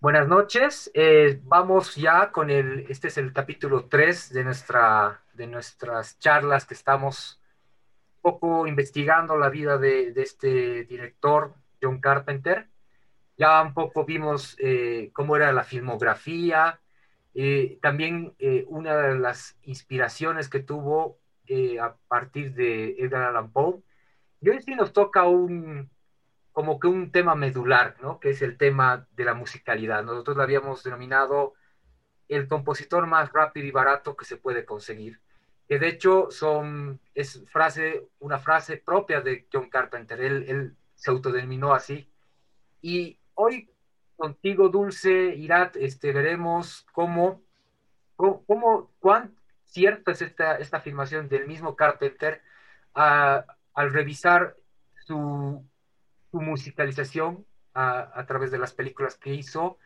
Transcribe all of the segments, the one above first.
Buenas noches. Eh, vamos ya con el, este es el capítulo 3 de, nuestra, de nuestras charlas que estamos un poco investigando la vida de, de este director, John Carpenter. Ya un poco vimos eh, cómo era la filmografía, eh, también eh, una de las inspiraciones que tuvo eh, a partir de Edgar Allan Poe. Y hoy sí nos toca un, como que un tema medular, ¿no? Que es el tema de la musicalidad. Nosotros lo habíamos denominado el compositor más rápido y barato que se puede conseguir. Que de hecho son, es frase, una frase propia de John Carpenter. Él, él se autodenominó así. Y hoy contigo, Dulce, Irat, este, veremos cómo, cómo, cómo cuán cierta es esta, esta afirmación del mismo Carpenter a, al revisar su, su musicalización a, través de las películas que hizo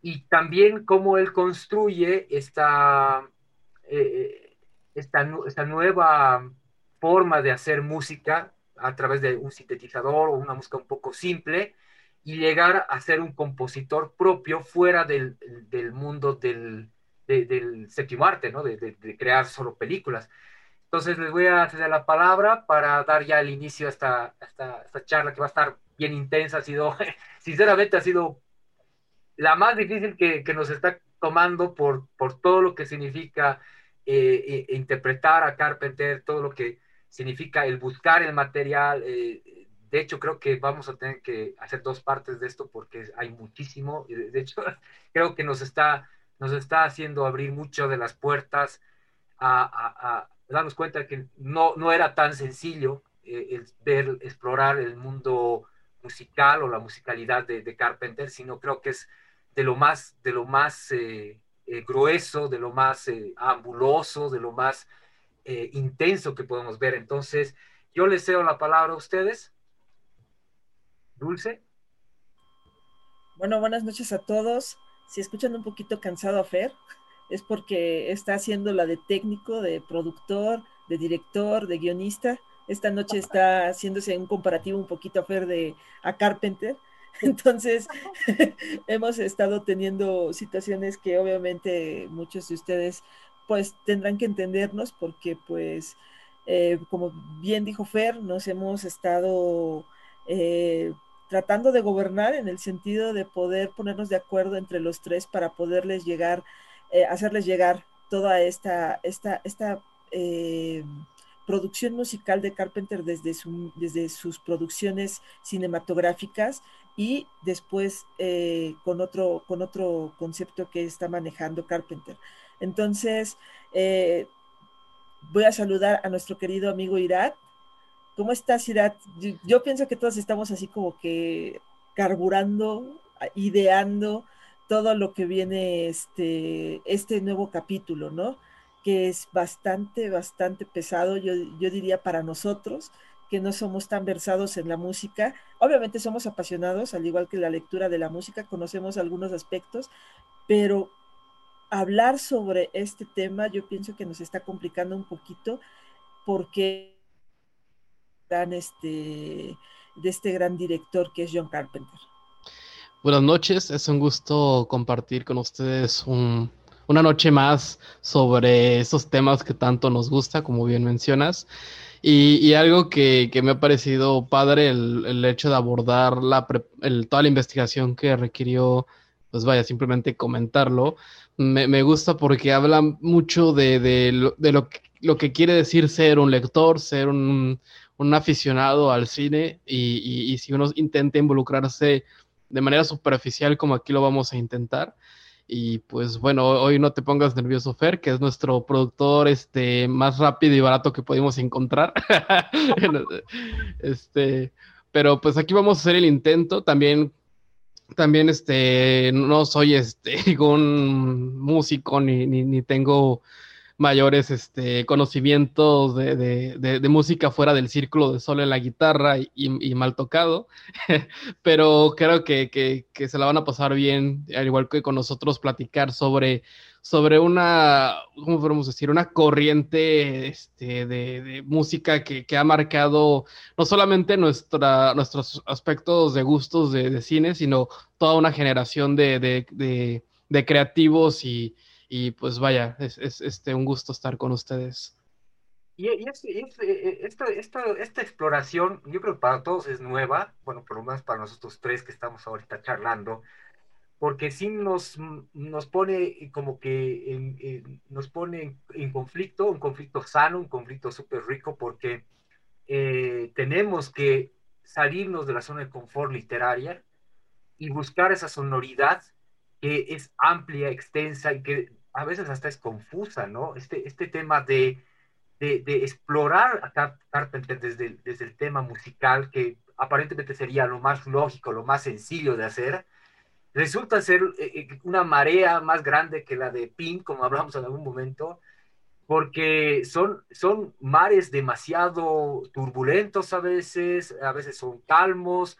y también cómo él construye esta, eh, esta, esta nueva forma de hacer música a través de un sintetizador o una música un poco simple y llegar a ser un compositor propio fuera del, del mundo del, de, del séptimo arte, ¿no? De, crear solo películas. Entonces les voy a ceder la palabra para dar ya el inicio a esta, a esta, esta charla que va a estar bien intensa. Ha sido, sinceramente, ha sido la más difícil que, que nos está tomando por, por todo lo que significa eh, eh, interpretar a Carpenter, todo lo que significa el buscar el material, eh, de hecho, creo que vamos a tener que hacer dos partes de esto porque hay muchísimo. De hecho, creo que nos está, nos está haciendo abrir mucho de las puertas a, a, a darnos cuenta que no, no era tan sencillo eh, el ver, explorar el mundo musical o la musicalidad de, Carpenter, sino creo que es de lo más, de lo más eh, eh, grueso, de lo más eh, ambuloso, de lo más intenso que podemos ver. Entonces, yo les cedo la palabra a ustedes. Dulce. Bueno, buenas noches a todos. Si escuchan un poquito cansado a Fer, es porque está haciendo la de técnico, de productor, de director, de guionista. Esta noche está haciéndose un comparativo un poquito a Fer de a Carpenter. Entonces, hemos estado teniendo situaciones que obviamente muchos de ustedes pues tendrán que entendernos porque pues, eh, como bien dijo Fer, nos hemos estado eh, tratando de gobernar en el sentido de poder ponernos de acuerdo entre los tres para poderles llegar, eh, hacerles llegar toda esta, esta, esta eh, producción musical de Carpenter desde, su, desde, sus producciones cinematográficas y después eh, con, otro, con otro concepto que está manejando Carpenter. Entonces, voy a saludar a nuestro querido amigo Irat, ¿Cómo estás, Irat? Yo, pienso que todos estamos así como que carburando, ideando todo lo que viene este, este nuevo capítulo, ¿no? Que es bastante, bastante pesado, yo, yo diría para nosotros, que no somos tan versados en la música. Obviamente somos apasionados, al igual que la lectura de la música, conocemos algunos aspectos, pero hablar sobre este tema yo pienso que nos está complicando un poquito porque este, de este gran director que es John Carpenter. Buenas noches, es un gusto compartir con ustedes un, una noche más sobre esos temas que tanto nos gusta, como bien mencionas. Y, y algo que, que, me ha parecido padre, el, el hecho de abordar la, el, toda la investigación que requirió, pues vaya, simplemente comentarlo, me, me gusta porque habla mucho de, de, lo, de lo, que, lo que quiere decir ser un lector, ser un, un aficionado al cine y, y, y, si uno intenta involucrarse de manera superficial como aquí lo vamos a intentar. Y pues bueno, hoy no te pongas nervioso, Fer, que es nuestro productor este, más rápido y barato que pudimos encontrar. este, pero pues aquí vamos a hacer el intento. También, también este, no soy este, un músico ni, ni, ni tengo mayores este, conocimientos de, música fuera del círculo de solo en la guitarra y, mal tocado, pero creo que, que, que, se la van a pasar bien, al igual que con nosotros, platicar sobre, sobre una, ¿cómo decir? Una corriente este, de, música que, ha marcado no solamente nuestra, nuestros aspectos de gustos de, cine, sino toda una generación de, creativos y, pues vaya, es, este, un gusto estar con ustedes. Y, esta, esta, exploración, yo creo que para todos es nueva, bueno, por lo menos para nosotros tres que estamos ahorita charlando, porque sí nos, nos pone como que nos pone en, conflicto, un conflicto sano, un conflicto súper rico, porque eh, tenemos que salirnos de la zona de confort literaria y buscar esa sonoridad que es amplia, extensa y que a veces hasta es confusa, ¿no? Este, este tema de, de, explorar a Carpenter desde, desde el tema musical, que aparentemente sería lo más lógico, lo más sencillo de hacer, resulta ser eh, eh, una marea más grande que la de Pink, como hablamos en algún momento, porque son, son mares demasiado turbulentos a veces, a veces son calmos,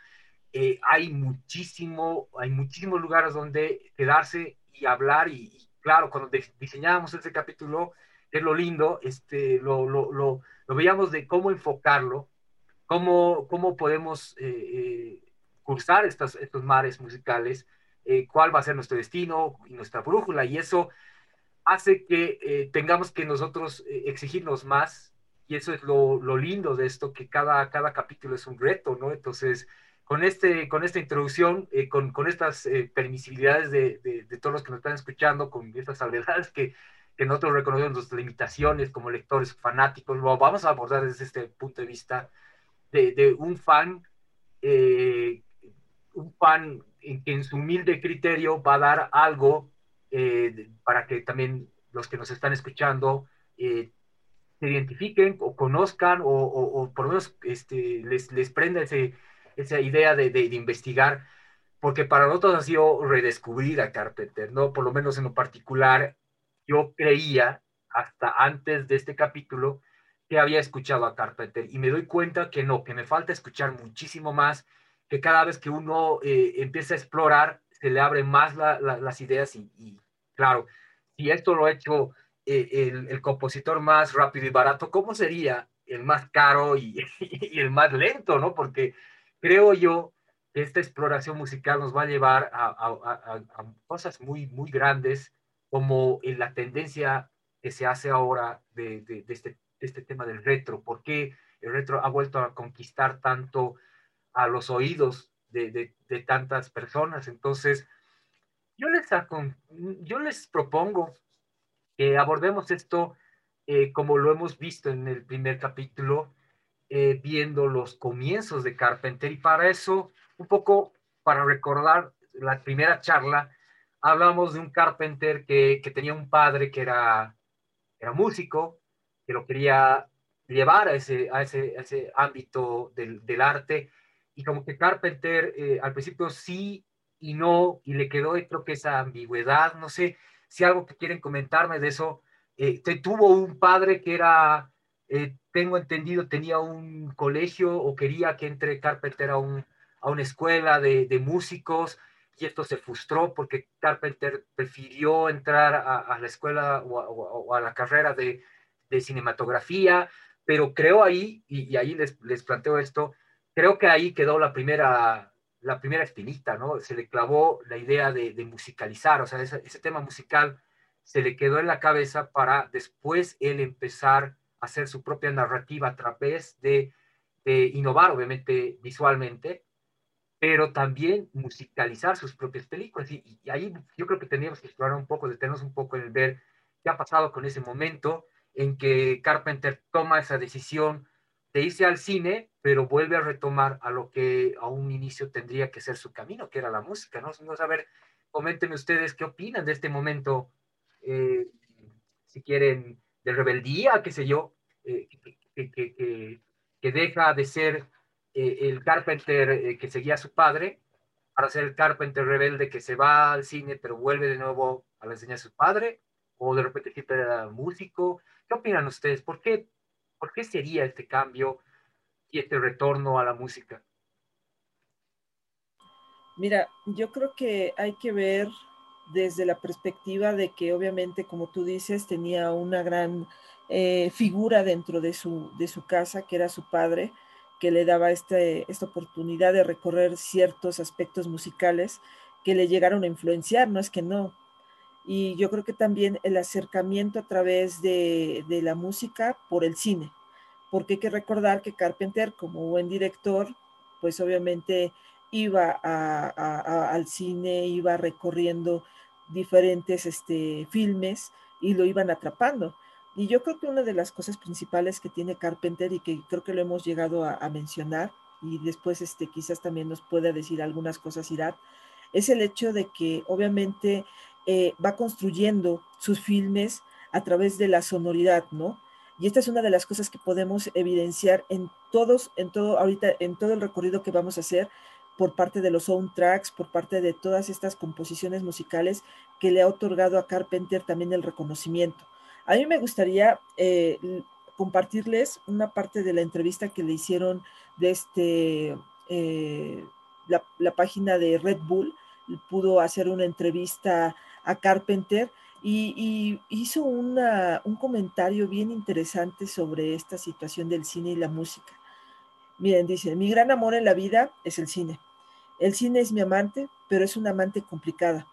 eh, hay muchísimo, hay muchísimos lugares donde quedarse y hablar y, claro, cuando diseñábamos este capítulo, es lo lindo, este, lo, lo, lo, veíamos de cómo enfocarlo, cómo, cómo podemos cursar estos mares musicales, eh, cuál va a ser nuestro destino y nuestra brújula, y eso hace que eh, tengamos que nosotros eh, exigirnos más, y eso es lo, lo, lindo de esto, que cada, cada capítulo es un reto, ¿no? Entonces, con, este, con esta introducción, con, con, estas permisibilidades de, de, todos los que nos están escuchando, con estas salvedades que, que nosotros reconocemos nuestras limitaciones como lectores fanáticos, lo vamos a abordar desde este punto de vista de, de un fan, un fan en que en su humilde criterio va a dar algo eh, para que también los que nos están escuchando eh, se identifiquen o conozcan o, por lo menos este, les, les prenda ese, esa idea de, de, investigar, porque para nosotros ha sido redescubrir a Carpenter, ¿no? Por lo menos en lo particular, yo creía hasta antes de este capítulo que había escuchado a Carpenter y me doy cuenta que no, que me falta escuchar muchísimo más que cada vez que uno eh, empieza a explorar, se le abren más las ideas y, claro, si esto lo ha hecho eh, el, compositor más rápido y barato, ¿cómo sería el más caro y, el más lento, no? Porque creo yo que esta exploración musical nos va a llevar a, cosas muy, muy grandes, como en la tendencia que se hace ahora de, de, este, este tema del retro. ¿Por qué el retro ha vuelto a conquistar tanto a los oídos de, tantas personas. Entonces, yo les, yo les propongo que abordemos esto eh, como lo hemos visto en el primer capítulo, eh, viendo los comienzos de Carpenter. Y para eso, un poco para recordar la primera charla, hablamos de un Carpenter que, tenía un padre que era, era músico, que lo quería llevar a ese, a ese, ese ámbito del, del arte y como que Carpenter eh, al principio sí y no, y le quedó creo que esa ambigüedad, no sé si algo que quieren comentarme de eso. Eh, tuvo un padre que era, eh, tengo entendido, tenía un colegio o quería que entre Carpenter a, un, a una escuela de, de músicos y esto se frustró porque Carpenter prefirió entrar a, la escuela o a, la carrera de, de, cinematografía, pero creo ahí, y, y ahí les, les planteo esto, creo que ahí quedó la primera, la primera espinita, ¿no? Se le clavó la idea de, musicalizar, o sea, ese, tema musical se le quedó en la cabeza para después él empezar a hacer su propia narrativa a través de, innovar, obviamente, visualmente, pero también musicalizar sus propias películas. Y, ahí yo creo que teníamos que explorar un poco, detenernos un poco en el ver qué ha pasado con ese momento en que Carpenter toma esa decisión de irse al cine, pero vuelve a retomar a lo que a un inicio tendría que ser su camino, que era la música, ¿no? Vamos a ver, coméntenme ustedes qué opinan de este momento, eh, si quieren, de rebeldía, qué sé yo, eh, que, deja de ser eh, el Carpenter que seguía a su padre para ser el Carpenter rebelde que se va al cine, pero vuelve de nuevo a la enseñanza de su padre, o de repente siempre era músico. ¿Qué opinan ustedes? ¿Por qué ¿Por qué sería este cambio y este retorno a la música? Mira, yo creo que hay que ver desde la perspectiva de que obviamente, como tú dices, tenía una gran eh, figura dentro de su, de su casa, que era su padre, que le daba este, esta oportunidad de recorrer ciertos aspectos musicales que le llegaron a influenciar, no es que no. Y yo creo que también el acercamiento a través de, de la música por el cine, porque hay que recordar que Carpenter, como buen director, pues obviamente iba al cine, iba recorriendo diferentes este, filmes y lo iban atrapando. Y yo creo que una de las cosas principales que tiene Carpenter y que creo que lo hemos llegado a, mencionar y después este, quizás también nos pueda decir algunas cosas Irat, es el hecho de que obviamente eh, va construyendo sus filmes a través de la sonoridad, ¿no? Y esta es una de las cosas que podemos evidenciar en todos, en todo, ahorita, en todo el recorrido que vamos a hacer por parte de los soundtracks, por parte de todas estas composiciones musicales que le ha otorgado a Carpenter también el reconocimiento. A mí me gustaría eh, compartirles una parte de la entrevista que le hicieron de este, eh, la, página de Red Bull. Pudo hacer una entrevista a Carpenter y, hizo un comentario bien interesante sobre esta situación del cine y la música. Miren, dice, mi gran amor en la vida es el cine. El cine es mi amante, pero es una amante complicada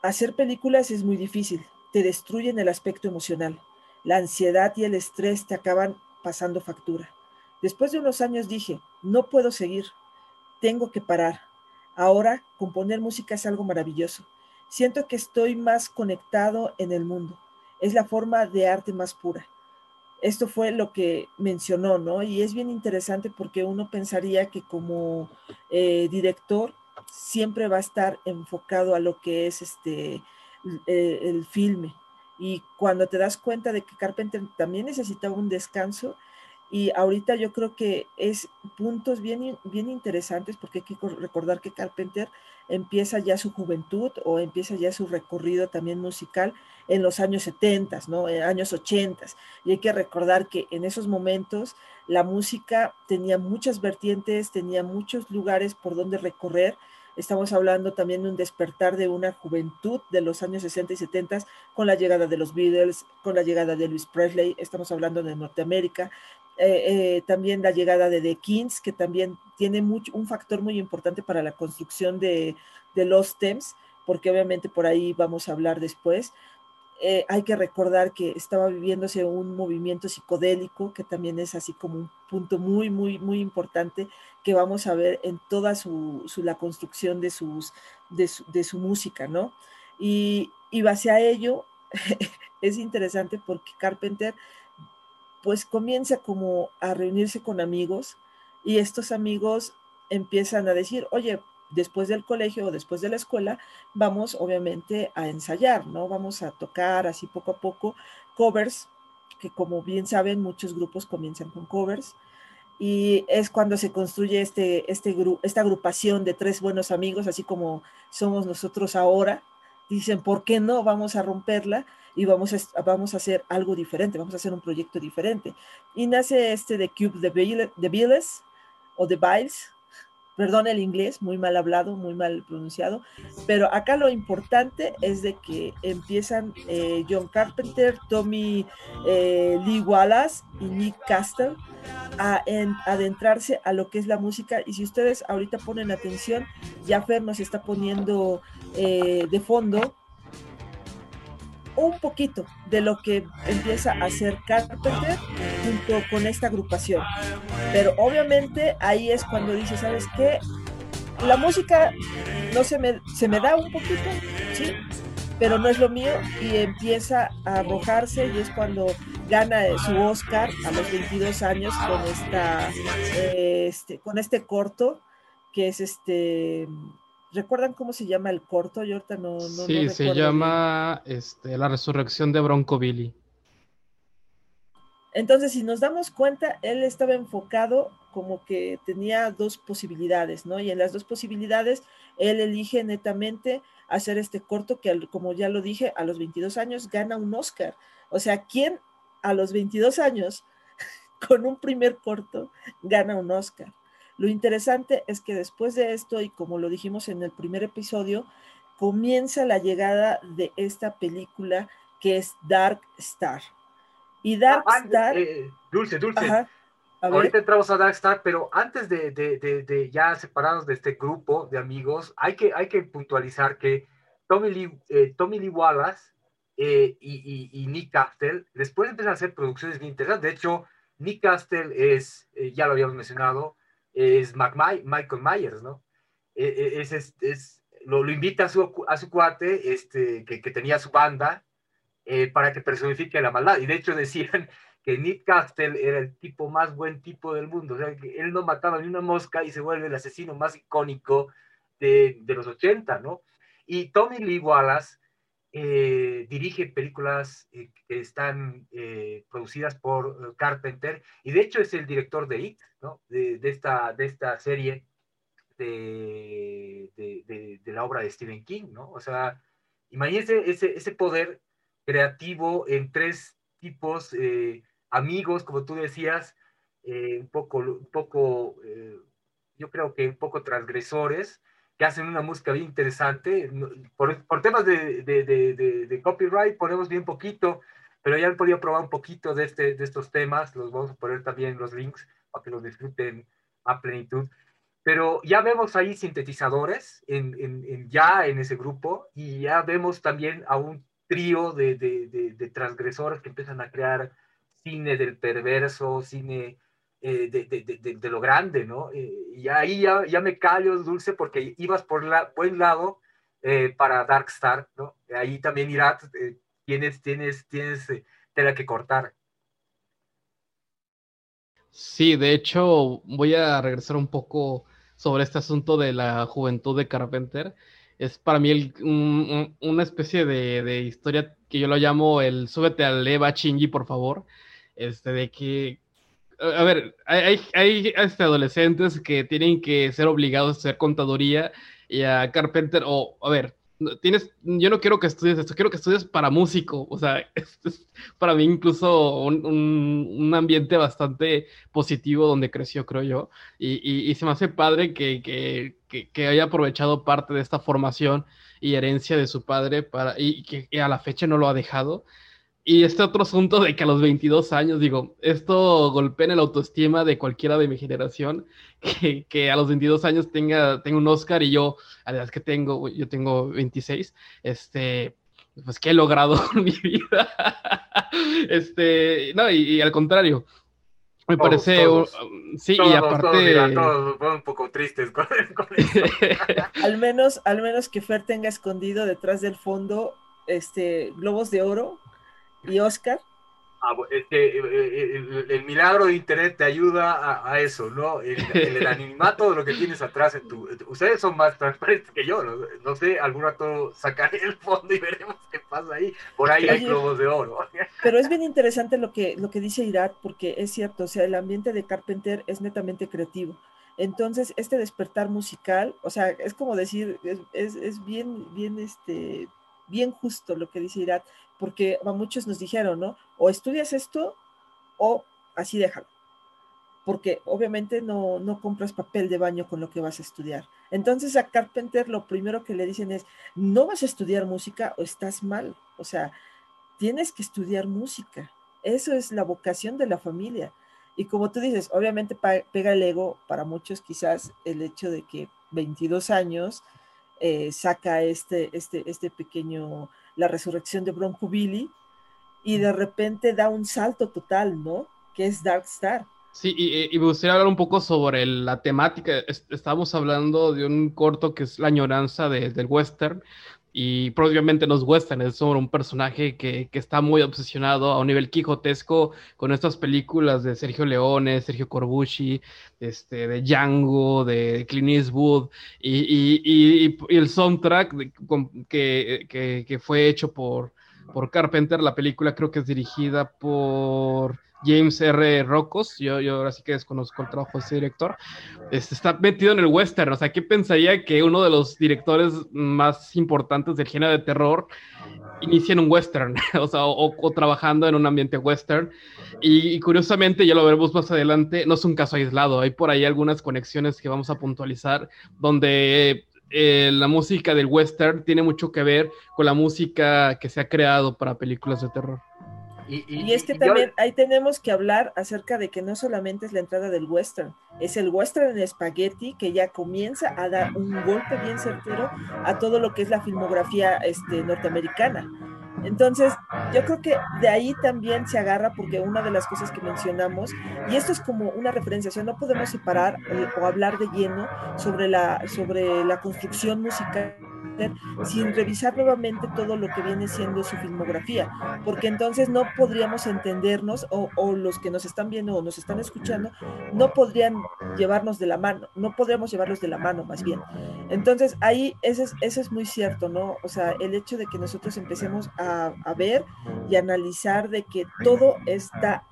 Hacer películas es muy difícil, te destruyen el aspecto emocional. La ansiedad y el estrés te acaban pasando factura. Después de unos años dije, no puedo seguir, tengo que parar. Ahora, componer música es algo maravilloso. Siento que estoy más conectado en el mundo. Es la forma de arte más pura. Esto fue lo que mencionó, ¿no? Y es bien interesante porque uno pensaría que como eh, director siempre va a estar enfocado a lo que es este eh, el filme. Y cuando te das cuenta de que Carpenter también necesitaba un descanso, y ahorita yo creo que es puntos bien, bien interesantes porque hay que recordar que Carpenter empieza ya su juventud o empieza ya su recorrido también musical en los años 70, ¿no? En años 80. Y hay que recordar que en esos momentos la música tenía muchas vertientes, tenía muchos lugares por donde recorrer Estamos hablando también de un despertar de una juventud de los años 60 y 70 con la llegada de los Beatles, con la llegada de Elvis Presley, estamos hablando de Norteamérica, eh, eh, también la llegada de The Kings, que también tiene mucho, un factor muy importante para la construcción de, de los Thames, porque obviamente por ahí vamos a hablar después. Eh, hay que recordar que estaba viviéndose un movimiento psicodélico, que también es así como un punto muy, muy, muy importante que vamos a ver en toda su, la construcción de, sus, de, su, música, ¿no? Y, y base a ello, es interesante porque Carpenter pues comienza como a reunirse con amigos y estos amigos empiezan a decir, oye, después del colegio o después de la escuela, vamos obviamente a ensayar, ¿no? Vamos a tocar así poco a poco covers, que como bien saben, muchos grupos comienzan con covers. Y es cuando se construye este, este esta agrupación de tres buenos amigos, así como somos nosotros ahora. Dicen, ¿por qué no? Vamos a romperla y vamos a, vamos a hacer algo diferente, vamos a hacer un proyecto diferente. Y nace este de Cube de Biles o de Biles, perdón el inglés, muy mal hablado, muy mal pronunciado, pero acá lo importante es de que empiezan eh, John Carpenter, Tommy eh, Lee Wallace y Nick Castle a adentrarse a lo que es la música y si ustedes ahorita ponen atención, ya Fer nos está poniendo eh, de fondo un poquito de lo que empieza a hacer Carpenter junto con esta agrupación. Pero obviamente ahí es cuando dice, ¿sabes qué? La música no se me, se me da un poquito, ¿sí? Pero no es lo mío y empieza a arrojarse y es cuando gana su Oscar a los 22 años con, esta, este, con este corto que es este ¿Recuerdan cómo se llama el corto? Yo ahorita no, no Sí, se llama este, La resurrección de Bronco Billy. Entonces, si nos damos cuenta, él estaba enfocado como que tenía dos posibilidades, ¿no? Y en las dos posibilidades, él elige netamente hacer este corto que, como ya lo dije, a los 22 años gana un Oscar. O sea, ¿quién a los 22 años, con un primer corto, gana un Oscar? Lo interesante es que después de esto, y como lo dijimos en el primer episodio, comienza la llegada de esta película que es Dark Star. Y Dark ah, Star... Eh, dulce, dulce. Ahorita entramos a Dark Star, pero antes de, de, de, ya separados de este grupo de amigos, hay que, hay que puntualizar que Tommy Lee, eh, Tommy Lee Wallace eh, y, y, Nick Castle después empiezan a hacer producciones bien interesantes. De hecho, Nick Castle es, ya lo habíamos mencionado, es Michael Myers, ¿no? Es, es, es lo, invita a su, a su cuate, este, que, que tenía su banda, eh, para que personifique la maldad. Y de hecho decían que Nick Castle era el tipo más buen tipo del mundo, o sea, que él no mataba ni una mosca y se vuelve el asesino más icónico de, de los 80, ¿no? Y Tommy Lee Wallace eh, dirige películas eh, que están producidas por Carpenter y de hecho es el director de It, ¿no? De, de esta, de esta serie de, de, de, la obra de Stephen King, ¿no? O sea, imagínense ese, ese poder creativo en tres tipos, eh, amigos, como tú decías, eh, un poco, un poco eh, yo creo que un poco transgresores, que hacen una música bien interesante. Por, por temas de, de, de, de, copyright ponemos bien poquito, pero ya han podido probar un poquito de, este, de estos temas, los vamos a poner también los links para que los disfruten a plenitud. Pero ya vemos ahí sintetizadores en, en, ya en ese grupo y ya vemos también a un trío de, transgresores que empiezan a crear cine del perverso, cine eh, de, lo grande, ¿no? Eh, y ahí ya, ya, me callo, Dulce, porque ibas por la buen lado eh, para Dark Star, ¿no? Ahí también irás, tienes, tienes, tienes tela que cortar. Sí, de hecho, voy a regresar un poco sobre este asunto de la juventud de Carpenter. Es para mí una especie de, historia que yo lo llamo el súbete al Eva Chingy, por favor. Este, de que, a ver, hay, hay, este, adolescentes que tienen que ser obligados a hacer contaduría y a Carpenter, o, a ver, tienes, yo no quiero que estudies esto, quiero que estudies para músico, o sea, es, para mí incluso un, un, ambiente bastante positivo donde creció, creo yo, y, y, se me hace padre que, que, que, haya aprovechado parte de esta formación y herencia de su padre para, y que a la fecha no lo ha dejado, y este otro asunto de que a los 22 años, digo, esto golpea en la autoestima de cualquiera de mi generación, que, que a los 22 años tenga, tenga un Oscar y yo, a la edad que tengo, yo tengo 26, este, pues, ¿qué he logrado con mi vida? este, no, y, al contrario, me parece, sí, y aparte... Todos, un poco tristes con, al, menos, al menos que Fer tenga escondido detrás del fondo este globos de oro y Oscar. Ah, es que eh, eh, el, milagro de Internet te ayuda a, eso, ¿no? El, el, anonimato de lo que tienes atrás en tu... Ustedes son más transparentes que yo, no, sé, algún rato sacaré el fondo y veremos qué pasa ahí. Por ahí hay globos de oro. Pero es bien interesante lo que, lo que dice Irat, porque es cierto, o sea, el ambiente de Carpenter es netamente creativo. Entonces, este despertar musical, o sea, es como decir, es, es, es bien, bien, este, bien justo lo que dice Irat, porque a muchos nos dijeron, ¿no? O estudias esto o así déjalo. Porque obviamente no, no compras papel de baño con lo que vas a estudiar. Entonces a Carpenter lo primero que le dicen es, no vas a estudiar música o estás mal. O sea, tienes que estudiar música. Eso es la vocación de la familia. Y como tú dices, obviamente pega el ego para muchos quizás el hecho de que 22 años eh, saca este, este, este pequeño, la resurrección de Bronco Billy, y de repente da un salto total, ¿no? Que es Dark Star. Sí, y, me gustaría hablar un poco sobre la temática. Estamos hablando de un corto que es La añoranza del western, y probablemente nos western es sobre un personaje que, que, está muy obsesionado a un nivel quijotesco con estas películas de Sergio Leone, Sergio Corbucci, este, de Django, de Clint Eastwood, y, y, y, el soundtrack que, que, que, fue hecho por, por Carpenter. La película creo que es dirigida por James R. Rocos, yo, yo ahora sí que desconozco el trabajo de ese director, este, está metido en el western, o sea, ¿qué pensaría que uno de los directores más importantes del género de terror inicia en un western, o sea, o, trabajando en un ambiente western? Y, curiosamente, ya lo veremos más adelante, no es un caso aislado, hay por ahí algunas conexiones que vamos a puntualizar donde eh, la música del western tiene mucho que ver con la música que se ha creado para películas de terror. Y, es que también ahí tenemos que hablar acerca de que no solamente es la entrada del western, es el western en spaghetti que ya comienza a dar un golpe bien certero a todo lo que es la filmografía este, norteamericana. Entonces, yo creo que de ahí también se agarra porque una de las cosas que mencionamos, y esto es como una referencia, o sea, no podemos separar eh, o hablar de lleno sobre la, sobre la construcción musical sin revisar nuevamente todo lo que viene siendo su filmografía, porque entonces no podríamos entendernos o, los que nos están viendo o nos están escuchando no podrían llevarnos de la mano, no podríamos llevarlos de la mano más bien. Entonces ahí ese es, eso es muy cierto, ¿no? O sea, el hecho de que nosotros empecemos a, ver y analizar de que todo está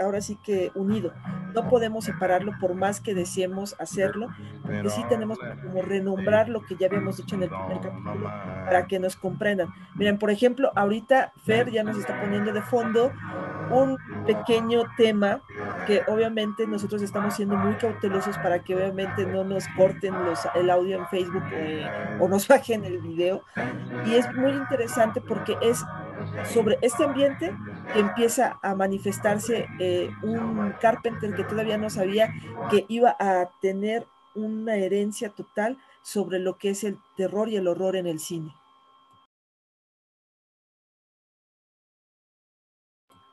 ahora sí que unido, no podemos separarlo por más que deseemos hacerlo, porque sí tenemos como renombrar lo que ya habíamos dicho en el primer capítulo para que nos comprendan. Miren, por ejemplo, ahorita Fer ya nos está poniendo de fondo un pequeño tema que obviamente nosotros estamos siendo muy cautelosos para que obviamente no nos corten los, el audio en Facebook eh, o nos bajen el video. Y es muy interesante porque es sobre este ambiente que empieza a manifestarse eh, un Carpenter que todavía no sabía que iba a tener una herencia total sobre lo que es el terror y el horror en el cine.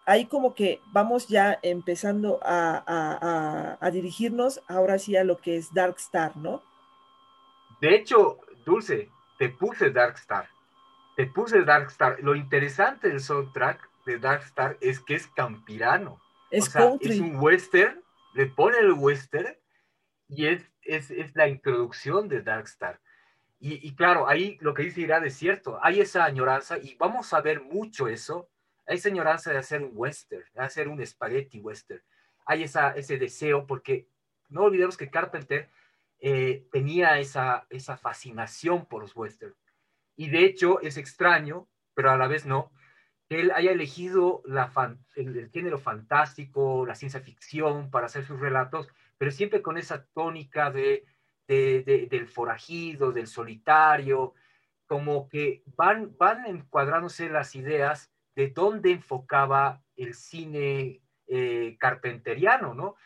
Ahí como que vamos ya empezando a, dirigirnos ahora sí a lo que es Dark Star, ¿no? De hecho, Dulce, te puse Dark Star. Te puse Dark Star. Lo interesante del soundtrack de Dark Star es que es campirano. Es, es un western, le pone el western y es es, la introducción de Darkstar. Y, y claro, ahí lo que dice Irán es cierto, hay esa añoranza y vamos a ver mucho eso, hay esa añoranza de hacer un western, de hacer un spaghetti western, hay esa, ese deseo porque no olvidemos que Carpenter eh, tenía esa, esa fascinación por los westerns. Y de hecho es extraño, pero a la vez no, que él haya elegido el, género fantástico, la ciencia ficción para hacer sus relatos, pero siempre con esa tónica de, del forajido, del solitario, como que van, van encuadrándose las ideas de dónde enfocaba el cine eh, carpenteriano, ¿no?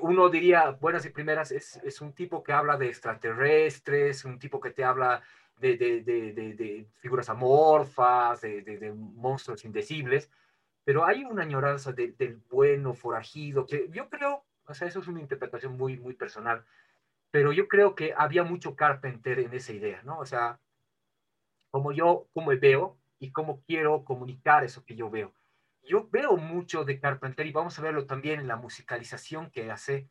Uno diría, buenas y primeras, es, es, un tipo que habla de extraterrestres, un tipo que te habla de, de, de figuras amorfas, de, monstruos indecibles, pero hay una añoranza del bueno forajido, que yo creo o sea, eso es una interpretación muy, muy personal. Pero yo creo que había mucho Carpenter en esa idea, ¿no? O sea, como yo, como veo y cómo quiero comunicar eso que yo veo. Yo veo mucho de Carpenter y vamos a verlo también en la musicalización que hace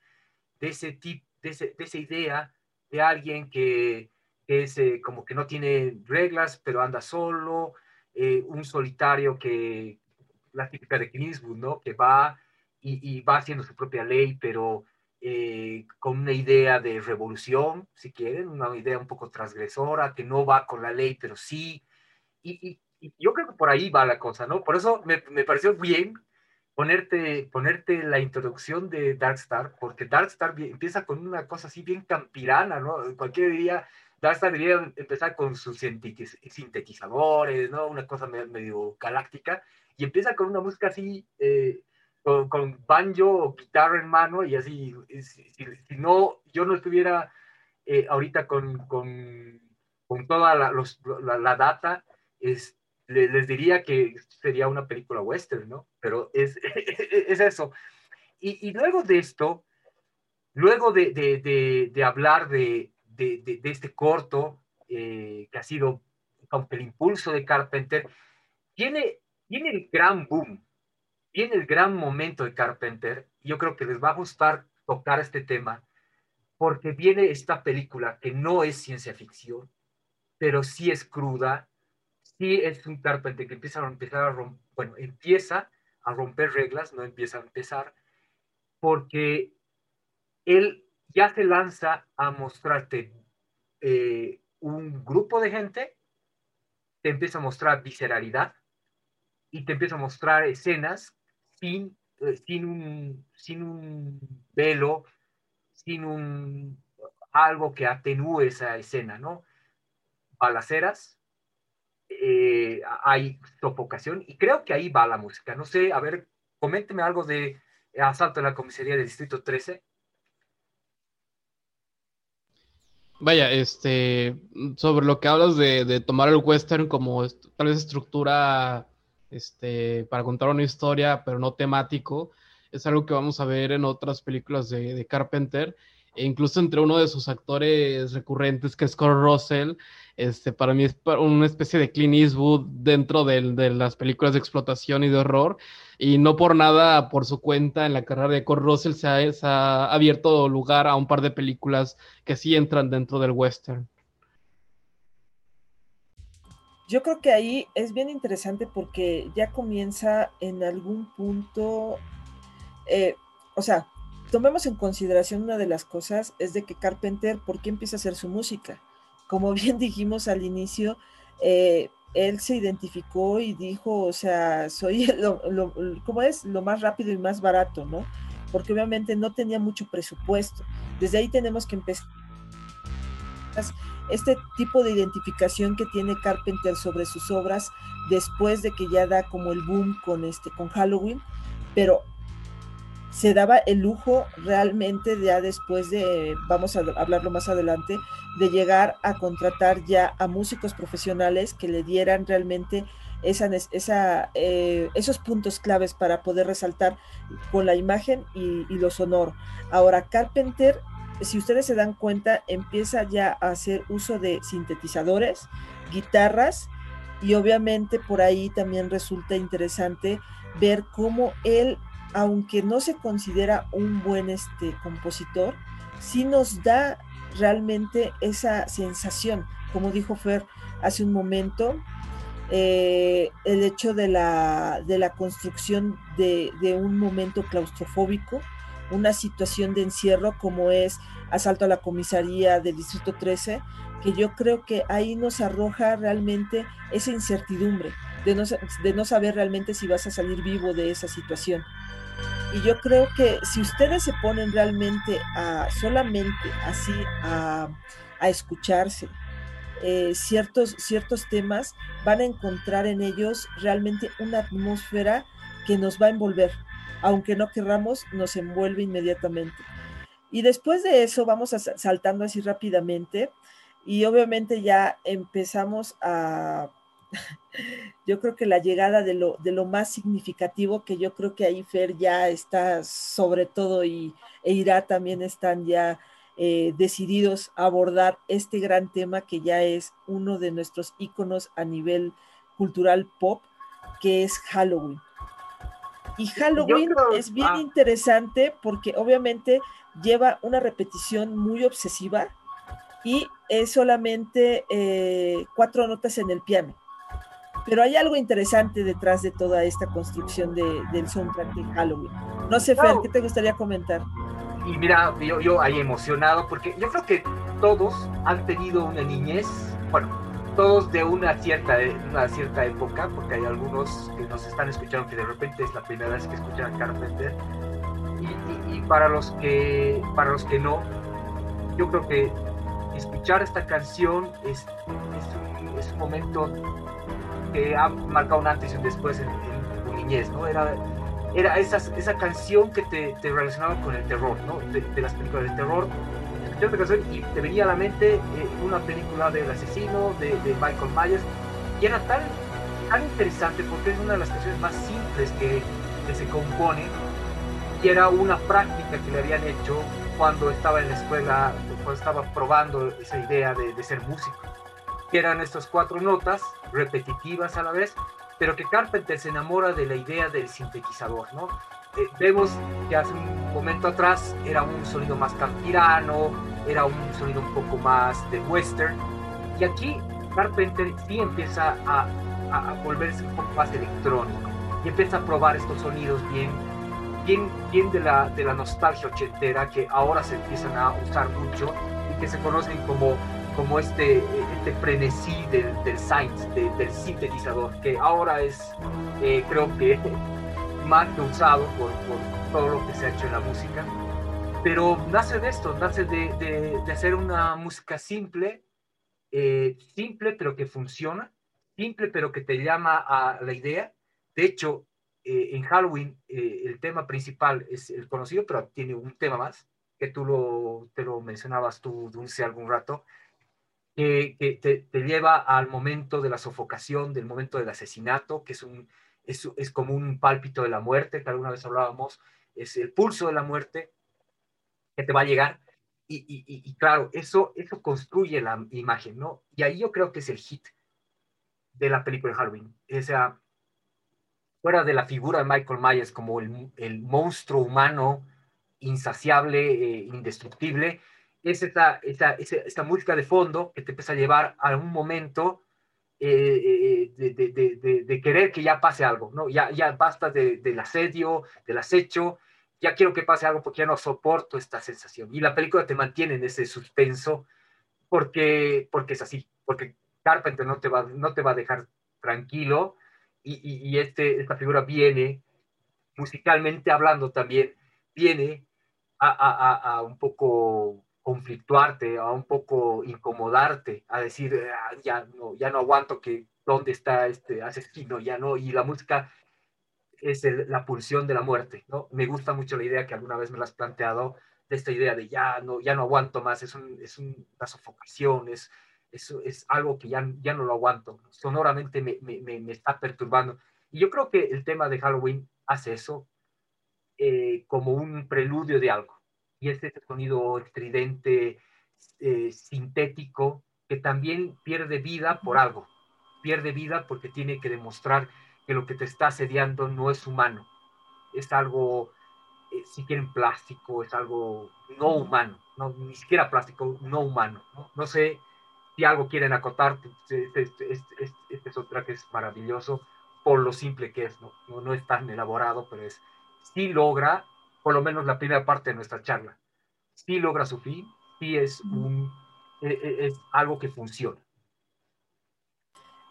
de ese tipo, de, esa idea de alguien que, es eh, como que no tiene reglas, pero anda solo, eh, un solitario que, la típica de Clint ¿no? Que va y, va haciendo su propia ley, pero eh, con una idea de revolución, si quieren, una idea un poco transgresora, que no va con la ley, pero sí. Y, yo creo que por ahí va la cosa, ¿no? Por eso me, me, pareció bien ponerte, ponerte la introducción de Darkstar, porque Darkstar empieza con una cosa así bien campirana, ¿no? Cualquier día Darkstar debería empezar con sus sintetizadores, ¿no? Una cosa medio, galáctica, y empieza con una música así... Eh, con, banjo o guitarra en mano y así, si, no, yo no estuviera eh, ahorita con, con, con toda la, la, data, es, les, diría que sería una película western, ¿no? Pero es, es eso. Y, y, luego de esto, luego de, de, de, hablar de, de, este corto, eh, que ha sido aunque el impulso de Carpenter, tiene, tiene el gran boom viene el gran momento de Carpenter. Yo creo que les va a gustar tocar este tema porque viene esta película que no es ciencia ficción, pero sí es cruda, sí es un Carpenter que empieza a, empezar a romper, bueno, empieza a romper reglas, no empieza a empezar, porque él ya se lanza a mostrarte eh, un grupo de gente, te empieza a mostrar visceralidad y te empieza a mostrar escenas sin, eh, sin, un, velo, sin un algo que atenúe esa escena, ¿no? Balaceras, eh, hay sofocación y creo que ahí va la música. No sé, a ver, coménteme algo de Asalto en la Comisaría del Distrito 13. Vaya, este, sobre lo que hablas de, tomar el western como tal vez estructura, este, para contar una historia, pero no temático, es algo que vamos a ver en otras películas de, Carpenter. E incluso entre uno de sus actores recurrentes, que es Kurt Russell, este, para mí es una especie de Clint Eastwood dentro de, las películas de explotación y de horror, y no por nada, por su cuenta, en la carrera de Kurt Russell se ha, abierto lugar a un par de películas que sí entran dentro del western. Yo creo que ahí es bien interesante porque ya comienza en algún punto, eh, o sea, tomemos en consideración una de las cosas es de que Carpenter, ¿por qué empieza a hacer su música? Como bien dijimos al inicio, eh, él se identificó y dijo, o sea, soy, lo, ¿cómo es? Lo más rápido y más barato, ¿no? Porque obviamente no tenía mucho presupuesto. Desde ahí tenemos que empezar este tipo de identificación que tiene Carpenter sobre sus obras después de que ya da como el boom con este con Halloween, pero se daba el lujo realmente ya después de, vamos a hablarlo más adelante, de llegar a contratar ya a músicos profesionales que le dieran realmente esa, eh, esos puntos claves para poder resaltar con la imagen y, y lo sonoro. Ahora, Carpenter, si ustedes se dan cuenta, empieza ya a hacer uso de sintetizadores, guitarras, y obviamente por ahí también resulta interesante ver cómo él aunque no se considera un buen este, compositor, sí nos da realmente esa sensación, como dijo Fer hace un momento, eh, el hecho de la, de la construcción de, de, un momento claustrofóbico, una situación de encierro como es asalto a la comisaría del Distrito 13, que yo creo que ahí nos arroja realmente esa incertidumbre de no, de no saber realmente si vas a salir vivo de esa situación. Y yo creo que si ustedes se ponen realmente a solamente así a, escucharse eh, ciertos, ciertos temas, van a encontrar en ellos realmente una atmósfera que nos va a envolver. Aunque no querramos, nos envuelve inmediatamente. Y después de eso, vamos saltando así rápidamente y obviamente ya empezamos a yo creo que la llegada de lo, de lo más significativo, que yo creo que ahí Fer ya está sobre todo y e Irá también están ya eh, decididos a abordar este gran tema que ya es uno de nuestros íconos a nivel cultural pop, que es Halloween. Y Halloween es bien ah. interesante porque obviamente lleva una repetición muy obsesiva y es solamente eh, cuatro notas en el piano. Pero hay algo interesante detrás de toda esta construcción de, del soundtrack de Halloween. No sé, Fer, ¿qué te gustaría comentar? Y mira, yo, yo ahí emocionado, porque yo creo que todos han tenido una niñez, bueno, todos de una cierta, una cierta época, porque hay algunos que nos están escuchando que de repente es la primera vez que escuchan a Carpenter, y, y, para, los que, para los que no, yo creo que escuchar esta canción es, es, un, es un momento que ha marcado un antes y un después en, tu niñez, ¿no? Era, era esa, esa canción que te, te, relacionaba con el terror, ¿no? De, las películas de terror. Escuchar canción y te venía a la mente eh, una película del asesino, de, de, Michael Myers, y era tan, tan interesante porque es una de las canciones más simples que, que se compone y era una práctica que le habían hecho cuando estaba en la escuela, cuando estaba probando esa idea de, de ser músico que eran estas cuatro notas repetitivas a la vez, pero que Carpenter se enamora de la idea del sintetizador, ¿no? Eh, vemos que hace un momento atrás era un sonido más campirano, era un sonido un poco más de western, y aquí Carpenter sí empieza a, a, volverse un poco más electrónico y empieza a probar estos sonidos bien, bien, bien de, la, de la nostalgia ochentera que ahora se empiezan a usar mucho y que se conocen como, como este, este frenesí del, del science, del sintetizador, que ahora es, eh, creo que, más que usado por, por, todo lo que se ha hecho en la música. Pero nace de esto, nace de, de, de hacer una música simple, eh, simple pero que funciona, simple pero que te llama a la idea. De hecho, eh, en Halloween eh, el tema principal es el conocido, pero tiene un tema más, que tú lo, te lo mencionabas tú, Dulce, algún rato, que, te, te, lleva al momento de la sofocación, del momento del asesinato, que es, un, es, es como un pálpito de la muerte, que alguna vez hablábamos, es el pulso de la muerte que te va a llegar y, claro, eso, eso construye la imagen, ¿no? Y ahí yo creo que es el hit de la película de Halloween. O sea, fuera de la figura de Michael Myers como el, el monstruo humano insaciable, eh, indestructible, es esta, esta, esta, música de fondo que te empieza a llevar a un momento eh, eh, de, de, de, querer que ya pase algo, ¿no? Ya, ya basta del asedio, del acecho, ya quiero que pase algo porque ya no soporto esta sensación. Y la película te mantiene en ese suspenso porque, porque es así, porque Carpenter no te va, no te va a dejar tranquilo y, y, este, esta figura viene, musicalmente hablando también, viene a, a, a, un poco conflictuarte, a un poco incomodarte, a decir, ah, ya, no, ya no aguanto que dónde está este asesino, ya no, y la música es la pulsión de la muerte, ¿no? Me gusta mucho la idea que alguna vez me la has planteado, de esta idea de ya no, ya no aguanto más, es, un, es una sofocación, es, es, algo que ya, ya no lo aguanto, sonoramente me, me, me, está perturbando. Y yo creo que el tema de Halloween hace eso eh, como un preludio de algo. Y es este sonido estridente, eh, sintético, que también pierde vida por algo. Pierde vida porque tiene que demostrar que lo que te está asediando no es humano, es algo, eh, si quieren plástico, es algo no humano, no, ni siquiera plástico, no humano. No, sé si algo quieren acotar, este, este, este, este, es otra que es maravilloso por lo simple que es, ¿no? no, es tan elaborado, pero es, sí logra, por lo menos la primera parte de nuestra charla, sí logra su fin, sí es, un, e, e, es algo que funciona.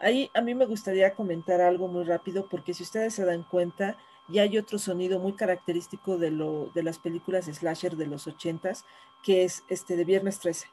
Ahí a mí me gustaría comentar algo muy rápido porque si ustedes se dan cuenta, ya hay otro sonido muy característico de, lo, de las películas slasher de los ochentas, que es este de Viernes 13.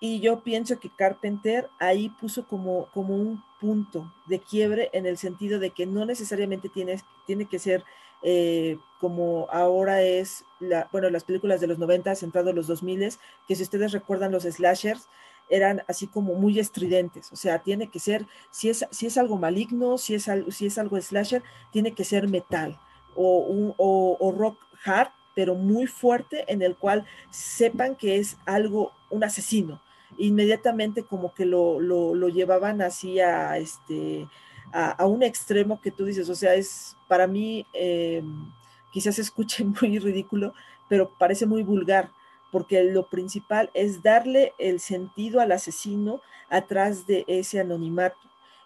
Y yo pienso que Carpenter ahí puso como, como un punto de quiebre en el sentido de que no necesariamente tiene, tiene que ser eh, como ahora es, bueno, las películas de los 90, centrado en los 2000, que si ustedes recuerdan los slashers, eran así como muy estridentes, o sea, tiene que ser, si es, si es algo maligno, si es, si es algo slasher, tiene que ser metal o, un, o, rock hard, pero muy fuerte, en el cual sepan que es algo, un asesino. Inmediatamente como que lo, lo, lo llevaban así a, este, a, un extremo que tú dices, o sea, es para mí, eh, quizás escuche muy ridículo, pero parece muy vulgar porque lo principal es darle el sentido al asesino atrás de ese anonimato.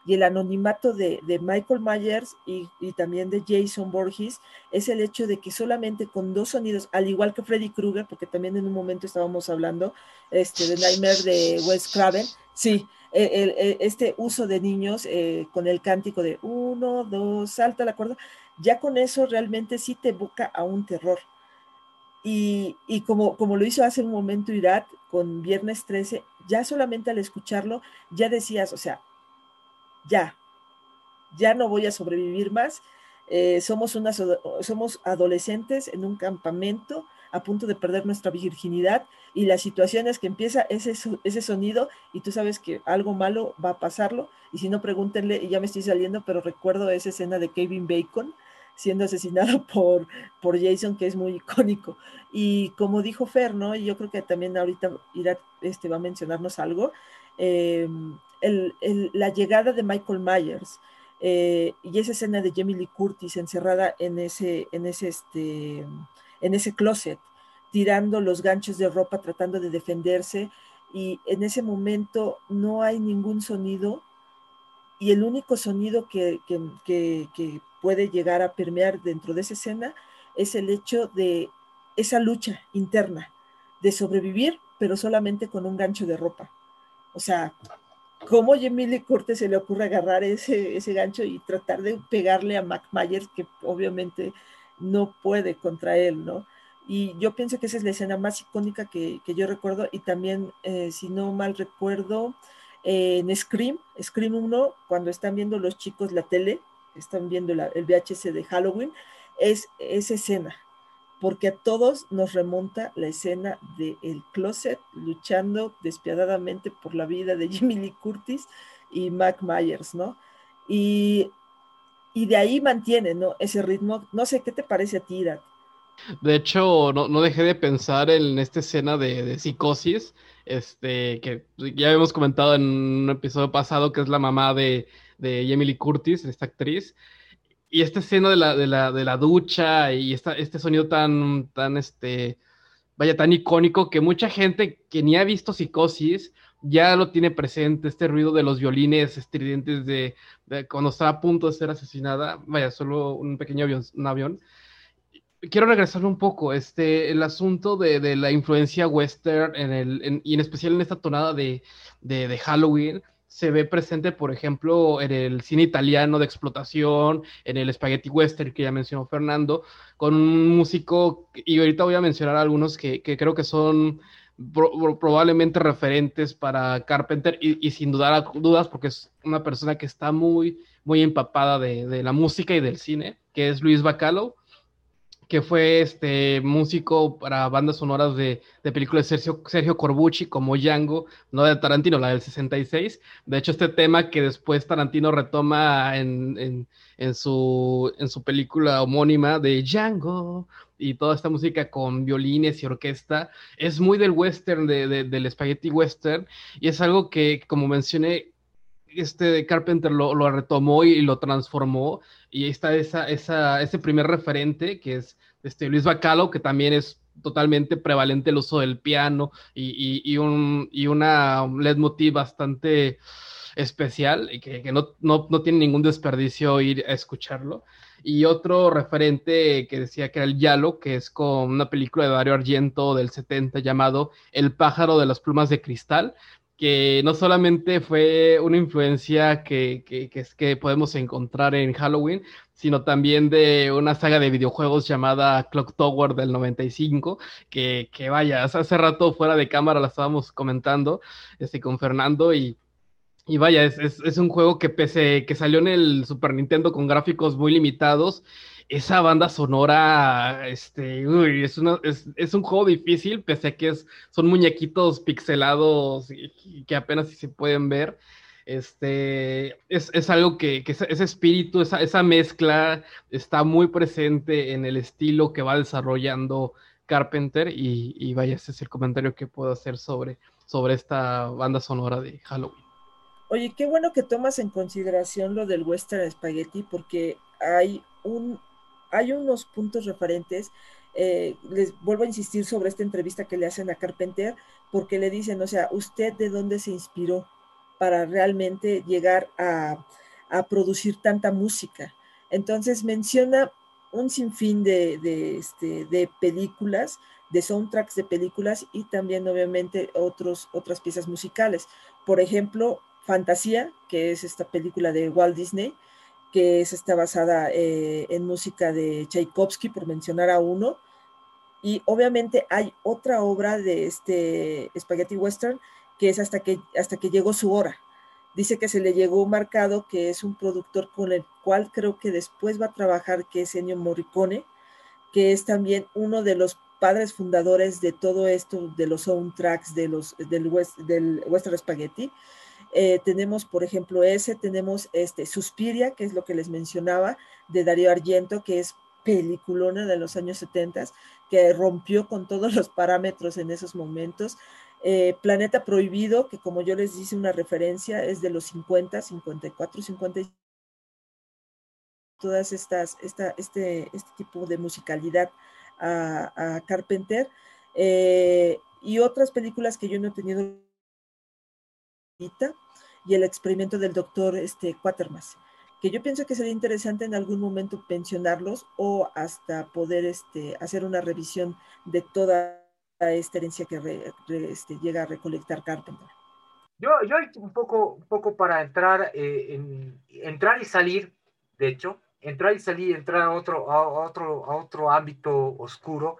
Y el anonimato de, Michael Myers y, también de Jason Borges es el hecho de que solamente con dos sonidos, al igual que Freddy Krueger, porque también en un momento estábamos hablando este, de Nightmare de Wes Craven, sí, este uso de niños eh, con el cántico de uno, dos, salta la cuerda, ya con eso realmente sí te evoca a un terror y, como, como lo hizo hace un momento Irat con Viernes 13, ya solamente al escucharlo, ya decías, o sea, ya, ya no voy a sobrevivir más. Eh, somos, unas, somos adolescentes en un campamento a punto de perder nuestra virginidad y la situación es que empieza ese, ese sonido y tú sabes que algo malo va a pasarlo y si no pregúntenle y ya me estoy saliendo pero recuerdo esa escena de Kevin Bacon siendo asesinado por, por Jason, que es muy icónico. Y como dijo Fer, ¿no? Y yo creo que también ahorita irá, este, va a mencionarnos algo, eh, la llegada de Michael Myers eh, y esa escena de Jamie Lee Curtis encerrada en ese, en ese, este, en ese closet, tirando los ganchos de ropa, tratando de defenderse y en ese momento no hay ningún sonido y el único sonido que, puede llegar a permear dentro de esa escena es el hecho de esa lucha interna de sobrevivir, pero solamente con un gancho de ropa. O sea, ¿cómo Jamie Lee Curtis se le ocurre agarrar ese, ese gancho y tratar de pegarle a Mac Myers, que obviamente no puede contra él, ¿no? Y yo pienso que esa es la escena más icónica que, yo recuerdo. Y también, eh, si no mal recuerdo, en Scream, Scream 1, cuando están viendo los chicos la tele, están viendo el VHS de Halloween, es esa escena, porque a todos nos remonta la escena de el closet luchando despiadadamente por la vida de Jimmy Lee Curtis y Mac Myers, ¿no? Y, de ahí mantiene, ¿no? Ese ritmo. No sé, ¿qué te parece a ti, Dad? De hecho, no, dejé de pensar en esta escena de, psicosis, este, que ya habíamos comentado en un episodio pasado, que es la mamá de, de Emily Curtis, esta actriz. Y esta escena de la, de la, de la ducha y esta, este sonido tan, tan, este, vaya, tan icónico que mucha gente que ni ha visto psicosis ya lo tiene presente, este ruido de los violines estridentes de, cuando está a punto de ser asesinada, vaya, solo un pequeño avión, un avión quiero regresar un poco, este, el asunto de, la influencia western en el, y en especial en esta tonada de, de, Halloween, se ve presente, por ejemplo, en el cine italiano de explotación, en el spaghetti western que ya mencionó Fernando, con un músico, y ahorita voy a mencionar algunos que, que creo que son probablemente referentes para Carpenter y, sin dudar dudas porque es una persona que está muy, muy empapada de, de la música y del cine, que es Luis Bacalo que fue este músico para bandas sonoras de, películas de Sergio, Sergio, Corbucci como Django, no de Tarantino, la del 66. De hecho, este tema que después Tarantino retoma en, su, en su película homónima de Django y toda esta música con violines y orquesta, es muy del western, de, del spaghetti western, y es algo que, como mencioné, este Carpenter lo, lo retomó y, lo transformó y ahí está esa, ese primer referente que es este Luis Bacalo, que también es totalmente prevalente el uso del piano y, y, un, y una leitmotiv bastante especial y que, que no, no, no, tiene ningún desperdicio ir a escucharlo. Y otro referente que decía que era el Yalo, que es con una película de Dario Argento del 70 llamado El pájaro de las plumas de cristal, que no solamente fue una influencia que, que, es que podemos encontrar en Halloween, sino también de una saga de videojuegos llamada Clock Tower del 95, que, que vaya, hace rato fuera de cámara la estábamos comentando este, con Fernando y, y vaya, es, es, es un juego que pese que salió en el Super Nintendo con gráficos muy limitados, esa banda sonora, este, uy, es, es, un juego difícil, pese a que es, son muñequitos pixelados y, que apenas si se pueden ver. Este, es, algo que, ese, espíritu, esa, esa, mezcla está muy presente en el estilo que va desarrollando Carpenter y, y, vaya, ese es el comentario que puedo hacer sobre, sobre esta banda sonora de Halloween. Oye, qué bueno que tomas en consideración lo del western spaghetti porque hay un hay unos puntos referentes. Eh, les vuelvo a insistir sobre esta entrevista que le hacen a Carpenter, porque le dicen, o sea, ¿usted de dónde se inspiró para realmente llegar a, producir tanta música? Entonces menciona un sinfín de, este, de películas, de soundtracks de películas y también obviamente otros, otras piezas musicales. Por ejemplo, Fantasía, que es esta película de Walt Disney, que es, está basada eh, en música de Tchaikovsky, por mencionar a uno. Y obviamente hay otra obra de este Spaghetti Western que es hasta que, hasta que llegó su hora. Dice que se le llegó marcado que es un productor con el cual creo que después va a trabajar, que es Ennio Morricone, que es también uno de los padres fundadores de todo esto, de los soundtracks de los, del, del Western Spaghetti. Eh, tenemos, por ejemplo, ese, tenemos este Suspiria, que es lo que les mencionaba, de Darío Argento, que es peliculona de los años 70, que rompió con todos los parámetros en esos momentos. Eh, Planeta Prohibido, que como yo les hice una referencia, es de los 50, 54, 50. Todas estas, esta, este, este tipo de musicalidad a, Carpenter. Eh, y otras películas que yo no he tenido y el experimento del doctor este, Quatermass, que yo pienso que sería interesante en algún momento pensionarlos o hasta poder este, hacer una revisión de toda esta herencia que este, llega a recolectar Carpenter. Yo, yo un poco, un poco para entrar, eh, en, entrar y salir, de hecho, entrar y salir, entrar a otro, a otro, a otro ámbito oscuro,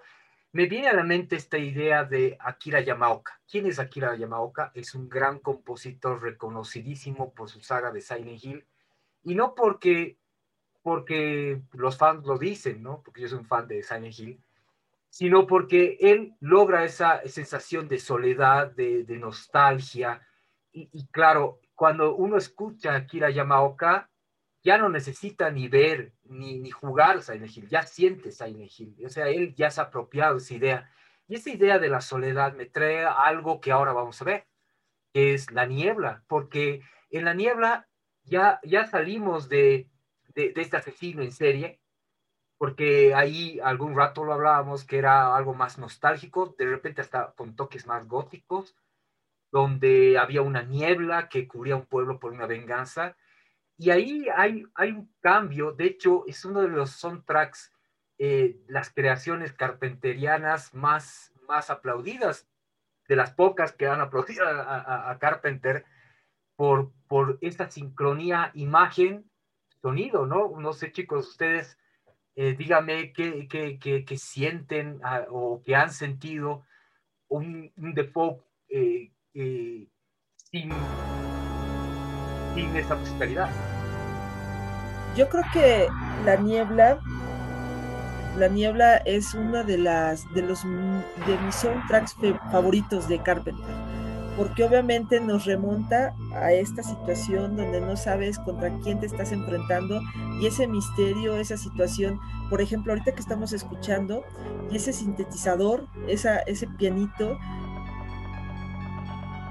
me viene a la mente esta idea de Akira Yamaoka. ¿Quién es Akira Yamaoka? Es un gran compositor reconocidísimo por su saga de Silent Hill. Y no porque, porque los fans lo dicen, ¿no? Porque yo soy un fan de Silent Hill, sino porque él logra esa sensación de soledad, de, nostalgia. Y, y, claro, cuando uno escucha a Akira Yamaoka, ya no necesita ni ver ni, ni jugar Silent Hill, ya siente Silent Hill, o sea, él ya se ha apropiado esa idea. Y esa idea de la soledad me trae algo que ahora vamos a ver, que es la niebla, porque en la niebla ya, ya salimos de, de, de este asesino en serie, porque ahí algún rato lo hablábamos que era algo más nostálgico, de repente hasta con toques más góticos, donde había una niebla que cubría un pueblo por una venganza, y ahí hay, hay un cambio, de hecho es uno de los soundtracks, eh, las creaciones carpenterianas más, más aplaudidas, de las pocas que han aplaudido a, Carpenter por, por esta sincronía imagen-sonido, ¿no? No sé chicos, ustedes eh, díganme qué, qué, qué, sienten o que han sentido un, un Defoe eh, sin sin esa prosperidad. Yo creo que la niebla, la niebla es una de las de los de mis soundtracks favoritos de Carpenter, porque obviamente nos remonta a esta situación donde no sabes contra quién te estás enfrentando y ese misterio, esa situación, por ejemplo, ahorita que estamos escuchando y ese sintetizador, ese pianito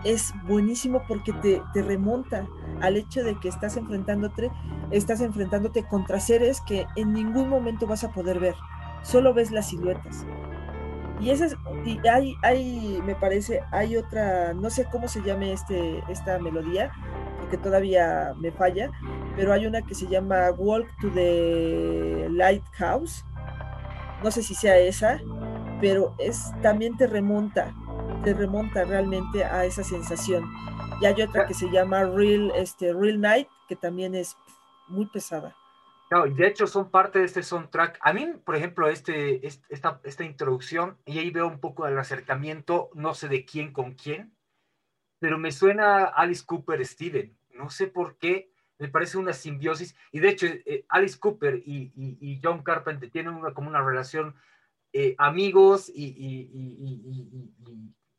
es buenísimo porque te, te remonta al hecho de que estás enfrentándote, estás enfrentándote contra seres que en ningún momento vas a poder ver, solo ves las siluetas. Y esa y hay, hay, me parece, hay otra, no sé cómo se llame este, esta melodía, porque todavía me falla, pero hay una que se llama Walk to the Lighthouse. No sé si sea esa, pero es también te remonta, te remonta realmente a esa sensación. Y hay otra que se llama Real, este, Real Night, que también es muy pesada. No, de hecho son parte de este soundtrack. A mí, por ejemplo, este, esta, esta introducción, y ahí veo un poco del acercamiento, no sé de quién con quién, pero me suena Alice Cooper Steven. No sé por qué, me parece una simbiosis. Y de hecho, eh, Alice Cooper y, y, John Carpenter tienen una, como una relación eh, amigos y, y,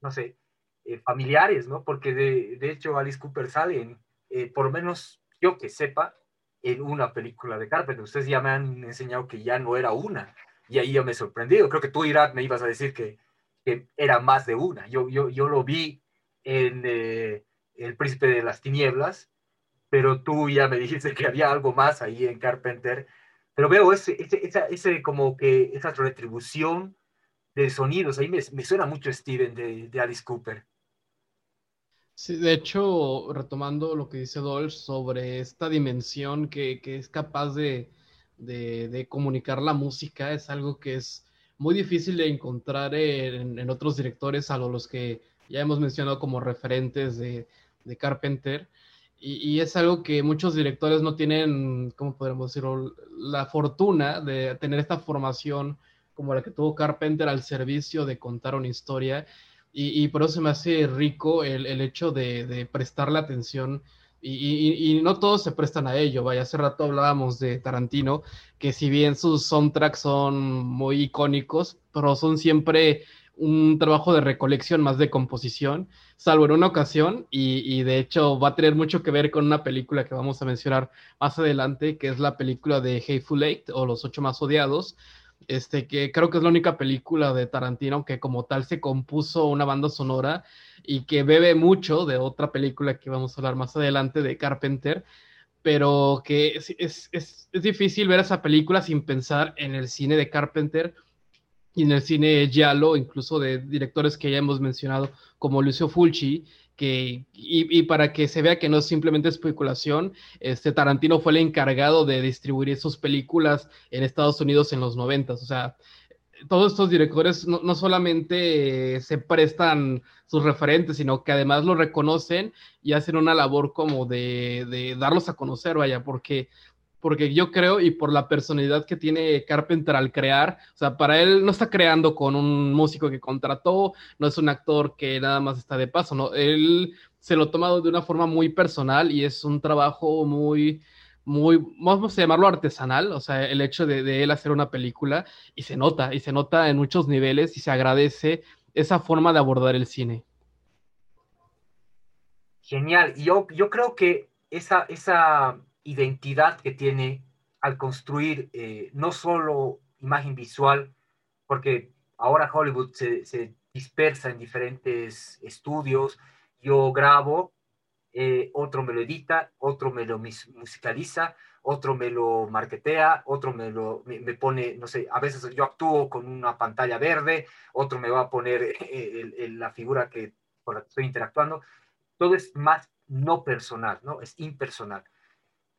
no sé, eh, familiares, ¿no? Porque de, de, hecho Alice Cooper sale, en, eh, por lo menos yo que sepa, en una película de Carpenter. Ustedes ya me han enseñado que ya no era una, y ahí yo me he sorprendido. Creo que tú, Irak, me ibas a decir que, que era más de una. Yo, yo, yo lo vi en eh, El Príncipe de las Tinieblas, pero tú ya me dijiste que había algo más ahí en Carpenter. Pero veo ese, ese, ese como que esa retribución de sonidos. Ahí me, me suena mucho Steven de, de Alice Cooper. Sí, de hecho, retomando lo que dice Dolce sobre esta dimensión que, que es capaz de, de, de, comunicar la música, es algo que es muy difícil de encontrar en, en otros directores, a los que ya hemos mencionado como referentes de Carpenter. Y, y, es algo que muchos directores no tienen, ¿cómo podemos decirlo?, la fortuna de tener esta formación como la que tuvo Carpenter al servicio de contar una historia y, por eso se me hace rico el, el hecho de, de, prestarle atención. Y, y, no todos se prestan a ello. Vaya, hace rato hablábamos de Tarantino, que si bien sus soundtracks son muy icónicos, pero son siempre un trabajo de recolección más de composición, salvo en una ocasión, y, y, de hecho va a tener mucho que ver con una película que vamos a mencionar más adelante, que es la película de Hateful Eight o Los Ocho Más Odiados, este, que creo que es la única película de Tarantino que como tal se compuso una banda sonora y que bebe mucho de otra película que vamos a hablar más adelante de Carpenter, pero que es, es, es, es difícil ver esa película sin pensar en el cine de Carpenter y en el cine giallo, incluso de directores que ya hemos mencionado, como Lucio Fulci, que, y, para que se vea que no es simplemente especulación, este Tarantino fue el encargado de distribuir sus películas en Estados Unidos en los noventas, o sea, todos estos directores no, solamente se prestan sus referentes, sino que además lo reconocen y hacen una labor como de, de darlos a conocer, vaya, porque porque yo creo y por la personalidad que tiene Carpenter al crear, o sea, para él no está creando con un músico que contrató, no es un actor que nada más está de paso, no, él se lo ha tomado de una forma muy personal y es un trabajo muy, muy, vamos a llamarlo artesanal, o sea, el hecho de, él hacer una película y se nota, y se nota en muchos niveles y se agradece esa forma de abordar el cine. Genial, yo, yo creo que esa, esa identidad que tiene al construir eh, no solo imagen visual, porque ahora Hollywood se, dispersa en diferentes estudios, yo grabo, eh, otro me lo edita, otro me lo musicaliza, otro me lo marketea, otro me lo me, pone, no sé, a veces yo actúo con una pantalla verde, otro me va a poner eh, la figura que con la que estoy interactuando. Todo es más no personal, ¿no? Es impersonal.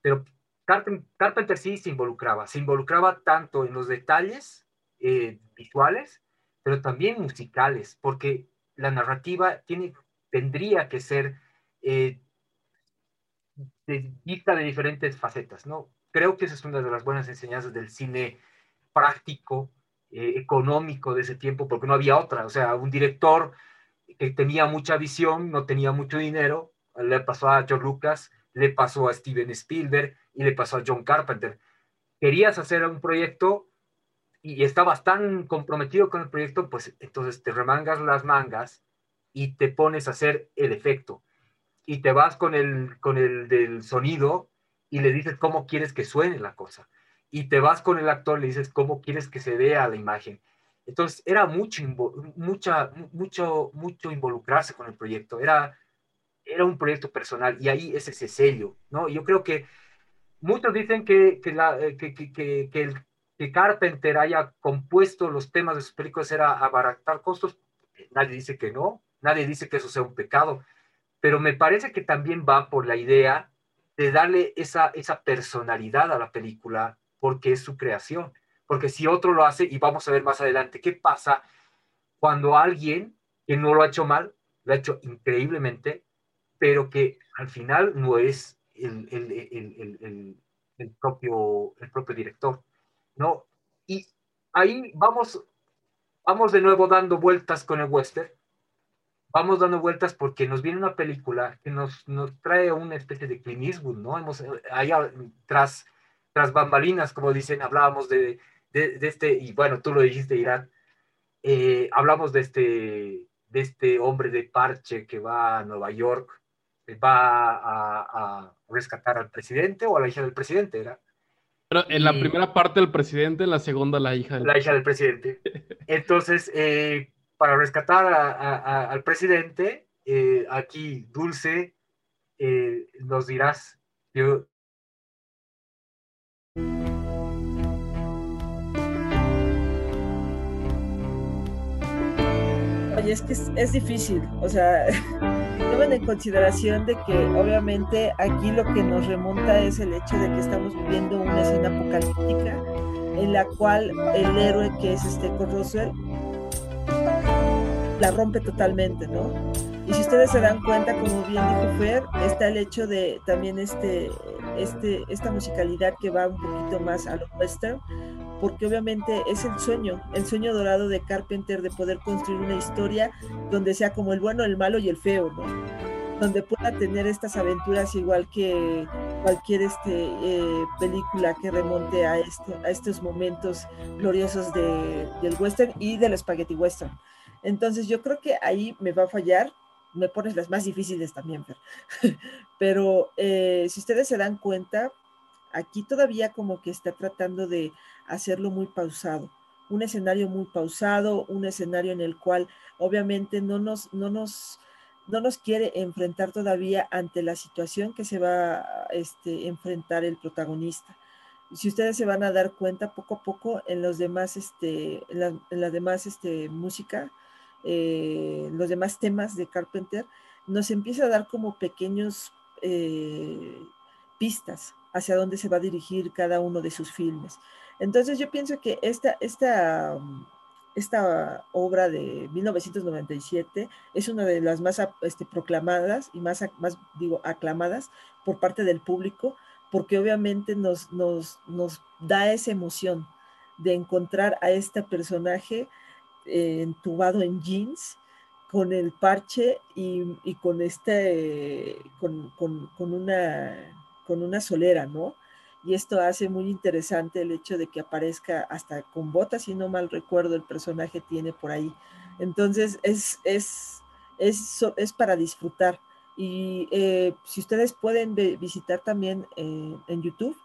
Pero Carpenter sí se involucraba, se involucraba tanto en los detalles eh, visuales, pero también musicales, porque la narrativa tiene, tendría que ser eh, vista de diferentes facetas, ¿no? Creo que esa es una de las buenas enseñanzas del cine práctico, eh, económico de ese tiempo, porque no había otra. O sea, un director que tenía mucha visión, no tenía mucho dinero, le pasó a George Lucas, le pasó a Steven Spielberg y le pasó a John Carpenter. Querías hacer un proyecto y estabas tan comprometido con el proyecto, pues entonces te remangas las mangas y te pones a hacer el efecto. Y te vas con el, con el del sonido y le dices cómo quieres que suene la cosa. Y te vas con el actor y le dices cómo quieres que se vea la imagen. Entonces era mucho, mucha, mucho, mucho involucrarse con el proyecto. Era, era un proyecto personal y ahí es ese sello, ¿no? Yo creo que muchos dicen que, que, la, eh, que, que, que, el, Carpenter haya compuesto los temas de sus películas era abaratar costos. Nadie dice que no, nadie dice que eso sea un pecado, pero me parece que también va por la idea de darle esa, esa personalidad a la película porque es su creación. Porque si otro lo hace, y vamos a ver más adelante qué pasa cuando alguien que no lo ha hecho mal, lo ha hecho increíblemente, pero que al final no es el, el, el, propio, el propio director, ¿no? Y ahí vamos, vamos de nuevo dando vueltas con el western, vamos dando vueltas porque nos viene una película que nos, nos trae una especie de Clint ¿no? Hemos, allá tras, tras bambalinas, como dicen, hablábamos de, de, este, y bueno, tú lo dijiste, Irán, eh, hablamos de este, de este hombre de parche que va a Nueva York va a, rescatar al presidente o a la hija del presidente, ¿era? Pero en la primera parte el presidente, en la segunda la hija del La hija del presidente. Entonces, eh, para rescatar al presidente, eh, aquí Dulce, eh, nos dirás, yo, Oye, es que es difícil, o sea, tomen en consideración de que obviamente aquí lo que nos remonta es el hecho de que estamos viviendo una escena apocalíptica en la cual el héroe que es este Russell la rompe totalmente, ¿no? Y si ustedes se dan cuenta, como bien dijo Fer, está el hecho de también este, este, esta musicalidad que va un poquito más a lo western, porque obviamente es el sueño, el sueño dorado de Carpenter de poder construir una historia donde sea como el bueno, el malo y el feo, ¿no? Donde pueda tener estas aventuras igual que cualquier este, eh, película que remonte a, esto, a estos momentos gloriosos de, del western y del spaghetti western. Entonces yo creo que ahí me va a fallar, me pones las más difíciles también, pero eh, si ustedes se dan cuenta, aquí todavía como que está tratando de hacerlo muy pausado, un escenario muy pausado, un escenario en el cual obviamente no nos, no nos, no nos quiere enfrentar todavía ante la situación que se va a este, enfrentar el protagonista. si ustedes se van a dar cuenta poco a poco en los demás, este, en la, demás este, música, eh, los demás temas de Carpenter, nos empieza a dar como pequeños eh, pistas hacia dónde se va a dirigir cada uno de sus filmes. Entonces yo pienso que esta, esta, esta obra de 1997 es una de las más este, proclamadas y más, más, digo, aclamadas por parte del público, porque obviamente nos, nos, nos da esa emoción de encontrar a este personaje eh, entubado en jeans, con el parche y, con este, con, una, con una solera, ¿no? Y esto hace muy interesante el hecho de que aparezca hasta con botas, si no mal recuerdo, el personaje tiene por ahí. Entonces es, es, es, para disfrutar. Y eh, si ustedes pueden visitar también eh, en YouTube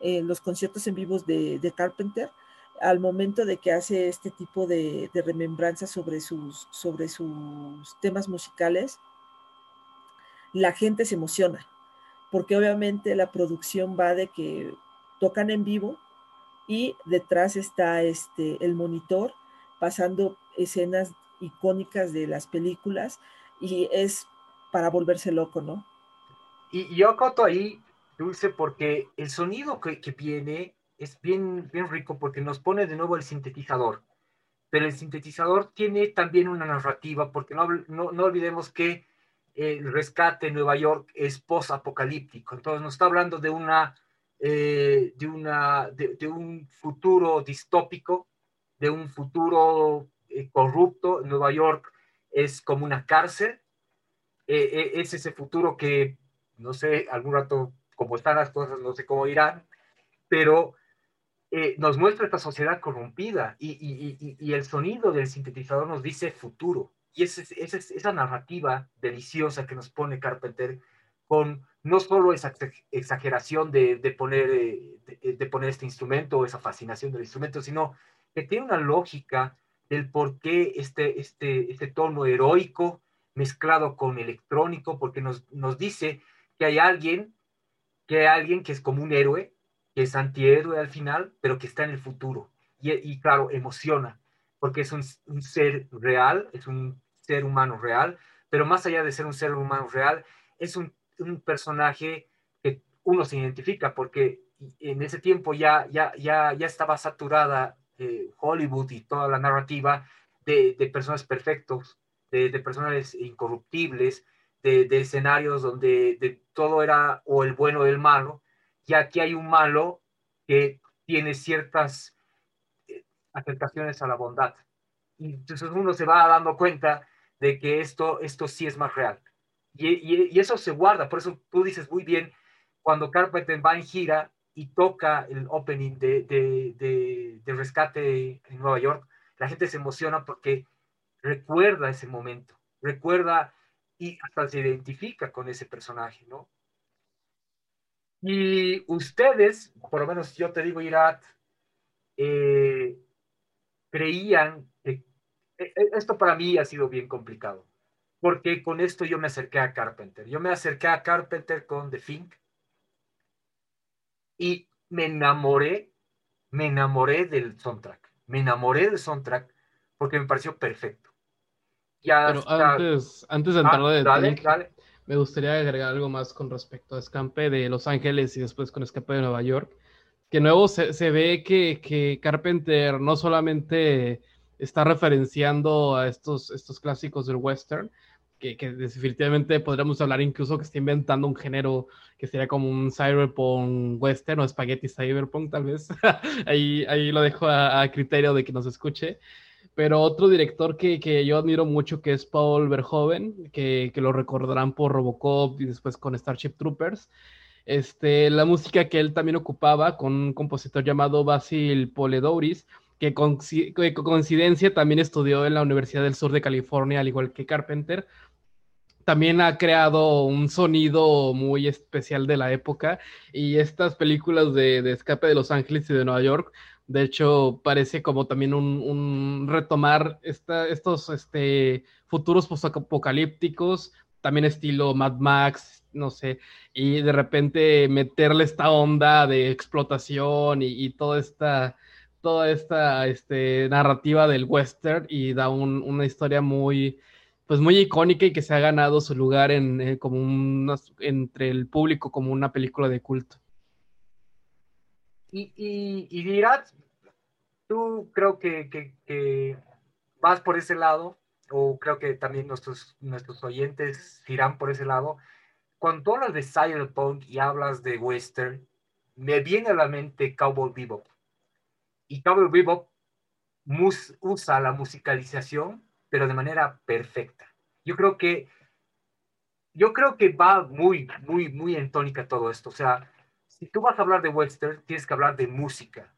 los conciertos en vivos de, Carpenter, al momento de que hace este tipo de, de remembranza sobre sus, sobre sus temas musicales, la gente se emociona, porque obviamente la producción va de que tocan en vivo y detrás está este, el monitor pasando escenas icónicas de las películas y es para volverse loco, ¿no? Y yo acoto ahí, Dulce, porque el sonido que, viene es bien, bien rico porque nos pone de nuevo el sintetizador. Pero el sintetizador tiene también una narrativa, porque no, no, olvidemos que el rescate en Nueva York es post-apocalíptico. Entonces nos está hablando de, una, eh, de, una, de, un futuro distópico, de un futuro eh, corrupto. Nueva York es como una cárcel eh, es ese futuro que, no sé, algún rato, como están las cosas, no sé cómo irán, pero eh, nos muestra esta sociedad corrompida y, el sonido del sintetizador nos dice futuro. Y es, esa narrativa deliciosa que nos pone Carpenter con no solo esa exageración de, poner, de, poner este instrumento o esa fascinación del instrumento, sino que tiene una lógica del por qué este, este, este tono heroico mezclado con electrónico, porque nos, nos dice que hay alguien, que hay alguien que es como un héroe, que es antihéroe al final, pero que está en el futuro. Y, claro, emociona, porque es un, ser real, es un ser humano real, pero más allá de ser un ser humano real, es un, personaje que uno se identifica, porque en ese tiempo ya, ya, ya, ya estaba saturada eh, Hollywood y toda la narrativa de, personas perfectos, de, personajes incorruptibles, de, escenarios donde de todo era o el bueno o el malo, y aquí hay un malo que tiene ciertas eh, aceptaciones a la bondad. Y entonces uno se va dando cuenta de que esto, esto sí es más real. Y, eso se guarda, por eso tú dices muy bien, cuando Carpenter va en gira y toca el opening de, de, de Rescate en Nueva York, la gente se emociona porque recuerda ese momento, recuerda y hasta se identifica con ese personaje, ¿no? Y ustedes, por lo menos yo te digo, Irat, eh, creían que e, e, esto para mí ha sido bien complicado, porque con esto yo me acerqué a Carpenter. Yo me acerqué a Carpenter con The Fink y me enamoré, me enamoré del soundtrack, me enamoré del soundtrack porque me pareció perfecto. Pero antes, antes de entrar ah, de me gustaría agregar algo más con respecto a Escape de Los Ángeles y después con Escape de Nueva York. Que nuevo se, se ve que, que, Carpenter no solamente está referenciando a estos, estos clásicos del western, que, que, definitivamente podríamos hablar incluso que está inventando un género que sería como un cyberpunk western o spaghetti cyberpunk tal vez. ahí, ahí lo dejo a, a criterio de que nos escuche. Pero otro director que, que, yo admiro mucho, que es Paul Verhoeven, que, que, lo recordarán por Robocop y después con Starship Troopers. Este, la música que él también ocupaba con un compositor llamado Basil Poledouris, que con, coincidencia también estudió en la Universidad del Sur de California, al igual que Carpenter. También ha creado un sonido muy especial de la época y estas películas de, de Escape de Los Ángeles y de Nueva York de hecho, parece como también un, retomar estos este, futuros apocalípticos también estilo Mad Max, no sé, y de repente meterle esta onda de explotación y, toda esta, toda esta este, narrativa del western y da una historia muy, pues muy icónica y que se ha ganado su lugar en, eh, como entre el público como una película de culto. Y, y, y tú creo que, que, vas por ese lado, o creo que también nuestros, nuestros oyentes irán por ese lado. Cuando tú hablas de cyberpunk y hablas de western, me viene a la mente Cowboy Bebop. Y Cowboy Bebop usa la musicalización pero de manera perfecta. Yo creo que, yo creo que va muy, muy, muy en tónica todo esto. O sea, si tú vas a hablar de western, tienes que hablar de música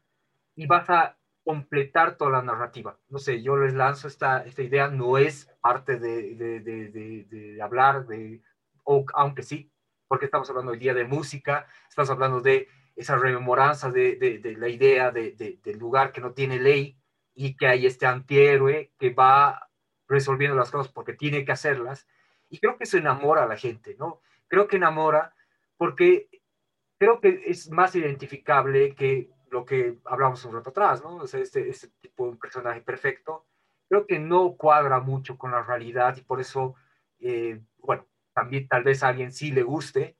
y vas a completar toda la narrativa. No sé, yo les lanzo esta, esta idea, no es parte de, de, de, de hablar de, o, aunque sí, porque estamos hablando hoy día de música, estamos hablando de esa rememoranza de, la idea del lugar que no tiene ley y que hay este antihéroe que va resolviendo las cosas porque tiene que hacerlas. Y creo que eso enamora a la gente, ¿no? Creo que enamora porque creo que es más identificable que lo que hablamos un rato atrás, ¿no? O sea, este, este tipo de personaje perfecto, creo que no cuadra mucho con la realidad y por eso, eh, bueno, también tal vez a alguien sí le guste,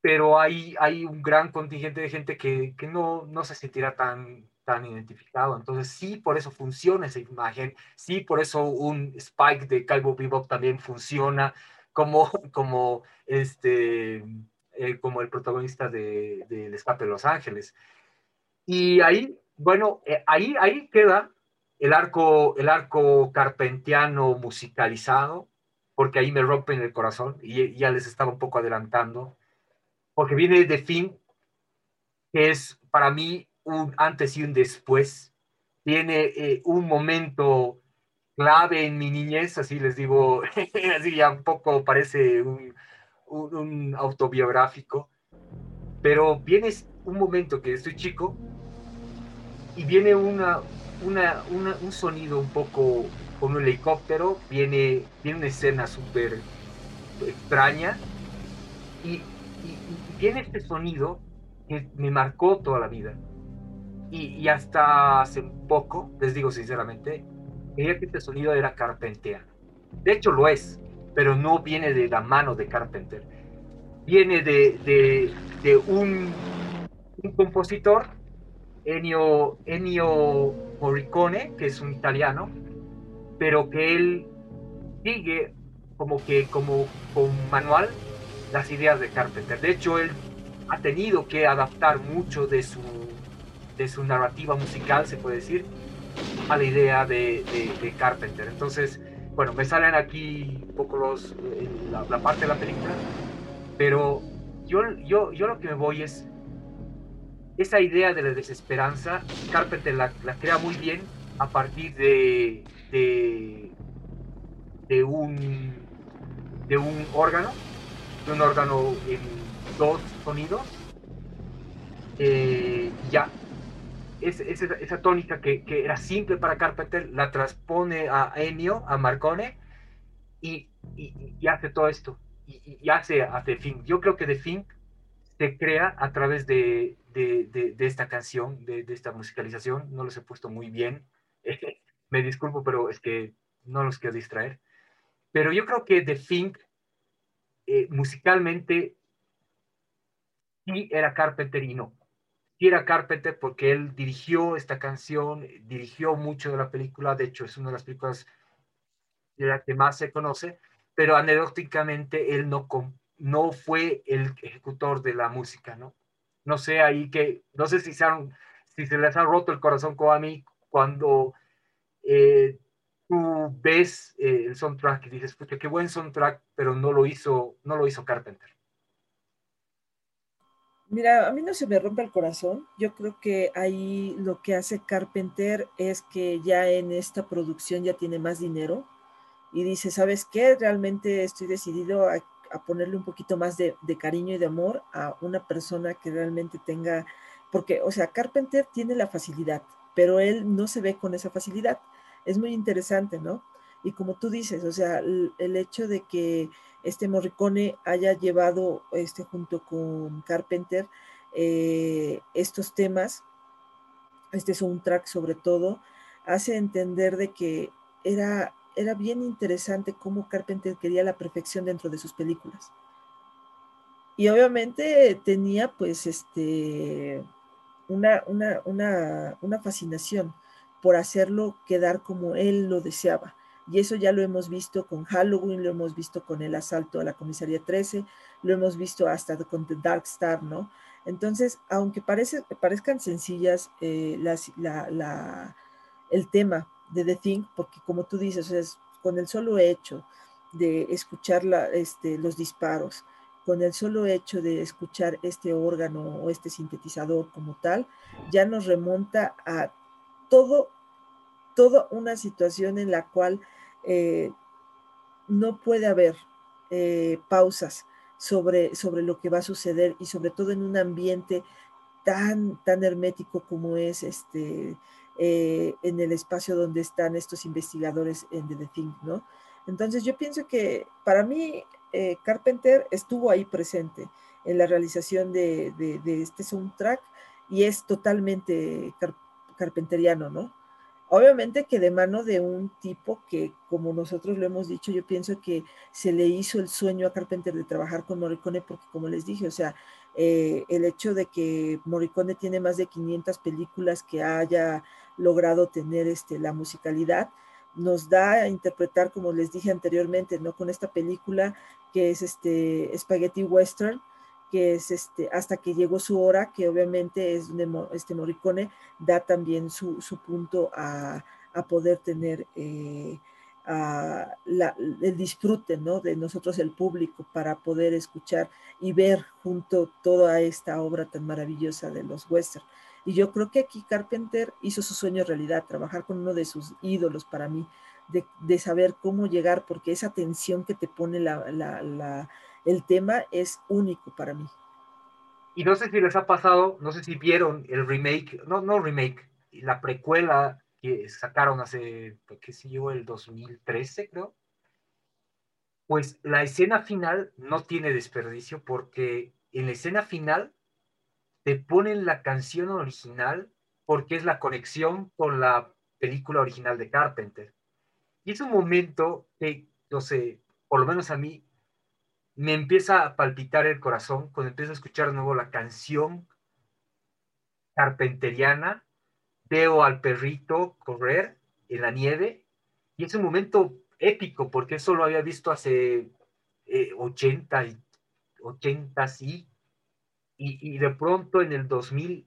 pero hay, hay un gran contingente de gente que, que no, no se sentirá tan tan identificado. Entonces, sí, por eso funciona esa imagen, sí, por eso un Spike de Calvo Bebop también funciona como, como, este, eh, como el protagonista del de, Escape de Los Ángeles. Y ahí, bueno, eh, ahí, ahí queda el arco, el arco carpentiano musicalizado, porque ahí me rompen el corazón y ya les estaba un poco adelantando, porque viene de fin, que es para mí un antes y un después. Tiene eh, un momento clave en mi niñez, así les digo, así ya un poco parece un, un, autobiográfico, pero viene un momento que estoy chico y viene una, una, un sonido un poco como un helicóptero, viene, viene una escena súper extraña y, y, y, viene este sonido que me marcó toda la vida. Y, hasta hace poco, les digo sinceramente, creía que este sonido era Carpenter. De hecho lo es, pero no viene de la mano de Carpenter. Viene de, de, un, un, compositor, Ennio, Ennio Morricone, que es un italiano, pero que él sigue como que como con manual las ideas de Carpenter. De hecho, él ha tenido que adaptar mucho de su de su narrativa musical, se puede decir, a la idea de, de, Carpenter. Entonces, bueno, me salen aquí un poco los, eh, la, parte de la película, pero yo, yo, yo lo que me voy es esa idea de la desesperanza, Carpenter la, crea muy bien a partir de, de, de, un, de un órgano, de un órgano en dos sonidos, eh, ya esa, tónica que, era simple para Carpenter, la transpone a Ennio, a Marcone, y, hace todo esto. Y, hace a Fink. Yo creo que The Fink se crea a través de, esta canción, de, esta musicalización. No los he puesto muy bien. Me disculpo, pero es que no los quiero distraer. Pero yo creo que The Fink, eh, musicalmente, sí era Carpenter y no era Carpenter porque él dirigió esta canción, dirigió mucho de la película, de hecho es una de las películas de la que más se conoce, pero anecdóticamente él no, no fue el ejecutor de la música, ¿no? No sé ahí que, no sé si se, si se les ha roto el corazón como a mí cuando eh, tú ves eh, el soundtrack y dices, pucha, qué buen soundtrack, pero no lo hizo, no lo hizo Carpenter. Mira, a mí no se me rompe el corazón. Yo creo que ahí lo que hace Carpenter es que ya en esta producción ya tiene más dinero y dice, ¿sabes qué? Realmente estoy decidido a, ponerle un poquito más de, cariño y de amor a una persona que realmente tenga, porque, o sea, Carpenter tiene la facilidad, pero él no se ve con esa facilidad. Es muy interesante, ¿no? Y como tú dices, o sea, el, hecho de que este Morricone haya llevado este junto con Carpenter eh, estos temas, este soundtrack sobre todo, hace entender de que era, era bien interesante cómo Carpenter quería la perfección dentro de sus películas. Y obviamente tenía pues este una, una, una, una fascinación por hacerlo quedar como él lo deseaba. Y eso ya lo hemos visto con Halloween, lo hemos visto con el asalto a la comisaría 13, lo hemos visto hasta con The Dark Star, ¿no? Entonces, aunque parece, parezcan sencillas eh, la, el tema de The Thing, porque como tú dices, es, con el solo hecho de escuchar este, los disparos, con el solo hecho de escuchar este órgano o este sintetizador como tal, ya nos remonta a todo, toda una situación en la cual eh, no puede haber eh, pausas sobre, sobre lo que va a suceder y sobre todo en un ambiente tan, tan hermético como es este, eh, en el espacio donde están estos investigadores en The Thing, ¿no? Entonces yo pienso que para mí Carpenter estuvo ahí presente en la realización de, este soundtrack y es totalmente carpenteriano, ¿no? Obviamente que de mano de un tipo que, como nosotros lo hemos dicho, yo pienso que se le hizo el sueño a Carpenter de trabajar con Morricone, porque como les dije, o sea, eh, el hecho de que Morricone tiene más de 500 películas que haya logrado tener este, la musicalidad, nos da a interpretar, como les dije anteriormente, ¿no? Con esta película que es este Spaghetti Western, que es este, hasta que llegó su hora, que obviamente es de este Morricone, da también su, punto a, poder tener eh, el disfrute ¿no? de nosotros, el público, para poder escuchar y ver junto toda esta obra tan maravillosa de los western. Y yo creo que aquí Carpenter hizo su sueño realidad, trabajar con uno de sus ídolos para mí, de, saber cómo llegar, porque esa tensión que te pone el tema es único para mí. Y no sé si les ha pasado, no sé si vieron el remake, no, no remake, la precuela que sacaron hace, qué sé yo, el 2013, creo. Pues la escena final no tiene desperdicio porque en la escena final te ponen la canción original porque es la conexión con la película original de Carpenter. Y es un momento que, no sé, por lo menos a mí, me empieza a palpitar el corazón cuando empiezo a escuchar de nuevo la canción carpenteriana, veo al perrito correr en la nieve, y es un momento épico, porque eso lo había visto hace 80, eh, 80 sí, y, de pronto en el 2000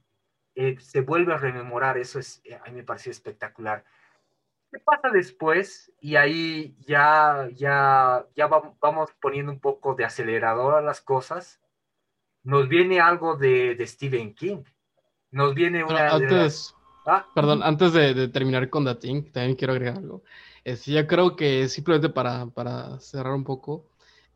eh, se vuelve a rememorar, eso es, eh, a mí me pareció espectacular. ¿Qué pasa después? Y ahí ya, ya, ya vamos poniendo un poco de acelerador a las cosas. Nos viene algo de, de Stephen King. Nos viene una... Antes, ¿Ah? Perdón, antes de, terminar con The Thing, también quiero agregar algo. Es, yo creo que simplemente para, para cerrar un poco,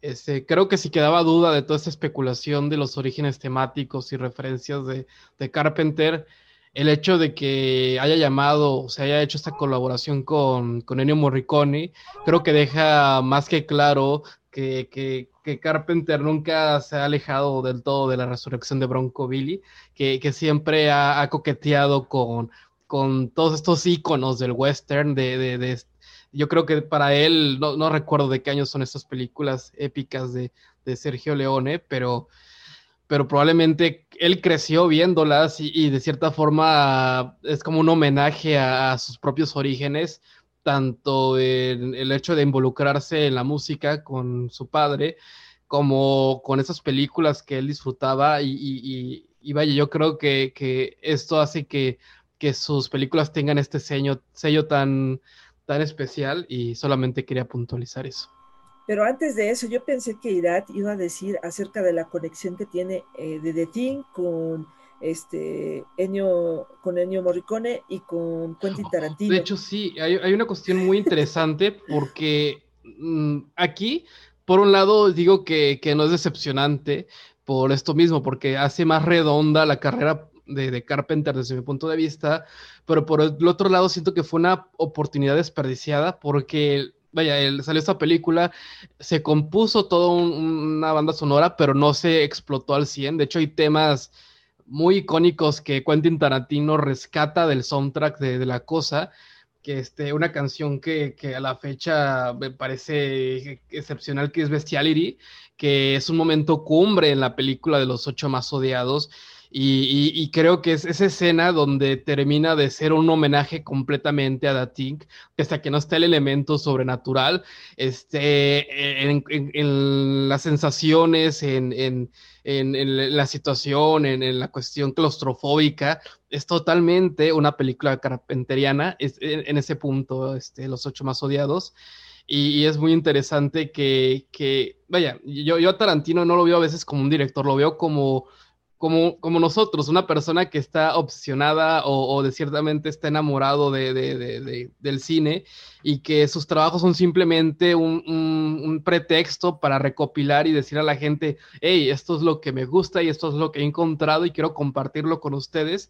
este, creo que si quedaba duda de toda esta especulación de los orígenes temáticos y referencias de, Carpenter, el hecho de que haya llamado, o se haya hecho esta colaboración con, con Ennio Morricone, creo que deja más que claro que, Carpenter nunca se ha alejado del todo de la resurrección de Bronco Billy, que, siempre ha, coqueteado con, con todos estos iconos del western, de, de, de, yo creo que para él, no, recuerdo de qué años son estas películas épicas de, Sergio Leone, pero, pero probablemente él creció viéndolas y, de cierta forma es como un homenaje a, sus propios orígenes, tanto en el hecho de involucrarse en la música con su padre, como con esas películas que él disfrutaba y, vaya, yo creo que, esto hace que, sus películas tengan este sello, sello tan tan especial y solamente quería puntualizar eso. Pero antes de eso, yo pensé que Irat iba a decir acerca de la conexión que tiene eh, de The Thing con este Ennio, con Ennio Morricone y con Quentin Tarantino. De hecho, sí, hay, una cuestión muy interesante porque mm, aquí, por un lado, digo que, que, no es decepcionante por esto mismo, porque hace más redonda la carrera de, Carpenter desde mi punto de vista, pero por el otro lado siento que fue una oportunidad desperdiciada porque vaya, salió esta película, se compuso toda una banda sonora, pero no se explotó al 100. De hecho, hay temas muy icónicos que Quentin Tarantino rescata del soundtrack de, La Cosa, que este, una canción que, que, a la fecha me parece excepcional, que es Bestiality, que es un momento cumbre en la película de los ocho más odiados y, creo que es esa escena donde termina de ser un homenaje completamente a Thing, hasta que no está el elemento sobrenatural, este, en, las sensaciones, en, la situación, en, la cuestión claustrofóbica, es totalmente una película carpenteriana, en, ese punto, este, Los Ocho Más Odiados. Y, es muy interesante que, que vaya, yo, yo a Tarantino no lo veo a veces como un director, lo veo como como, nosotros, una persona que está obsesionada o, de ciertamente está enamorado de, del cine y que sus trabajos son simplemente un, pretexto para recopilar y decir a la gente, hey, esto es lo que me gusta y esto es lo que he encontrado y quiero compartirlo con ustedes.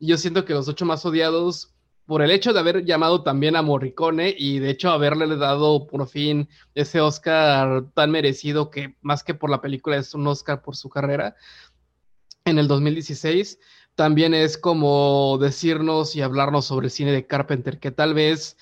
Yo siento que los ocho más odiados, por el hecho de haber llamado también a Morricone y de hecho haberle dado por fin ese Oscar tan merecido que más que por la película es un Oscar por su carrera, en el 2016, también es como decirnos y hablarnos sobre el cine de Carpenter, que tal vez,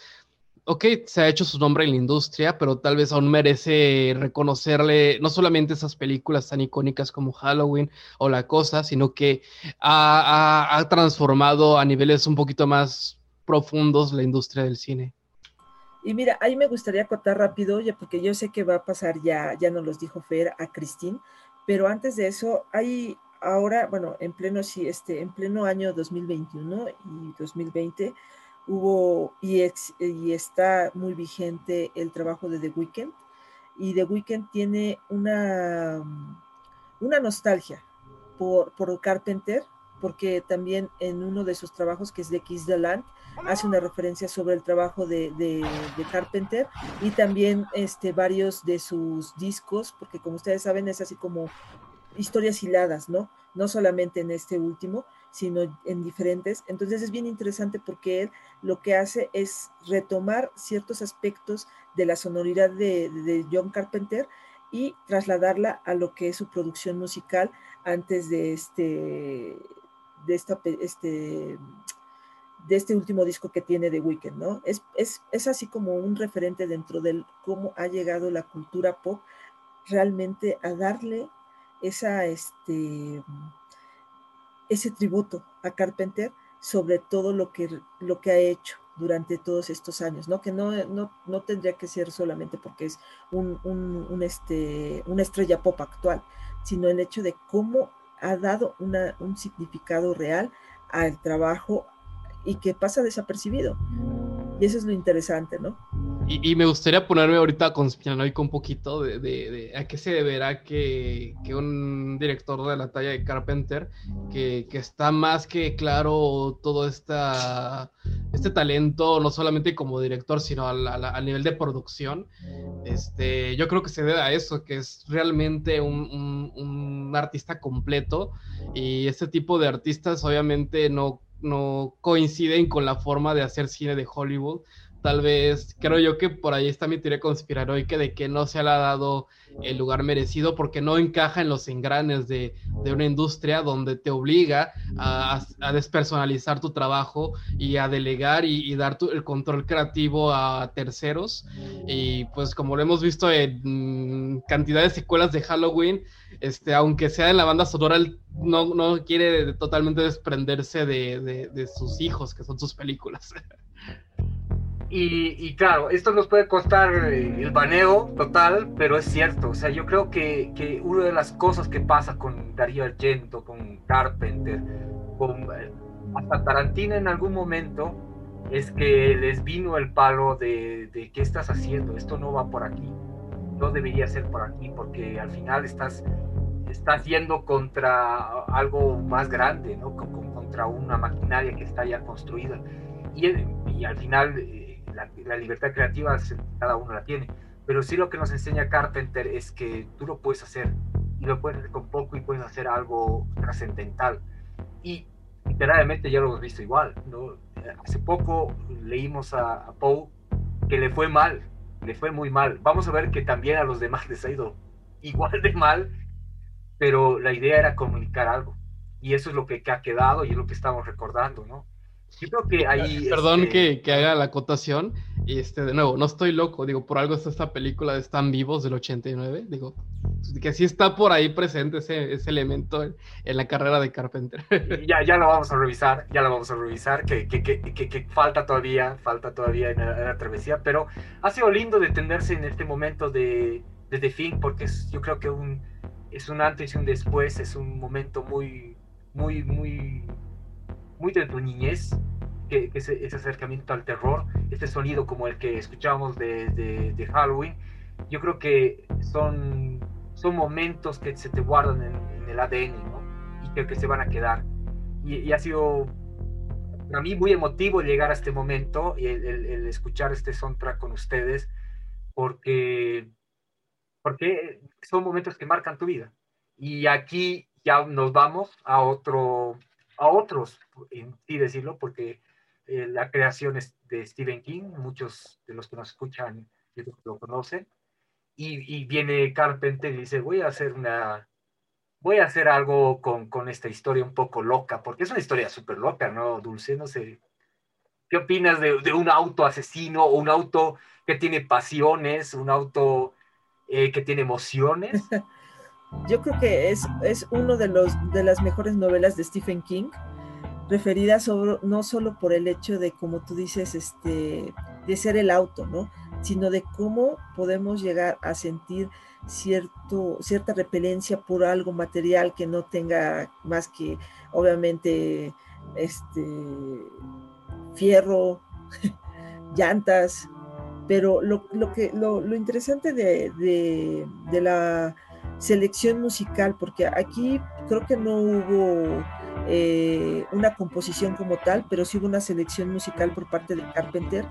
ok, se ha hecho su nombre en la industria, pero tal vez aún merece reconocerle no solamente esas películas tan icónicas como Halloween o La Cosa, sino que ha, transformado a niveles un poquito más profundos la industria del cine. Y mira, ahí me gustaría acotar rápido, ya porque yo sé que va a pasar ya, ya nos los dijo Fer a Cristín, pero antes de eso, hay ahora, bueno, en pleno, sí, este, en pleno año 2021 y 2020 hubo y, está muy vigente el trabajo de The Weeknd y The Weeknd tiene una, una nostalgia por, por Carpenter porque también en uno de sus trabajos, que es de Kiss the Land, hace una referencia sobre el trabajo de, de, de, Carpenter y también este, varios de sus discos, porque como ustedes saben es así como historias hiladas, ¿no? No solamente en este último, sino en diferentes. Entonces es bien interesante porque él lo que hace es retomar ciertos aspectos de la sonoridad de, John Carpenter y trasladarla a lo que es su producción musical antes de este de esta este de este último disco que tiene de Weekend, ¿no? Es, es, es así como un referente dentro del cómo ha llegado la cultura pop realmente a darle esa, este, ese tributo a Carpenter sobre todo lo que, lo que ha hecho durante todos estos años, ¿no? Que no, no, tendría que ser solamente porque es un, un, este, una estrella pop actual, sino el hecho de cómo ha dado una, un significado real al trabajo y que pasa desapercibido. Y eso es lo interesante, ¿no? Y, me gustaría ponerme ahorita conspiranoico un poquito de, a qué se deberá que, un director de la talla de Carpenter, que, está más que claro todo esta, este talento, no solamente como director, sino a, nivel de producción, este, yo creo que se debe a eso, que es realmente un, un artista completo. Y este tipo de artistas obviamente no no coinciden con la forma de hacer cine de Hollywood, tal vez, creo yo que por ahí está mi teoría conspiranoica de que no se le ha dado el lugar merecido porque no encaja en los engranes de, una industria donde te obliga a, despersonalizar tu trabajo y a delegar y, dar el control creativo a terceros. Y pues como lo hemos visto en mm, cantidad de secuelas de Halloween, este, aunque sea en la banda sonora, no, no quiere totalmente desprenderse de sus hijos, que son sus películas. Y, claro, esto nos puede costar eh, el baneo total, pero es cierto. O sea, yo creo que, que una de las cosas que pasa con Darío Argento, con Carpenter, con eh, hasta Tarantino en algún momento, es que les vino el palo de, de qué estás haciendo, esto no va por aquí, no debería ser por aquí, porque al final estás, estás yendo contra algo más grande, ¿no? contra una maquinaria que está ya construida. Y, y al final eh, la, libertad creativa cada uno la tiene, pero sí lo que nos enseña Carpenter es que tú lo puedes hacer y lo puedes hacer con poco y puedes hacer algo trascendental. Y literalmente ya lo hemos visto igual, ¿no? Hace poco leímos a, Poe que le fue mal le fue muy mal. Vamos a ver que también a los demás les ha ido igual de mal, pero la idea era comunicar algo. Y eso es lo que, ha quedado y es lo que estamos recordando, ¿no? Yo creo que ahí... Perdón este que, que, haga la acotación, y este, de nuevo, no estoy loco, digo, por algo está esta película de Están Vivos del 89, digo, que sí está por ahí presente ese, ese elemento en, la carrera de Carpenter. Ya, ya lo vamos a revisar, ya lo vamos a revisar, que, que, que falta todavía, falta todavía en la, travesía, pero ha sido lindo detenerse en este momento de, de The Thing, porque es, yo creo que un, es un antes y un después, es un momento muy, muy, muy, muy de tu niñez, que, ese, ese, acercamiento al terror, este sonido como el que escuchábamos de, de, Halloween, yo creo que son, son momentos que se te guardan en, el ADN, ¿no? Y que, que se van a quedar. Y, ha sido para mí muy emotivo llegar a este momento y el, el, escuchar este soundtrack con ustedes, porque, porque son momentos que marcan tu vida. Y aquí ya nos vamos a otro, a otros, en sí decirlo, porque eh, la creación es de Stephen King, muchos de los que nos escuchan lo conocen, y, viene Carpenter y dice, voy a hacer una, voy a hacer algo con, con esta historia un poco loca, porque es una historia súper loca, ¿no, Dulce? No sé, ¿qué opinas de, de, un auto asesino un auto que tiene pasiones, un auto eh, que tiene emociones? Yo creo que es, es uno de, de las mejores novelas de Stephen King referida sobre, no solo por el hecho de, como tú dices, este, de ser el auto, ¿no? Sino de cómo podemos llegar a sentir cierto, cierta repelencia por algo material que no tenga más que, obviamente, este, fierro, llantas, pero lo, que, lo, interesante de, de la selección musical, porque aquí creo que no hubo eh, una composición como tal, pero sí hubo una selección musical por parte de Carpenter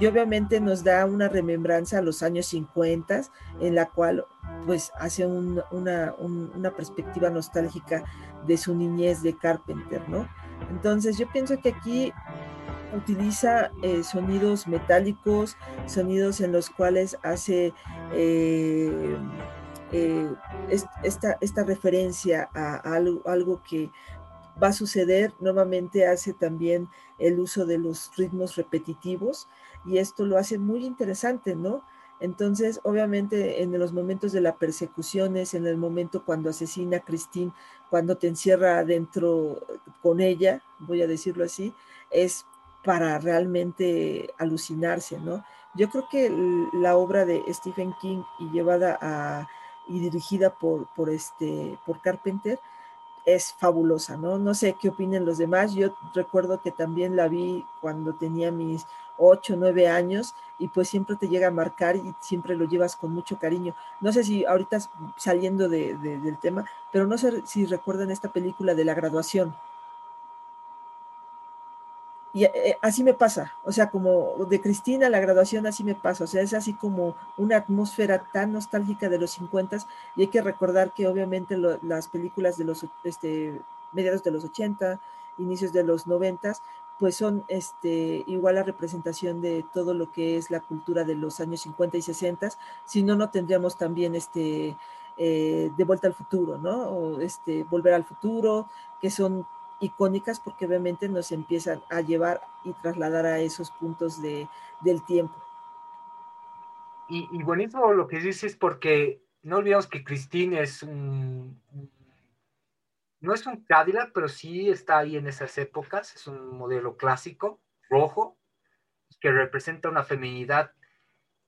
y obviamente nos da una remembranza a los años 50 en la cual pues hace una, una, perspectiva nostálgica de su niñez de Carpenter, ¿no? Entonces yo pienso que aquí utiliza eh, sonidos metálicos, sonidos en los cuales hace eh, esta, esta, referencia a, algo, que va a suceder. Nuevamente hace también el uso de los ritmos repetitivos y esto lo hace muy interesante, ¿no? Entonces, obviamente, en los momentos de las persecuciones, en el momento cuando asesina a Christine, cuando te encierra adentro con ella, voy a decirlo así, es para realmente alucinarse, ¿no? Yo creo que la obra de Stephen King y llevada a y dirigida por, por, este, por Carpenter es fabulosa, ¿no? No sé qué opinen los demás. Yo recuerdo que también la vi cuando tenía mis ocho, nueve años y pues siempre te llega a marcar y siempre lo llevas con mucho cariño. No sé si ahorita saliendo de, del tema, pero no sé si recuerdan esta película de la graduación. Y eh, así me pasa, o sea, como de Cristina la graduación así me pasa, o sea, es así como una atmósfera tan nostálgica de los 50 y hay que recordar que obviamente las películas de los este, mediados de los 80, inicios de los 90, pues son este, igual la representación de todo lo que es la cultura de los años 50 y 60, si no, no tendríamos también este, eh, de vuelta al futuro, ¿no? O este, volver al futuro, que son icónicas porque obviamente nos empiezan a llevar y trasladar a esos puntos de, del tiempo. Y, y buenísimo lo que dices porque no olvidemos que Christine es un, no es un Cadillac, pero sí está ahí en esas épocas, es un modelo clásico, rojo, que representa una feminidad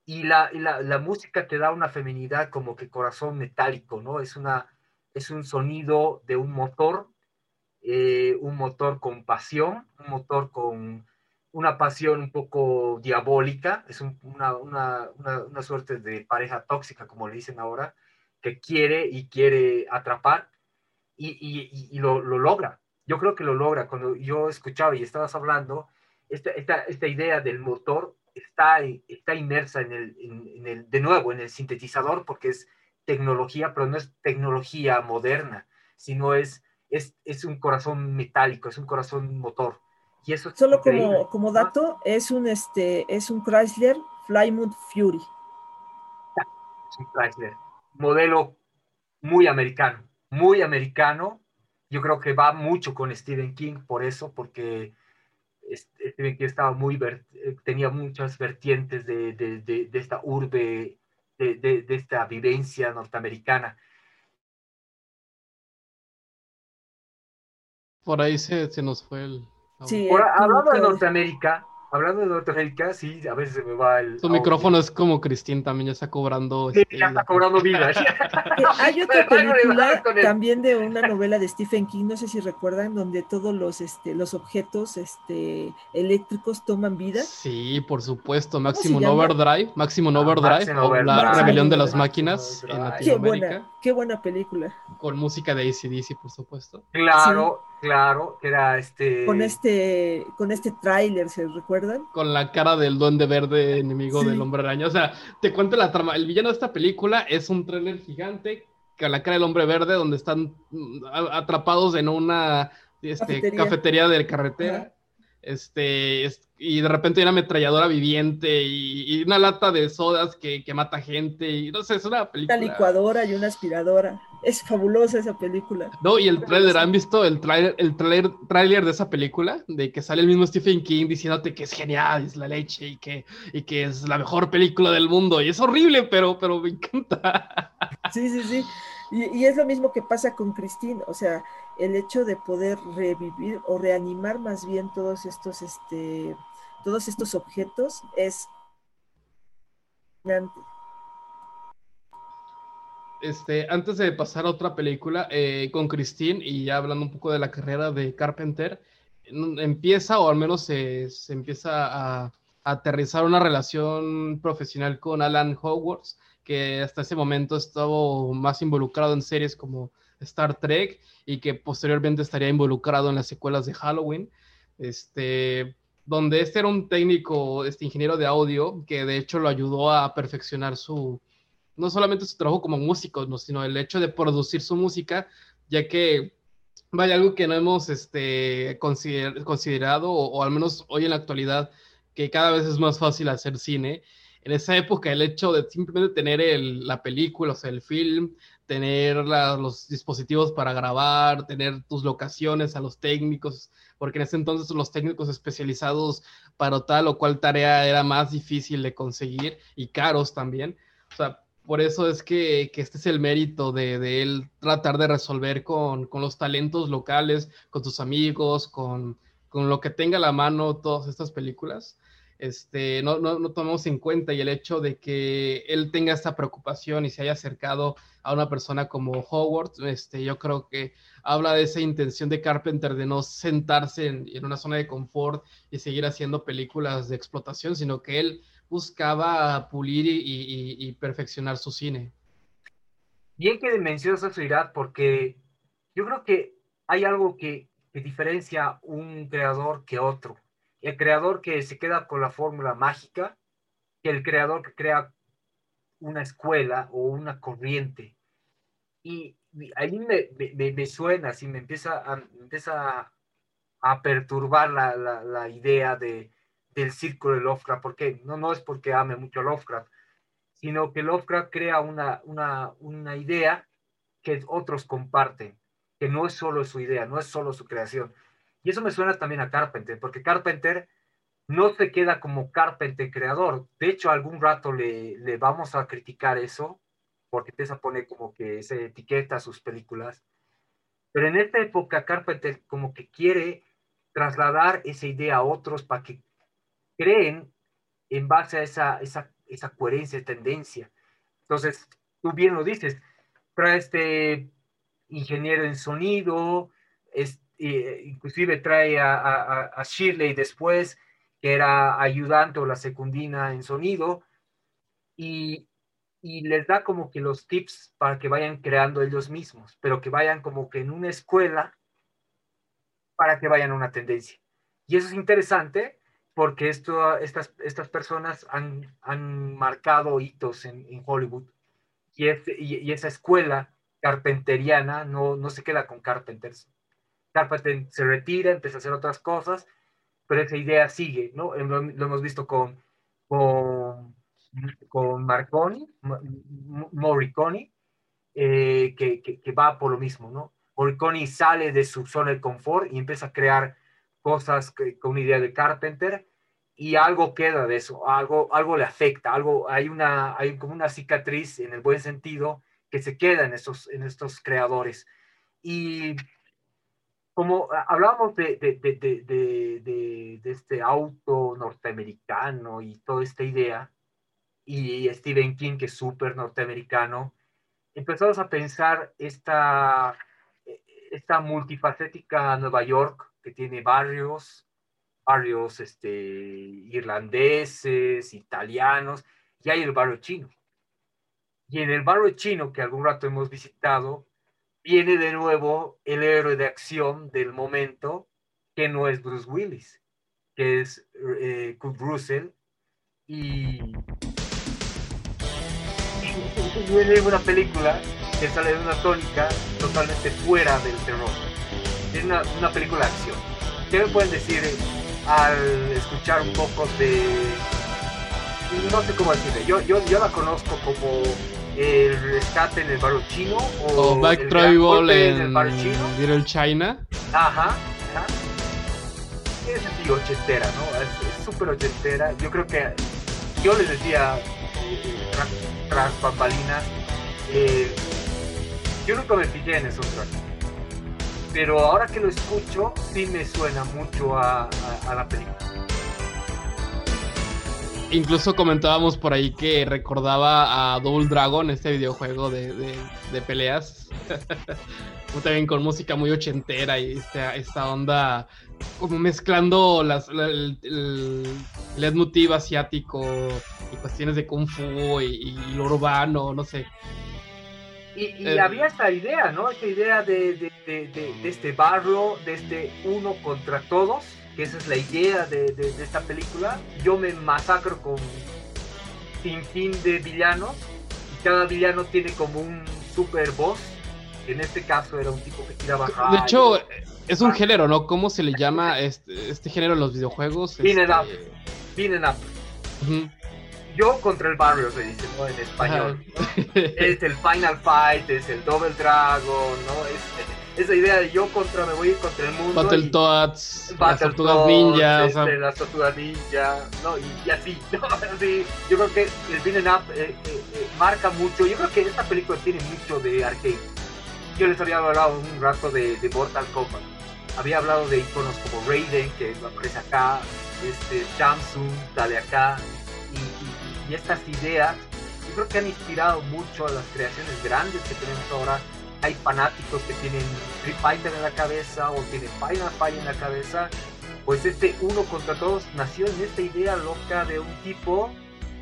y la, y la, la, música te da una feminidad como que corazón metálico, ¿no? Es, una, es un sonido de un motor eh, un motor con pasión, un motor con una pasión un poco diabólica, es una, una, una, suerte de pareja tóxica, como le dicen ahora, que quiere y quiere atrapar y, y, y lo, lo, logra. Yo creo que lo logra. Cuando yo escuchaba y estabas hablando, esta, esta, esta idea del motor está, está inmersa en el, en el, de nuevo, en el sintetizador, porque es tecnología, pero no es tecnología moderna, sino es es, un corazón metálico, es un corazón motor. Y eso Solo como, como dato, es un, este, es un Chrysler Plymouth Fury. es un Chrysler. Modelo muy americano, muy americano. Yo creo que va mucho con Stephen King por eso, porque Stephen King estaba muy, eh, tenía muchas vertientes de, de, de, de esta urbe, de, esta vivencia norteamericana. Por ahí se, se nos fue el... Sí, hablando de Norteamérica, Hablando de Norteamérica, sí, a veces se me va el. Su micrófono es como Cristín, también ya está cobrando. Sí, este, ya está cobrando vida. Hay otra película también de una novela de Stephen King, no sé si recuerdan, donde todos los, este, los objetos este, eléctricos toman vida. Sí, por supuesto. Maximum Overdrive. Maximum ah, Overdrive. o La rebelión de las máquinas en Latinoamérica. Qué buena, qué buena película. Con música de ACDC, por supuesto. Claro, claro, que era este. Con este, con este tráiler, ¿se recuerda? Con la cara del duende verde enemigo del hombre araña. O sea, te cuento la trama. El villano de esta película es un trailer gigante con la cara del hombre verde donde están mm, atrapados en una este, cafetería. de carretera. Este, y de repente hay una ametralladora viviente y, una lata de sodas que, que, mata gente. Y no sé, es una película. Una licuadora y una aspiradora. Es fabulosa esa película. No, y el trailer, ¿han visto el trailer, el trailer, trailer de esa película? De que sale el mismo Stephen King diciéndote que es genial, es la leche y que, y que es la mejor película del mundo. Y es horrible, pero, pero me encanta. Sí, sí, sí. Y, es lo mismo que pasa con Christine, o sea, el hecho de poder revivir o reanimar más bien todos estos, este, todos estos objetos es este, antes de pasar a otra película, eh, con Christine, y ya hablando un poco de la carrera de Carpenter, empieza, o al menos se, empieza a, a, aterrizar una relación profesional con Alan Hogwarts, que hasta ese momento estaba más involucrado en series como Star Trek y que posteriormente estaría involucrado en las secuelas de Halloween, este, donde este era un técnico, este ingeniero de audio, que de hecho lo ayudó a perfeccionar su, no solamente su trabajo como músico, sino el hecho de producir su música, ya que vaya algo que no hemos este, considerado, o, al menos hoy en la actualidad, que cada vez es más fácil hacer cine, en esa época el hecho de simplemente tener la película, o sea, el film, tener los dispositivos para grabar, tener tus locaciones a los técnicos, porque en ese entonces los técnicos especializados para tal o cual tarea era más difícil de conseguir y caros también. O sea, por eso es que, este es el mérito de, él tratar de resolver con, los talentos locales, con tus amigos, con, con lo que tenga a la mano todas estas películas este, no, no, no, tomamos en cuenta y el hecho de que él tenga esta preocupación y se haya acercado a una persona como Howard, este, yo creo que habla de esa intención de Carpenter de no sentarse en, una zona de confort y seguir haciendo películas de explotación, sino que él buscaba pulir y, perfeccionar su cine. Bien que mencionas Irat, porque yo creo que hay algo que, que diferencia un creador que otro el creador que se queda con la fórmula mágica que el creador que crea una escuela o una corriente. Y, ahí me, me, suena, así me empieza a, empieza a, perturbar la, la, idea de, del círculo de Lovecraft, porque no, no es porque ame mucho Lovecraft, sino que Lovecraft crea una, una, una idea que otros comparten, que no es solo su idea, no es solo su creación, y eso me suena también a Carpenter, porque Carpenter no se queda como Carpenter creador. De hecho, algún rato le, le vamos a criticar eso, porque empieza a poner como que se etiqueta a sus películas. Pero en esta época Carpenter como que quiere trasladar esa idea a otros para que creen en base a esa, esa, esa coherencia, tendencia. Entonces, tú bien lo dices, trae este ingeniero en sonido, este eh, inclusive trae a, Shirley después, que era ayudante o la secundina en sonido, y, les da como que los tips para que vayan creando ellos mismos, pero que vayan como que en una escuela para que vayan a una tendencia. Y eso es interesante porque esto, estas, estas personas han, han marcado hitos en, Hollywood y, esa escuela carpenteriana no, no se queda con Carpenters, Carpenter se retira, empieza a hacer otras cosas, pero esa idea sigue, ¿no? Lo, hemos visto con, con con Marconi, Morricone, eh, que, que, va por lo mismo, ¿no? Morricone sale de su zona de confort y empieza a crear cosas con una idea de Carpenter y algo queda de eso, algo, algo le afecta, algo, hay, una, hay como una cicatriz en el buen sentido que se queda en estos, en estos creadores. Y como hablábamos de, de, de, de, este auto norteamericano y toda esta idea, y Stephen King, que es súper norteamericano, empezamos a pensar esta, esta multifacética Nueva York que tiene barrios, barrios este, irlandeses, italianos, y hay el barrio chino. Y en el barrio chino, que algún rato hemos visitado, viene de nuevo el héroe de acción del momento, que no es Bruce Willis, que es eh, Kurt Russell, y, viene una película que sale de una tónica totalmente fuera del terror. Es una, una película de acción. ¿Qué me pueden decir al escuchar un poco de... No sé cómo decirle, yo, yo, yo la conozco como el rescate en el barrio chino o, o Back Travel en, el barrio chino. Little China. Ajá, ajá. Es así ochentera, ¿no? Es súper ochentera. Yo creo que yo les decía eh, tras, bambalinas, eh, yo nunca me fijé en esos tracks. Pero ahora que lo escucho, sí me suena mucho a la película. Incluso comentábamos por ahí que recordaba a Double Dragon, este videojuego de, de, peleas. También con música muy ochentera y esta, esta onda como mezclando las, el, el, asiático y cuestiones de kung fu y, lo urbano, no sé. Y, eh, había esta idea, ¿no? Esta idea de, de, de, este barrio, de este uno contra todos, que esa es la idea de, esta película. Yo me masacro con sin fin de villanos y cada villano tiene como un super boss. En este caso era un tipo que tiraba De hecho, es un género, ¿no? ¿Cómo se le llama este, este género en los videojuegos? Bean este... up. Bean up. Yo contra el barrio se dice, ¿no? En español. es el Final Fight, es el Double Dragon, ¿no? Es, esa idea de yo contra me voy contra el mundo. Battletoads, las tortugas ninja. Este, Las tortugas ninja, ¿no? Y, así, ¿no? Así, yo creo que el Beaten Up eh, eh, eh, marca mucho. Yo creo que esta película tiene mucho de arcade. Yo les había hablado un rato de, de Mortal Kombat. Había hablado de iconos como Raiden, que aparece acá, este, Shamsung, sale acá. Y, y estas ideas, yo creo que han inspirado mucho a las creaciones grandes que tenemos ahora hay fanáticos que tienen Street Fighter en la cabeza o tienen Final Fight en la cabeza, pues este uno contra todos nació en esta idea loca de un tipo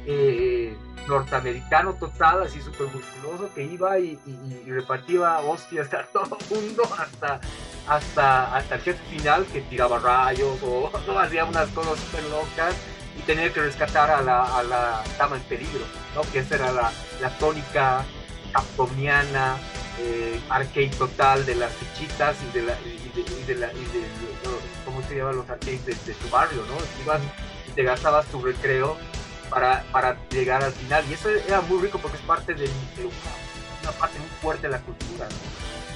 eh, norteamericano total, así súper musculoso, que iba y, repartía hostias a todo el mundo hasta, hasta, hasta el jefe final que tiraba rayos o hacía unas cosas súper locas y tenía que rescatar a la, a la dama en peligro, ¿no? que esa era la, la tónica capcomiana eh, arcade total de las fichitas y de la y de, la y de, cómo se llaman los arcades de, tu barrio no ibas y te gastabas tu recreo para, para llegar al final. Y eso era muy rico porque es parte de, una, parte muy fuerte de la cultura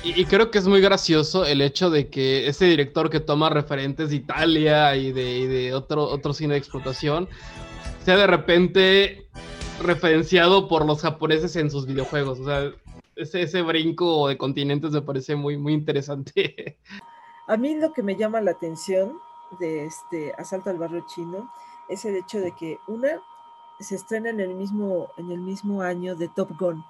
y, creo que es muy gracioso el hecho de que ese director que toma referentes de Italia y de, y de otro, otro cine de explotación sea de repente referenciado por los japoneses en sus videojuegos. O sea, ese, ese brinco de continentes me parece muy, muy interesante. A mí lo que me llama la atención de este Asalto al Barrio Chino es el hecho de que una se estrena en el mismo, en el mismo año de Top Gun.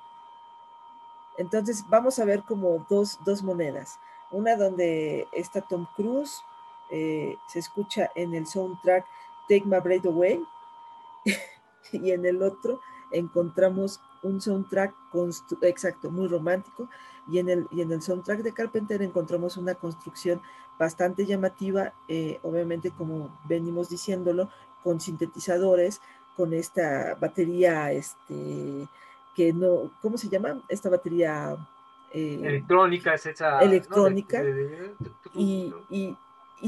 Entonces vamos a ver como dos, dos monedas. Una donde está Tom Cruise, eh, se escucha en el soundtrack Take My Breath Away, y en el otro encontramos un soundtrack exacto, muy romántico, y en, el, y en el soundtrack de Carpenter encontramos una construcción bastante llamativa, eh, obviamente como venimos diciéndolo, con sintetizadores, con esta batería, este, que no, ¿cómo se llama? Esta batería... Eh, electrónica, es esa... Electrónica. y, y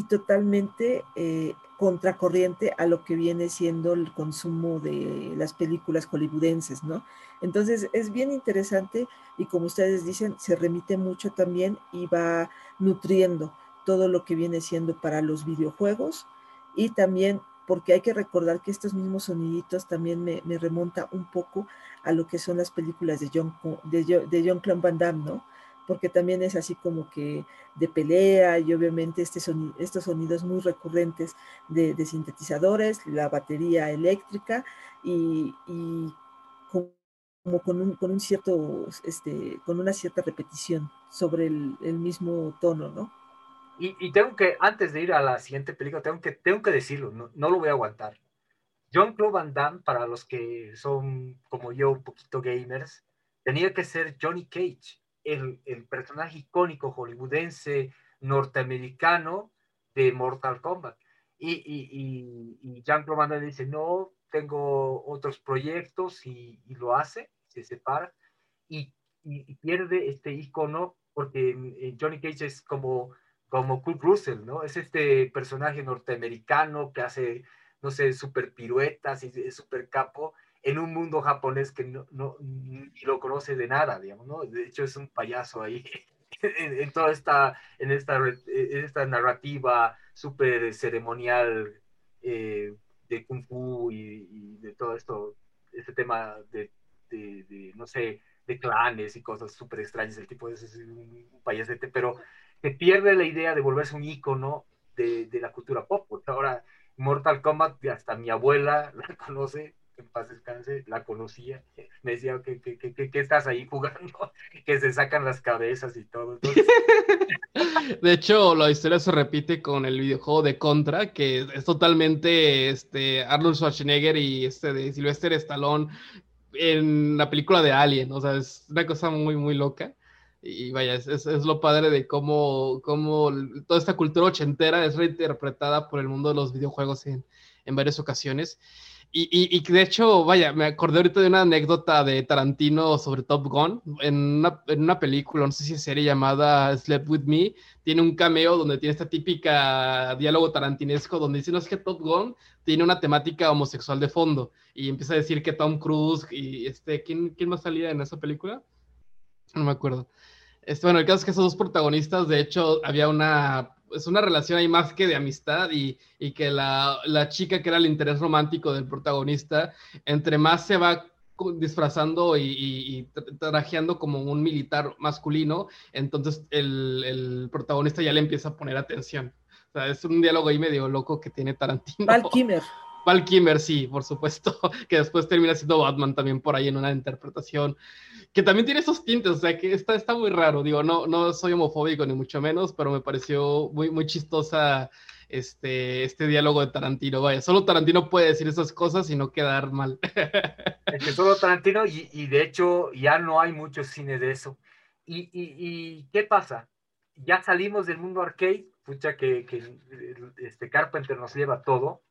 totalmente eh, contracorriente a lo que viene siendo el consumo de las películas hollywoodenses, ¿no? Entonces es bien interesante y como ustedes dicen, se remite mucho también y va nutriendo todo lo que viene siendo para los videojuegos y también porque hay que recordar que estos mismos soniditos también me, me remonta un poco a lo que son las películas de John, de, de John Van Damme, ¿no? Porque también es así como que de pelea y obviamente este estos sonidos muy recurrentes de, sintetizadores, la batería eléctrica y, como con un, con un, cierto, este, con una cierta repetición sobre el, mismo tono, ¿no? Y, tengo que, antes de ir a la siguiente película, tengo que, tengo que decirlo, no, no lo voy a aguantar. John Claude Van Damme, para los que son como yo, un poquito gamers, tenía que ser Johnny Cage el, personaje icónico hollywoodense norteamericano de Mortal Kombat. Y, y, y, Jean-Claude dice, no, tengo otros proyectos y, lo hace, se separa y, pierde este icono porque Johnny Cage es como, como Kurt Russell, ¿no? Es este personaje norteamericano que hace, no sé, super piruetas y super capo en un mundo japonés que no, no ni lo conoce de nada, digamos, ¿no? De hecho es un payaso ahí en, toda esta, en esta, en esta narrativa súper ceremonial eh, de Kung Fu y, de todo esto, este tema de, de, no sé, de clanes y cosas súper extrañas, el tipo es, un, payasete, pero se pierde la idea de volverse un ícono de, de la cultura pop, porque ahora Mortal Kombat, hasta mi abuela la conoce, en paz descanse, la conocía, me decía que, que, que, que, estás ahí jugando, que se sacan las cabezas y todo. De hecho, la historia se repite con el videojuego de Contra, que es totalmente este, Arnold Schwarzenegger y este de Sylvester Stallone en la película de Alien, o sea, es una cosa muy, muy loca. Y vaya, es, es, lo padre de cómo, cómo, toda esta cultura ochentera es reinterpretada por el mundo de los videojuegos en, en varias ocasiones. Y, y, de hecho, vaya, me acordé ahorita de una anécdota de Tarantino sobre Top Gun. En una, en una película, no sé si es serie llamada Slept With Me, tiene un cameo donde tiene esta típica diálogo tarantinesco donde dice, no es que Top Gun tiene una temática homosexual de fondo. Y empieza a decir que Tom Cruise y este, ¿quién, quién más salía en esa película? No me acuerdo. Este, bueno, el caso es que esos dos protagonistas, de hecho, había una es una relación ahí más que de amistad y, y que la, la, chica que era el interés romántico del protagonista, entre más se va disfrazando y, trajeando como un militar masculino, entonces el, el, protagonista ya le empieza a poner atención. O sea, es un diálogo ahí medio loco que tiene Tarantino. Val. Val Kimmer, sí, por supuesto, que después termina siendo Batman también por ahí en una interpretación que también tiene esos tintes, o sea, que está, está muy raro, digo, no, no soy homofóbico ni mucho menos, pero me pareció muy, muy chistosa este, este diálogo de Tarantino, vaya, solo Tarantino puede decir esas cosas y no quedar mal. Es que solo Tarantino, y, y de hecho ya no hay mucho cine de eso. ¿Y, y, y qué pasa? Ya salimos del mundo arcade, pucha que, que este Carpenter nos lleva todo,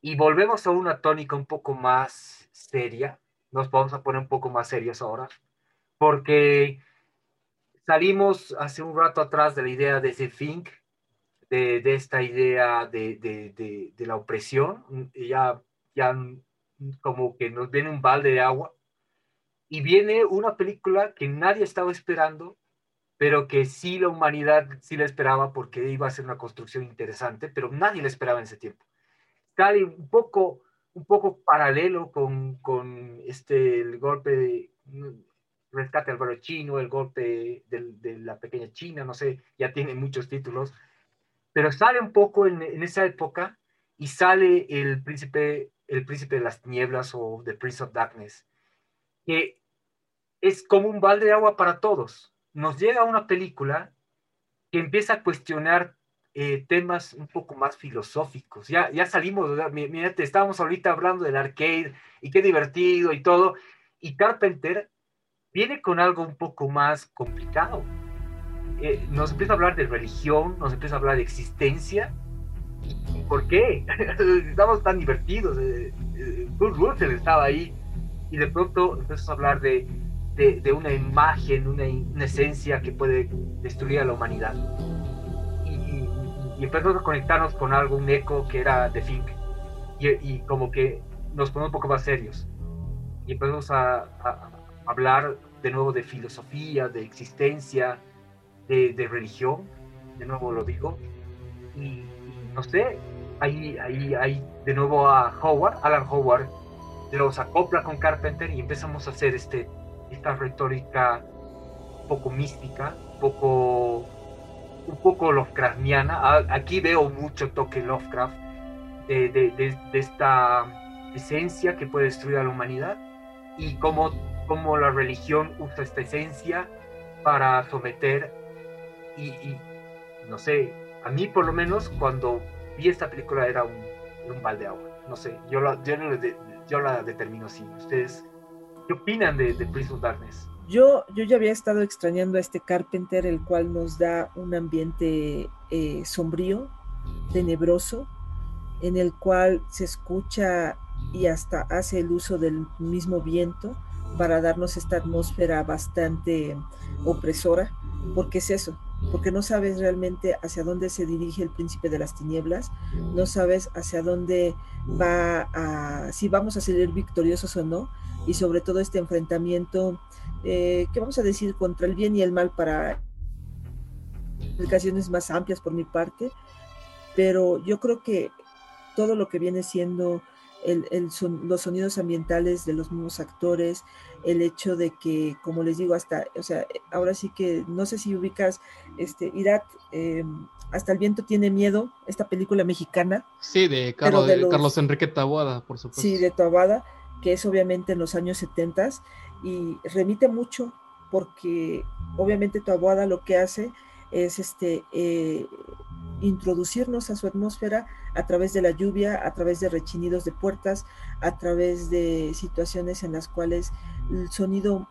y volvemos a una tónica un poco más seria, nos vamos a poner un poco más serios ahora, porque salimos hace un rato atrás de la idea de The Think, de, de esta idea de, de, de, la opresión, ya, ya como que nos viene un balde de agua, y viene una película que nadie estaba esperando, pero que sí la humanidad sí la esperaba porque iba a ser una construcción interesante, pero nadie la esperaba en ese tiempo. Sale un poco un poco paralelo con, con este, el golpe de rescate al barrio chino, el golpe de, de, la pequeña China, no sé, ya tiene muchos títulos, pero sale un poco en, en, esa época y sale el príncipe, el príncipe de las nieblas o The Prince of Darkness, que es como un balde de agua para todos. Nos llega una película que empieza a cuestionar eh, temas un poco más filosóficos. Ya, ya salimos, te estábamos ahorita hablando del arcade y qué divertido y todo, y Carpenter viene con algo un poco más complicado. Eh, nos empieza a hablar de religión, nos empieza a hablar de existencia. ¿Por qué? Estamos tan divertidos. Eh, Russell estaba ahí y de pronto empieza a hablar de, de, de una imagen, una, una esencia que puede destruir a la humanidad y empezamos a conectarnos con algo, un eco que era de Fink. Y, como que nos ponemos un poco más serios. Y empezamos a, hablar de nuevo de filosofía, de existencia, de, religión, de nuevo lo digo. Y, no sé, ahí, ahí, ahí de nuevo a Howard, Alan Howard, los acopla con Carpenter y empezamos a hacer este, esta retórica poco mística, poco un poco Lovecraftiana. Aquí veo mucho toque Lovecraft de, de, esta esencia que puede destruir a la humanidad y cómo, cómo la religión usa esta esencia para someter y, no sé, a mí por lo menos cuando vi esta película era un, un balde de agua. No sé, yo la, yo, yo la determino así. ¿Ustedes qué opinan de, de Prison Darkness? Yo, yo ya había estado extrañando a este Carpenter, el cual nos da un ambiente eh, sombrío, tenebroso, en el cual se escucha y hasta hace el uso del mismo viento para darnos esta atmósfera bastante opresora, porque es eso, porque no sabes realmente hacia dónde se dirige el príncipe de las tinieblas, no sabes hacia dónde va a, si vamos a salir victoriosos o no, y sobre todo este enfrentamiento eh, que vamos a decir contra el bien y el mal para explicaciones más amplias por mi parte, pero yo creo que todo lo que viene siendo el, los sonidos ambientales de los mismos actores, el hecho de que, como les digo, hasta, o sea, ahora sí que no sé si ubicas, este, Irat, eh, hasta el viento tiene miedo, esta película mexicana. Sí, de, Carlos Enrique Taboada, por supuesto. Sí, de Taboada, que es obviamente en los años 70 y remite mucho porque obviamente tu abuada lo que hace es este eh, introducirnos a su atmósfera a través de la lluvia, a través de rechinidos de puertas, a través de situaciones en las cuales el sonido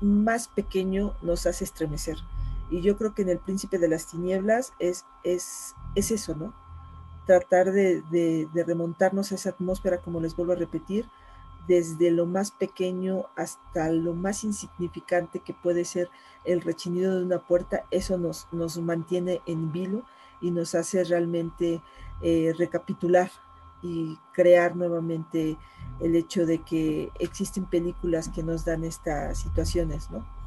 más pequeño nos hace estremecer. Y yo creo que en el Príncipe de las Tinieblas es, es, es eso, ¿no? Tratar de, de remontarnos a esa atmósfera, como les vuelvo a repetir, desde lo más pequeño hasta lo más insignificante que puede ser el rechinido de una puerta, eso nos, nos mantiene en vilo y nos hace realmente eh, recapitular y crear nuevamente el hecho de que existen películas que nos dan estas situaciones, ¿no?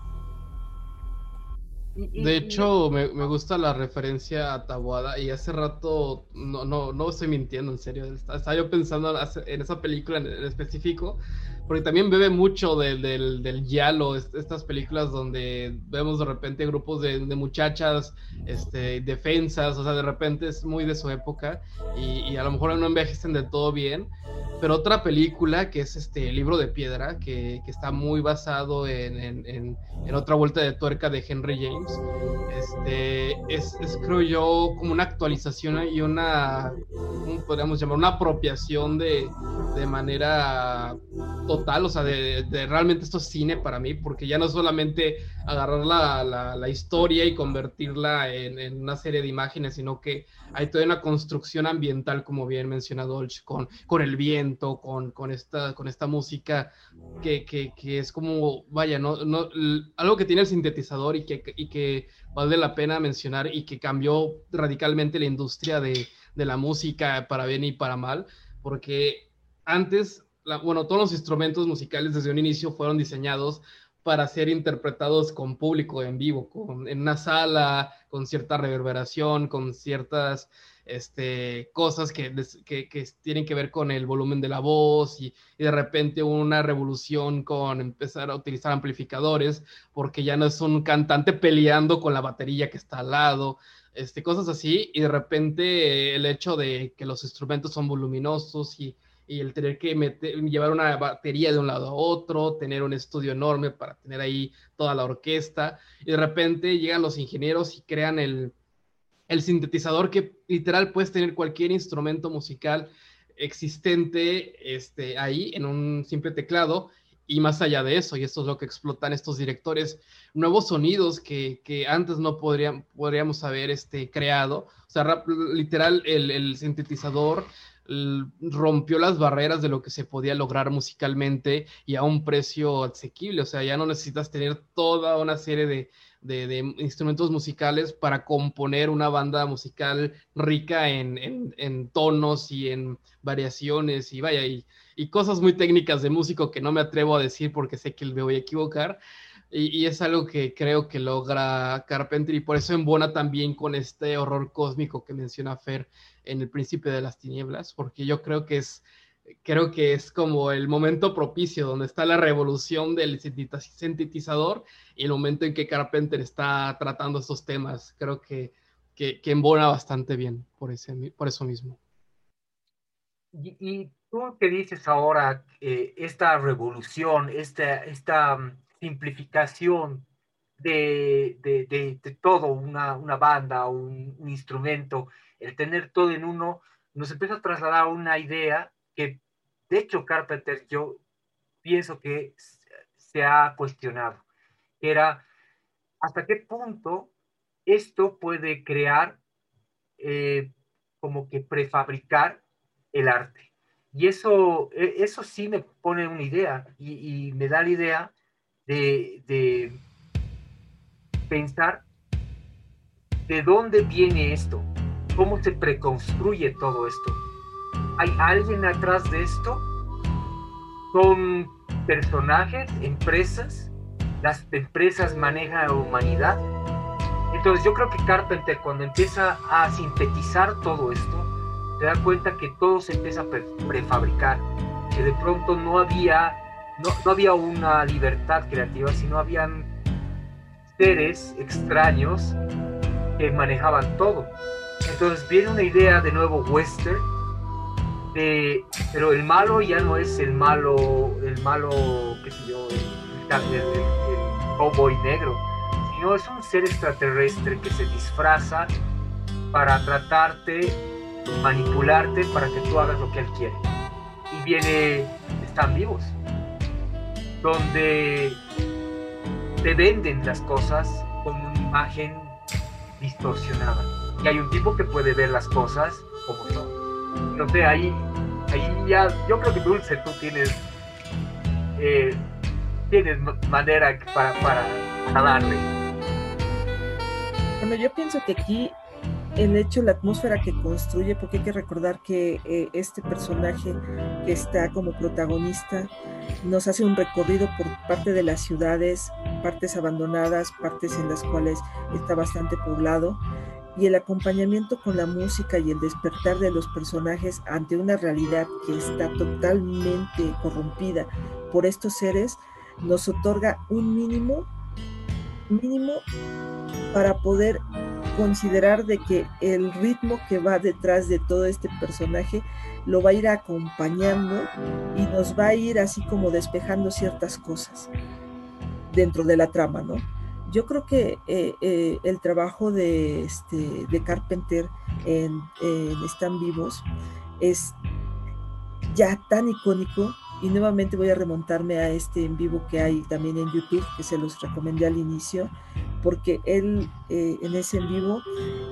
De hecho, me, me, gusta la referencia a Tabuada y hace rato, no, no, no estoy mintiendo, en serio, estaba yo pensando en esa película en específico, porque también bebe mucho del, del, del Yalo, estas películas donde vemos de repente grupos de, de, muchachas, este, defensas, o sea, de repente es muy de su época y, y a lo mejor no envejecen de todo bien, pero otra película que es este Libro de Piedra, que, que está muy basado en, en, en, otra vuelta de tuerca de Henry James, este, es, es, creo yo como una actualización y una, ¿cómo podríamos llamar? Una apropiación de, de manera total, o sea, de, de, realmente esto es cine para mí, porque ya no solamente agarrar la, la, la historia y convertirla en, en, una serie de imágenes, sino que hay toda una construcción ambiental, como bien mencionado Dolch, con, con el viento, con, con, esta, con esta música que, que, que es como, vaya, no, no, algo que tiene el sintetizador y que, y que vale la pena mencionar y que cambió radicalmente la industria de, de la música para bien y para mal, porque antes, bueno, todos los instrumentos musicales desde un inicio fueron diseñados para ser interpretados con público en vivo, en una sala, con cierta reverberación, con ciertas este, cosas que, tienen que ver con el volumen de la voz y, y, de repente una revolución con empezar a utilizar amplificadores porque ya no es un cantante peleando con la batería que está al lado, este, cosas así, y de repente el hecho de que los instrumentos son voluminosos y y el tener que meter, llevar una batería de un lado a otro, tener un estudio enorme para tener ahí toda la orquesta, y de repente llegan los ingenieros y crean el, el sintetizador que literal puedes tener cualquier instrumento musical existente este, ahí en un simple teclado y más allá de eso, y esto es lo que explotan estos directores, nuevos sonidos que, que antes no podrían, podríamos haber este, creado. O sea, literal, el, el, sintetizador rompió las barreras de lo que se podía lograr musicalmente y a un precio asequible. O sea, ya no necesitas tener toda una serie de, instrumentos musicales para componer una banda musical rica en, tonos y en variaciones y vaya, y, y, cosas muy técnicas de músico que no me atrevo a decir porque sé que me voy a equivocar. Y, es algo que creo que logra Carpenter y por eso embona también con este horror cósmico que menciona Fer en el Príncipe de las Tinieblas, porque yo creo que es, creo que es como el momento propicio donde está la revolución del sintetizador y el momento en que Carpenter está tratando estos temas. Creo que, que, embona bastante bien por, ese, por eso mismo. Y, tú qué dices ahora, eh, esta revolución, esta, esta simplificación de, de, todo, una, una banda, un, un, instrumento, el tener todo en uno, nos empieza a trasladar una idea que, de hecho, Carpenter, yo pienso que se ha cuestionado, era hasta qué punto esto puede crear, eh, como que prefabricar el arte. Y eso, e, eso sí me pone una idea y me da la idea de, pensar de dónde viene esto, cómo se preconstruye todo esto. ¿Hay alguien atrás de esto? ¿Son personajes, empresas? ¿Las empresas manejan la humanidad? Entonces yo creo que Carpenter cuando empieza a sintetizar todo esto, se da cuenta que todo se empieza a prefabricar, que de pronto no había no, había una libertad creativa, sino habían seres extraños que manejaban todo. Entonces viene una idea de nuevo western, de, pero el malo ya no es el malo, el malo, qué sé yo, el, cowboy negro, sino es un ser extraterrestre que se disfraza para tratarte, manipularte para que tú hagas lo que él quiere. Y viene, están vivos donde te venden las cosas con una imagen distorsionada. Y hay un tipo que puede ver las cosas como son. Sé, ahí, ahí ya, yo creo que Dulce, tú tienes, eh, tienes manera para, para, para darle. Bueno, yo pienso que aquí el hecho, la atmósfera que construye, porque hay que recordar que eh, este personaje que está como protagonista nos hace un recorrido por parte de las ciudades, partes abandonadas, partes en las cuales está bastante poblado, y el acompañamiento con la música y el despertar de los personajes ante una realidad que está totalmente corrompida por estos seres, nos otorga un mínimo, mínimo para poder considerar de que el ritmo que va detrás de todo este personaje lo va a ir acompañando y nos va a ir así como despejando ciertas cosas dentro de la trama, ¿no? Yo creo que eh, eh, el trabajo de, este, de Carpenter en, en Están Vivos es ya tan icónico y nuevamente voy a remontarme a este en vivo que hay también en YouTube, que se los recomendé al inicio, porque él eh, en ese en vivo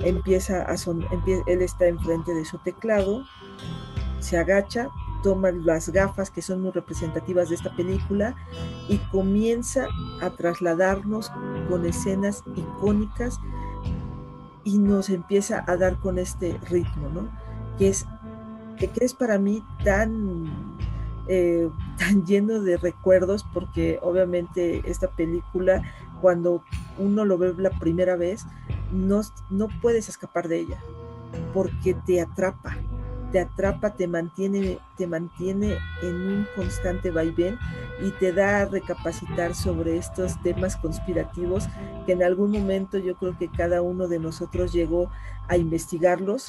empieza a son, él está enfrente de su teclado, se agacha, toma las gafas que son muy representativas de esta película y comienza a trasladarnos con escenas icónicas y nos empieza a dar con este ritmo, ¿no? Que es, que es para mí tan eh, tan lleno de recuerdos porque obviamente esta película cuando uno lo ve la primera vez, no, no puedes escapar de ella, porque te atrapa, te atrapa, te mantiene, te mantiene en un constante vaivén y te da a recapacitar sobre estos temas conspirativos que en algún momento yo creo que cada uno de nosotros llegó a investigarlos.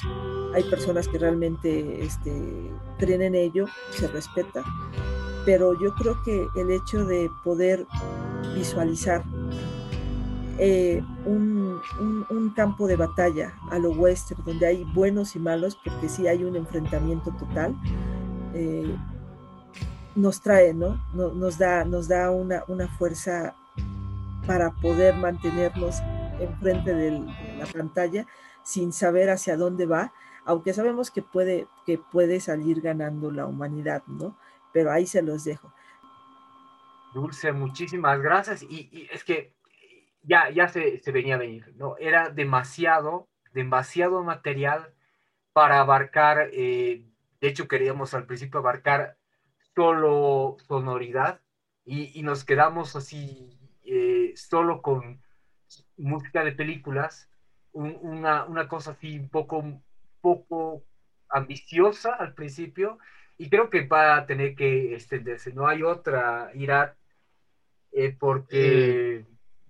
Hay personas que realmente este, creen en ello, se respeta, pero yo creo que el hecho de poder visualizar eh, un, campo de batalla a lo western, donde hay buenos y malos, porque sí hay un enfrentamiento total, eh, nos trae, ¿no? Nos da, nos da una, una fuerza para poder mantenernos enfrente de la pantalla sin saber hacia dónde va, aunque sabemos que puede, que puede salir ganando la humanidad, ¿no? Pero ahí se los dejo. Dulce, muchísimas gracias. Y, es que ya, ya se, se, venía a venir, ¿no? Era demasiado, demasiado material para abarcar, eh, de hecho queríamos al principio abarcar solo sonoridad y, y nos quedamos así eh, solo con música de películas, una, una, cosa así un poco, poco ambiciosa al principio y creo que va a tener que extenderse. No hay otra, Irat, eh, porque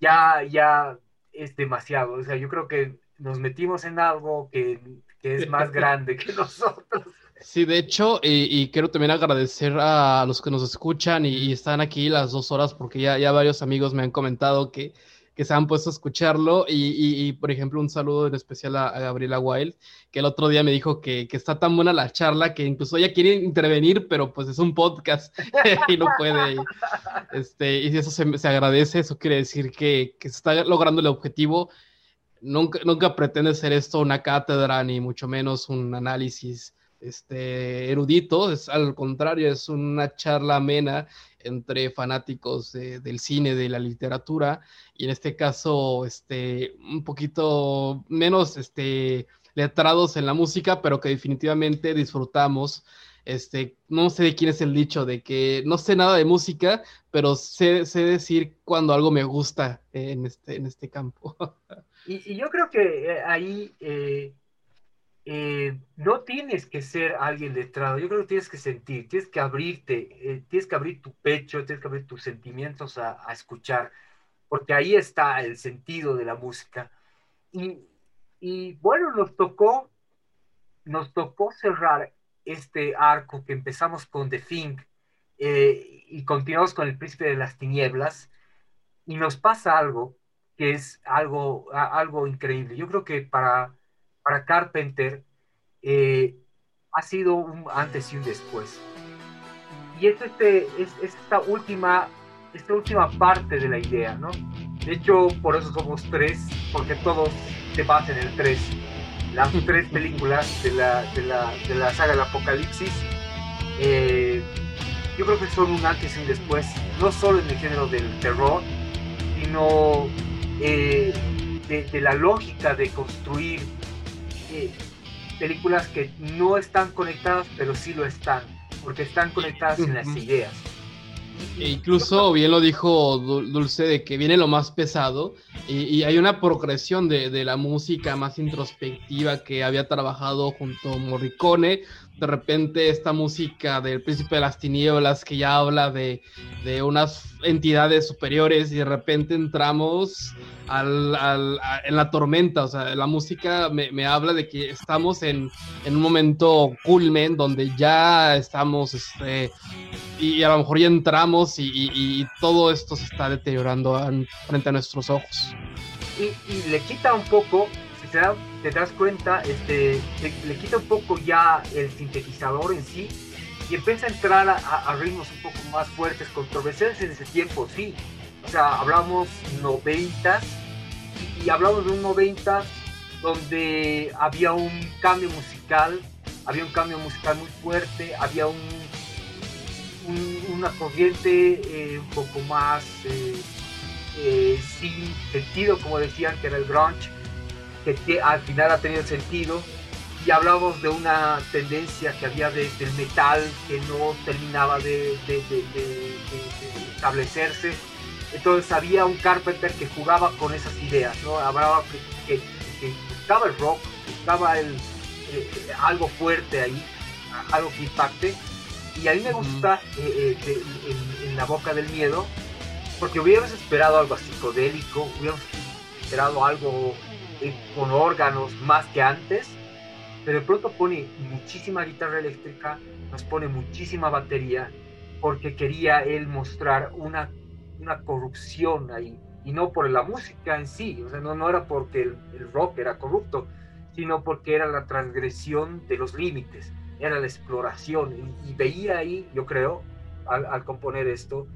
ya, ya es demasiado. O sea, yo creo que nos metimos en algo que, que es más grande que nosotros. Sí, de hecho, y, quiero también agradecer a los que nos escuchan y, están aquí las dos horas, porque ya, ya varios amigos me han comentado que, que se han puesto a escucharlo. Y, por ejemplo, un saludo en especial a, Gabriela Wild, que el otro día me dijo que, que, está tan buena la charla que incluso ella quiere intervenir, pero pues es un podcast y no puede. este, y eso se, se, agradece, eso quiere decir que, que se está logrando el objetivo. Nunca, nunca pretende ser esto una cátedra, ni mucho menos un análisis este, erudito, es al contrario, es una charla amena entre fanáticos del cine, de la literatura, y en este caso, este, un poquito menos este, letrados en la música, pero que definitivamente disfrutamos. Este, no sé de quién es el dicho de que no sé nada de música, pero sé, decir cuando algo me gusta en este, en este campo. Y, yo creo que eh, ahí eh, eh, no tienes que ser alguien letrado, yo creo que tienes que sentir, tienes que abrirte, eh, tienes que abrir tu pecho, tienes que abrir tus sentimientos a, escuchar, porque ahí está el sentido de la música. Y, bueno, nos tocó, nos tocó cerrar este arco que empezamos con The Thing eh, y continuamos con El Príncipe de las Tinieblas, y nos pasa algo que es algo, algo increíble. Yo creo que para para Carpenter eh, ha sido un antes y un después. Y es, este, es, esta, última, esta última parte de la idea, ¿no? De hecho, por eso somos tres, porque todos se basan en el tres. Las tres películas de la, de la, de la saga del Apocalipsis, eh, yo creo que son un antes y un después, no solo en el género del terror, sino eh, de, de, la lógica de construir películas que no están conectadas, pero sí lo están, porque están conectadas en las ideas. E incluso bien lo dijo Dulce de que viene lo más pesado y, hay una progresión de, de, la música más introspectiva que había trabajado junto a Morricone. De repente esta música del Príncipe de las Tinieblas que ya habla de, de unas entidades superiores y de repente entramos al, al, en la tormenta. O sea, la música me, me habla de que estamos en, en, un momento culmen donde ya estamos este, y a lo mejor ya entramos y, todo esto se está deteriorando frente a nuestros ojos. Y, le quita un poco, si te, das cuenta, este, le, quita un poco ya el sintetizador en sí y empieza a entrar a, ritmos un poco más fuertes, controversiales en ese tiempo, sí. O sea, hablamos noventas y, y hablamos de un 90 donde había un cambio musical, había un cambio musical muy fuerte, había un una corriente eh, un poco más eh, eh, sin sentido, como decían, que era el grunge, que al final ha tenido sentido. Y hablamos de una tendencia que había del metal que no terminaba de, establecerse. Entonces había un Carpenter que jugaba con esas ideas, ¿no? Hablaba que, buscaba el rock, buscaba el, algo fuerte ahí, algo que impacte y a mí me gusta eh, eh, en, La Boca del Miedo, porque hubiéramos esperado algo psicodélico, hubiéramos esperado algo eh, con órganos más que antes, pero de pronto pone muchísima guitarra eléctrica, nos pone muchísima batería, porque quería él mostrar una, una corrupción ahí, y no por la música en sí, o sea, no, no era porque el, el rock era corrupto, sino porque era la transgresión de los límites era la exploración y, veía ahí, yo creo, al, componer esto,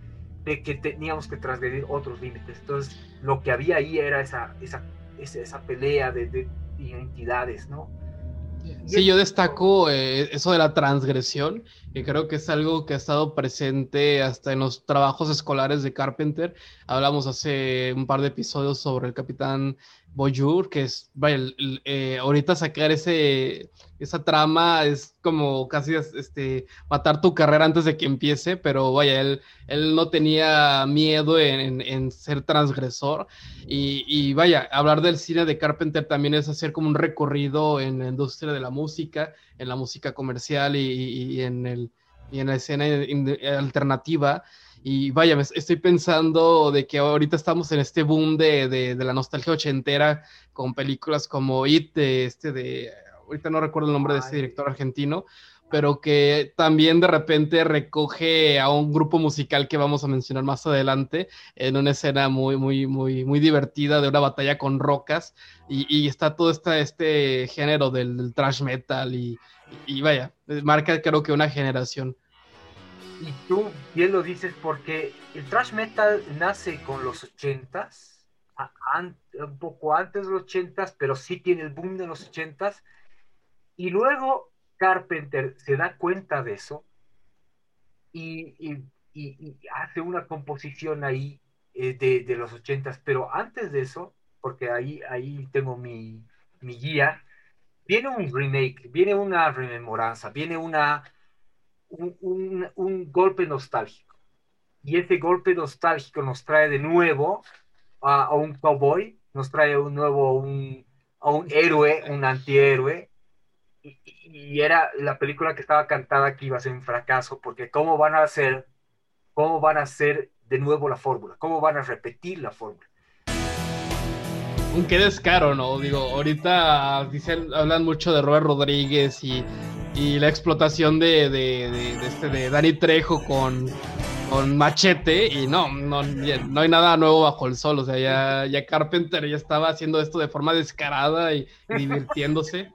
de que teníamos que transgredir otros límites. Entonces, lo que había ahí era esa, esa, esa, pelea de, de, identidades, ¿no? Sí, yo destaco eh, eso de la transgresión, que creo que es algo que ha estado presente hasta en los trabajos escolares de Carpenter. Hablamos hace un par de episodios sobre el capitán Boyur, que es, vaya, eh, ahorita sacar ese, esa trama es como casi este, matar tu carrera antes de que empiece, pero vaya, él, él no tenía miedo en, en, ser transgresor. Y, y, vaya, hablar del cine de Carpenter también es hacer como un recorrido en la industria de la música, en la música comercial y, y en, el, y en la escena alternativa. Y vaya, estoy pensando de que ahorita estamos en este boom de, de, de la nostalgia ochentera con películas como It, de este de, ahorita no recuerdo el nombre de ese director argentino, pero que también de repente recoge a un grupo musical que vamos a mencionar más adelante en una escena muy, muy, muy, muy divertida de una batalla con rocas y, y está todo este, este género del, del trash metal y, y, vaya, marca creo que una generación. Y tú bien lo dices porque el thrash metal nace con los ochentas, un poco antes de los ochentas, pero sí tiene el boom de los ochentas. Y luego Carpenter se da cuenta de eso y, hace una composición ahí eh, de, de, los ochentas. Pero antes de eso, porque ahí, ahí tengo mi, mi guía, viene un remake, viene una rememoranza, viene una un, un, golpe nostálgico. Y ese golpe nostálgico nos trae de nuevo a, un cowboy, nos trae un nuevo un, a un héroe, un antihéroe. Y, y, era la película que estaba cantada que iba a ser un fracaso, porque ¿cómo van a hacer, cómo van a hacer de nuevo la fórmula? ¿Cómo van a repetir la fórmula? Qué descaro, ¿no? Digo, ahorita dicen, hablan mucho de Robert Rodríguez y y la explotación de, de, de, este, de Dani Trejo con, con Machete y no, no, no hay nada nuevo bajo el sol, o sea, ya, ya Carpenter ya estaba haciendo esto de forma descarada y, divirtiéndose.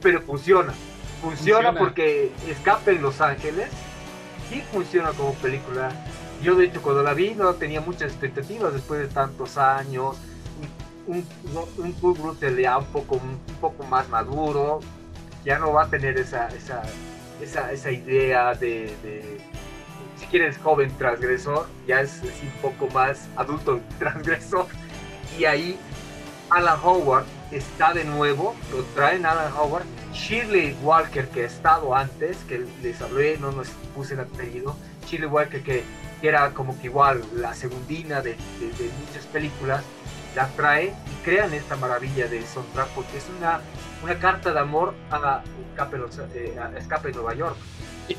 Pero funciona. funciona, funciona, porque Escape en Los Ángeles sí funciona como película. Yo de hecho cuando la vi no tenía muchas expectativas después de tantos años. Un, un, un, un un poco, un poco más maduro, ya no va a tener esa, esa, esa, esa idea de, si quieres joven transgresor, ya es, es, un poco más adulto transgresor. Y ahí Alan Howard está de nuevo, lo traen Alan Howard, Shirley Walker que ha estado antes, que les hablé, no nos puse el apellido, Shirley Walker que, que era como que igual la segundina de, de, de muchas películas, la trae y crean esta maravilla de soundtrack porque es una una carta de amor a Escape, eh, a Escape Nueva York.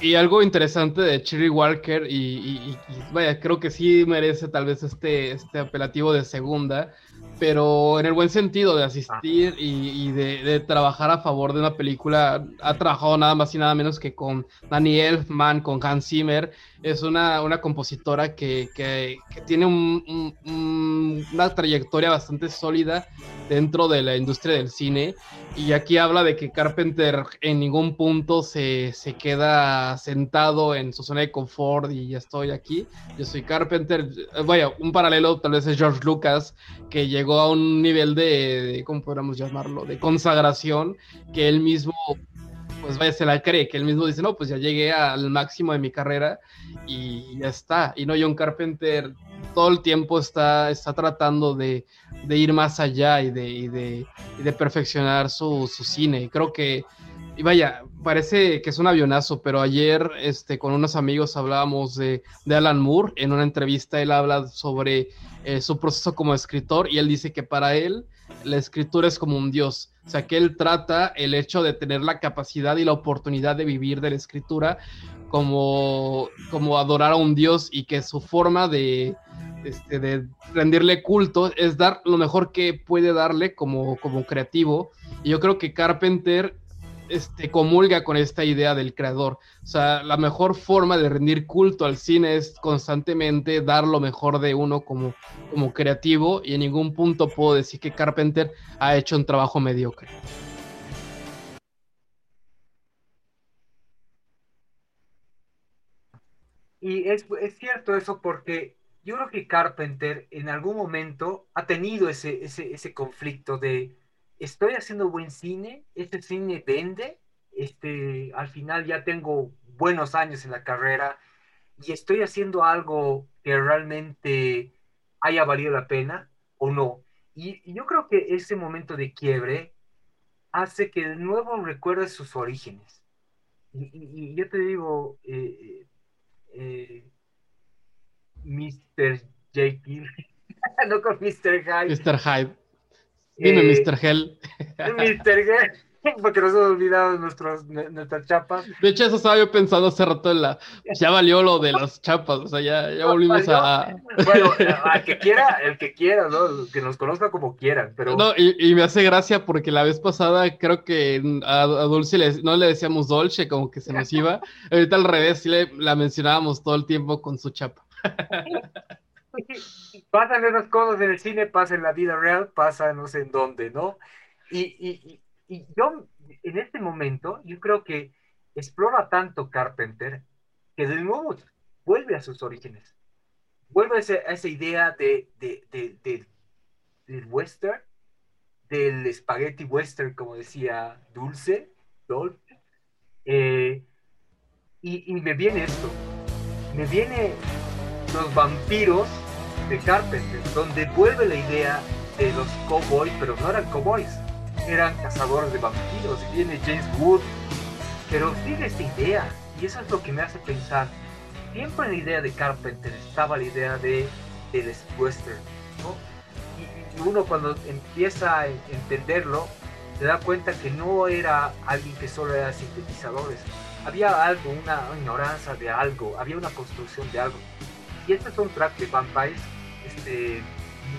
Y, algo interesante de Cherry Walker, y, y, vaya, creo que sí merece tal vez este, este apelativo de segunda, pero en el buen sentido de asistir y, de, de, trabajar a favor de una película. Ha trabajado nada más y nada menos que con Danny Elfman, con Hans Zimmer. Es una, una compositora que, que, que tiene un, un, una trayectoria bastante sólida dentro de la industria del cine. Y aquí habla de que Carpenter en ningún punto se, se queda sentado en su zona de confort y ya estoy aquí. Yo soy Carpenter. Vaya, un paralelo tal vez es George Lucas, que llegó a un nivel de, de, ¿cómo podríamos llamarlo? De consagración que él mismo, pues vaya, se la cree, que él mismo dice, no, pues ya llegué al máximo de mi carrera y ya está. Y no, John Carpenter todo el tiempo está, está tratando de, de ir más allá y de, y de, y de perfeccionar su, su cine. Y creo que y vaya, parece que es un avionazo, pero ayer este, con unos amigos hablábamos de, de Alan Moore. En una entrevista él habla sobre eh, su proceso como escritor y él dice que para él la escritura es como un dios. O sea, que él trata el hecho de tener la capacidad y la oportunidad de vivir de la escritura como, como adorar a un dios y que su forma de, este, de rendirle culto es dar lo mejor que puede darle como, como creativo. Y yo creo que Carpenter este, comulga con esta idea del creador. O sea, la mejor forma de rendir culto al cine es constantemente dar lo mejor de uno como, como creativo y en ningún punto puedo decir que Carpenter ha hecho un trabajo mediocre. Y es, es cierto eso porque yo creo que Carpenter en algún momento ha tenido ese, ese, ese conflicto de estoy haciendo buen cine, este cine vende, este, al final ya tengo buenos años en la carrera y estoy haciendo algo que realmente haya valido la pena o no. Y, yo creo que ese momento de quiebre hace que de nuevo recuerde sus orígenes. Y, yo te digo, eh, eh, Mr. Jekyll, no con Mr. Hyde. Mr. Hyde. Dime, eh, Mr. Hell. Mr. Hell. Porque nos hemos olvidado nuestros, nuestras chapas. De hecho, eso estaba yo pensando hace rato en la. Ya valió lo de las chapas, o sea, ya, ya volvimos a. Bueno, al que quiera, el que quiera, ¿no? Que nos conozca como quieran, pero. No, y, me hace gracia porque la vez pasada creo que a, Dulce no le decíamos Dolce, como que se nos iba. Ahorita al revés, sí le, la mencionábamos todo el tiempo con su chapa. pasan esas cosas en el cine, pasa en la vida real, pasa no sé en dónde, ¿no? y, y yo, en este momento, yo creo que explora tanto Carpenter que de nuevo vuelve a sus orígenes. Vuelve a, esa idea de, del western, del spaghetti western, como decía Dulce, Dolce. Eh, y, y me viene esto, me viene los vampiros de Carpenter, donde vuelve la idea de los cowboys, pero no eran cowboys, eran cazadores de vampiros y viene James Wood, pero sigue esta idea y eso es lo que me hace pensar. Siempre en la idea de Carpenter estaba la idea de del western, ¿no? Y, uno cuando empieza a entenderlo se da cuenta que no era alguien que solo era sintetizadores, había algo, una ignorancia de algo, había una construcción de algo. Y este es un track de Vampires, este,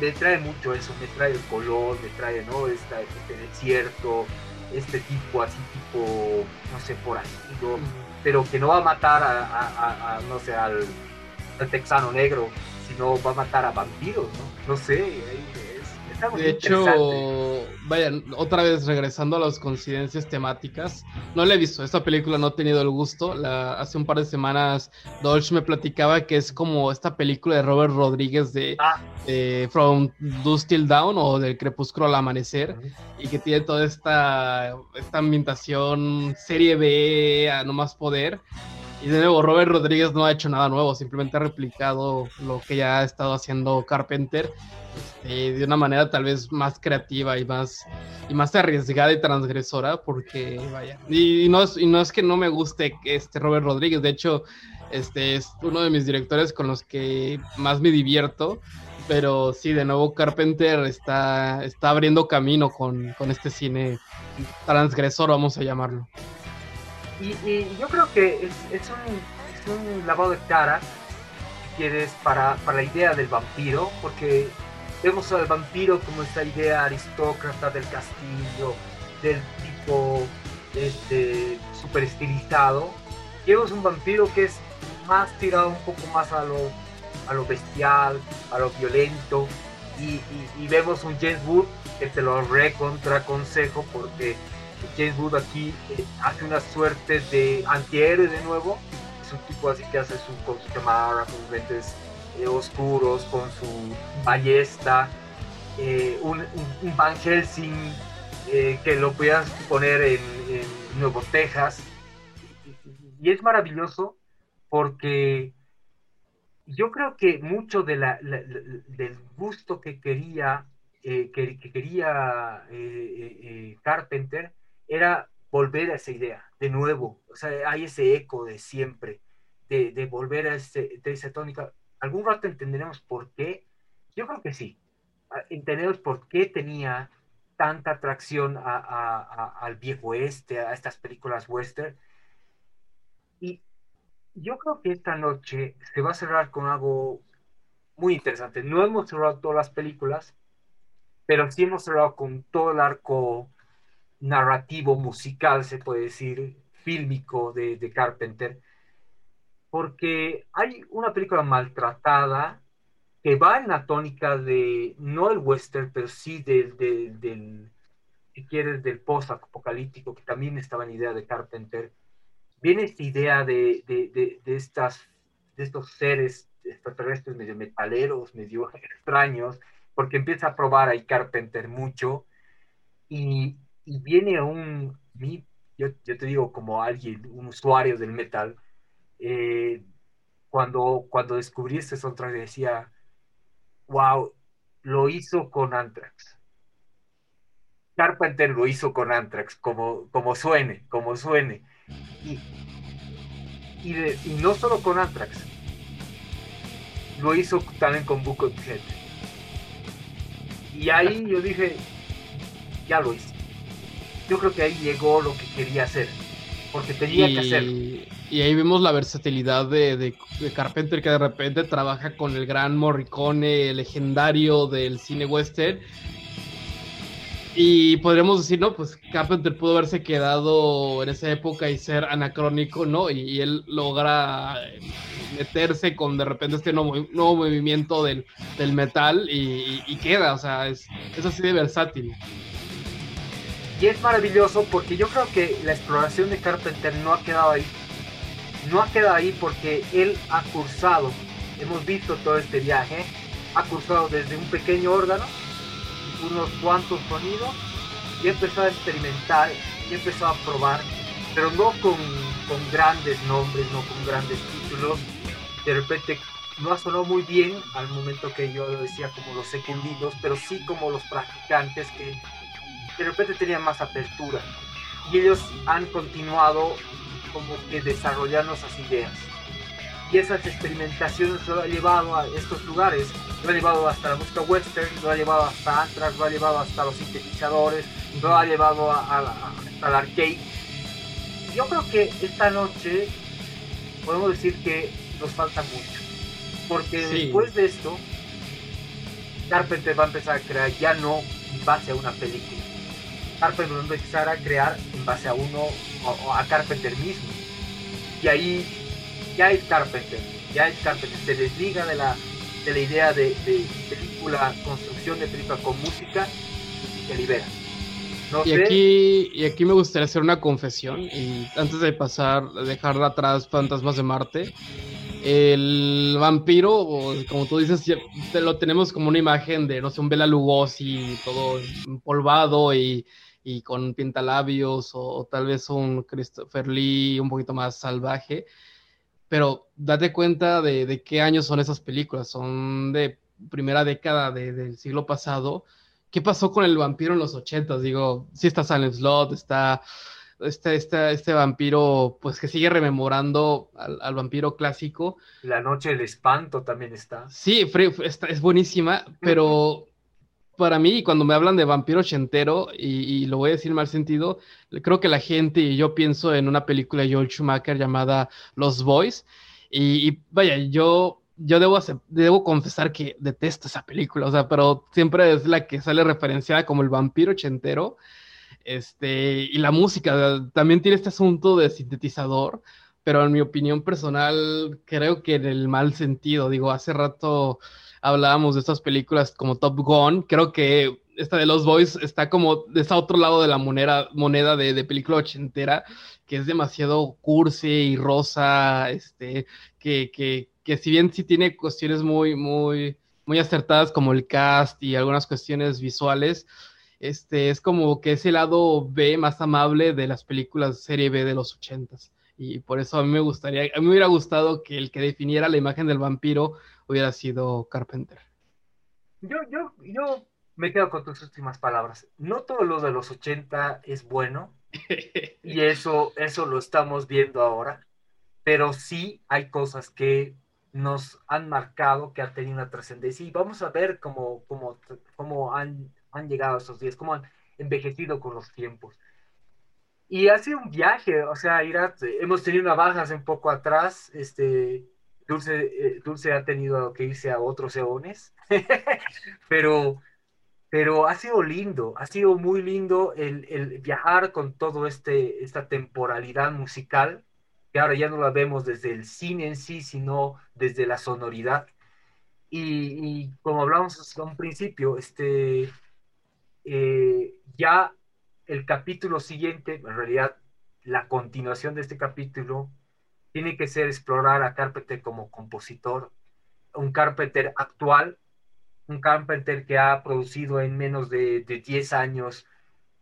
me trae mucho eso, me trae el color, me trae, ¿no? Esta, este desierto, este tipo así, tipo, no sé, por ahí, pero que no va a matar a, no sé, al, texano negro, sino va a matar a vampiros, ¿no? No sé, de hecho, vaya, otra vez regresando a las coincidencias temáticas, no la he visto, esta película no he tenido el gusto, la, hace un par de semanas Dolce me platicaba que es como esta película de Robert Rodríguez de ah. From Dust Till Down o del Crepúsculo al Amanecer y que tiene toda esta, esta ambientación serie B a no más poder. Y de nuevo, Robert Rodríguez no ha hecho nada nuevo, simplemente ha replicado lo que ya ha estado haciendo Carpenter este, de una manera tal vez más creativa y más, y más arriesgada y transgresora, porque vaya, y, no, es, y no es que no me guste este Robert Rodríguez, de hecho, este es uno de mis directores con los que más me divierto, pero sí, de nuevo Carpenter está, está abriendo camino con, este cine transgresor, vamos a llamarlo. Y, yo creo que es, un, lavado de cara, si quieres, para, para la idea del vampiro, porque Vemos al vampiro como esta idea aristócrata del castillo, del tipo este, super estilizado. Y vemos un vampiro que es más tirado un poco más a lo, a lo bestial, a lo violento. Y, vemos un James Wood que te lo recontra consejo porque James Wood aquí eh, hace una suerte de antihéroe de nuevo. Es un tipo así que hace su, con su cámara, con sus lentes eh, oscuros, con su ballesta, eh, un, Van Helsing que lo puedas poner en, Nuevo Texas. Y, es maravilloso porque yo creo que mucho de la, del gusto que quería, que, quería Carpenter era volver a esa idea, de nuevo. O sea, hay ese eco de siempre, de, volver a, ese, de esa tónica algún rato entenderemos por qué. Yo creo que sí. Ah, entendemos por qué tenía tanta atracción al viejo oeste, a estas películas western. Y yo creo que esta noche se va a cerrar con algo muy interesante. No hemos cerrado todas las películas, pero sí hemos cerrado con todo el arco narrativo, musical, se puede decir, fílmico de, de Carpenter porque hay una película maltratada que va en la tónica de, no el western, pero sí del, del, si quieres, del post-apocalíptico, que también estaba en idea de Carpenter. Viene esta idea de, de, de, estas, de estos seres extraterrestres medio metaleros, medio extraños, porque empieza a probar ahí Carpenter mucho. y, viene un, yo, yo, te digo como alguien, un usuario del metal, eh, cuando, cuando descubrí este soundtrack decía, wow, lo hizo con Anthrax. Carpenter lo hizo con Anthrax, como, como suene, como suene. Y, y, no solo con Anthrax, lo hizo también con Book. Y ahí yo dije, ya lo hice. Yo creo que ahí llegó lo que quería hacer, porque tenía que hacerlo. Y ahí vemos la versatilidad de, Carpenter que de repente trabaja con el gran Morricone legendario del cine western. Y podríamos decir, no, pues Carpenter pudo haberse quedado en esa época y ser anacrónico, ¿no? Y, él logra meterse con de repente este nuevo, movimiento del, metal y, queda, o sea, es, es así de versátil. Y es maravilloso porque yo creo que la exploración de Carpenter no ha quedado ahí no ha quedado ahí porque él ha cursado, hemos visto todo este viaje, ha cursado desde un pequeño órgano, unos cuantos sonidos, y empezó a experimentar, y empezó a probar, pero no con, con grandes nombres, no con grandes títulos. De repente no ha sonado muy bien al momento que yo decía como los secundidos, pero sí como los practicantes que de repente tenían más apertura. Y ellos han continuado como que desarrollar nuestras ideas. Y esas experimentaciones lo ha llevado a estos lugares, lo ha llevado hasta la música western, lo ha llevado hasta Anthrax, lo ha llevado hasta los sintetizadores, lo ha llevado a, al arcade. Yo creo que esta noche podemos decir que nos falta mucho, porque después de esto, Carpenter va a empezar a crear ya no en base a una película. Carpenter va a empezar a crear en base a uno o, a Carpenter mismo. Y ahí ya es Carpenter, ya es Carpenter, se desliga de la, de la idea de, película, construcción de película con música y se libera. y, aquí, y aquí me gustaría hacer una confesión, y antes de pasar, dejar atrás Fantasmas de Marte, el vampiro, como tú dices, te lo tenemos como una imagen de, no sé, un Bela Lugosi, todo empolvado y y con pintalabios o, o tal vez un Christopher Lee un poquito más salvaje. Pero date cuenta de, qué años son esas películas. Son de primera década del siglo pasado. ¿Qué pasó con el vampiro en los ochentas? Digo, sí está Silent Slot, está este, este, este vampiro, pues que sigue rememorando al, vampiro clásico. La noche del espanto también está. Sí, es buenísima, pero para mí, cuando me hablan de vampiro ochentero, y, lo voy a decir en mal sentido, creo que la gente, y yo pienso en una película de George Schumacher llamada Los Boys, y, vaya, yo, yo debo, debo confesar que detesto esa película, o sea, pero siempre es la que sale referenciada como el vampiro ochentero, este, y la música también tiene este asunto de sintetizador, pero en mi opinión personal, creo que en el mal sentido, digo, hace rato hablábamos de estas películas como Top Gun, creo que esta de los Boys está como de ese otro lado de la moneda, moneda de, película ochentera, que es demasiado cursi y rosa, este, que, que, que si bien sí tiene cuestiones muy, muy, muy acertadas como el cast y algunas cuestiones visuales, este, es como que ese lado B más amable de las películas serie B de los ochentas. Y por eso a mí me gustaría, a mí me hubiera gustado que el que definiera la imagen del vampiro hubiera sido Carpenter. Yo, yo, yo me quedo con tus últimas palabras. No todo lo de los 80 es bueno, y eso, eso lo estamos viendo ahora, pero sí hay cosas que nos han marcado, que han tenido una trascendencia, y vamos a ver cómo, cómo, cómo han, han llegado a esos días, cómo han envejecido con los tiempos. Y ha sido un viaje, o sea, hemos tenido una baja hace un poco atrás, este, Dulce, eh, Dulce ha tenido que irse a otros eones, pero, pero ha sido lindo, ha sido muy lindo el, viajar con todo este, esta temporalidad musical, que ahora ya no la vemos desde el cine en sí, sino desde la sonoridad. Y, como hablamos a un principio, este, eh, ya el capítulo siguiente, en realidad la continuación de este capítulo, tiene que ser explorar a Carpenter como compositor, un Carpenter actual, un Carpenter que ha producido en menos de, de 10 años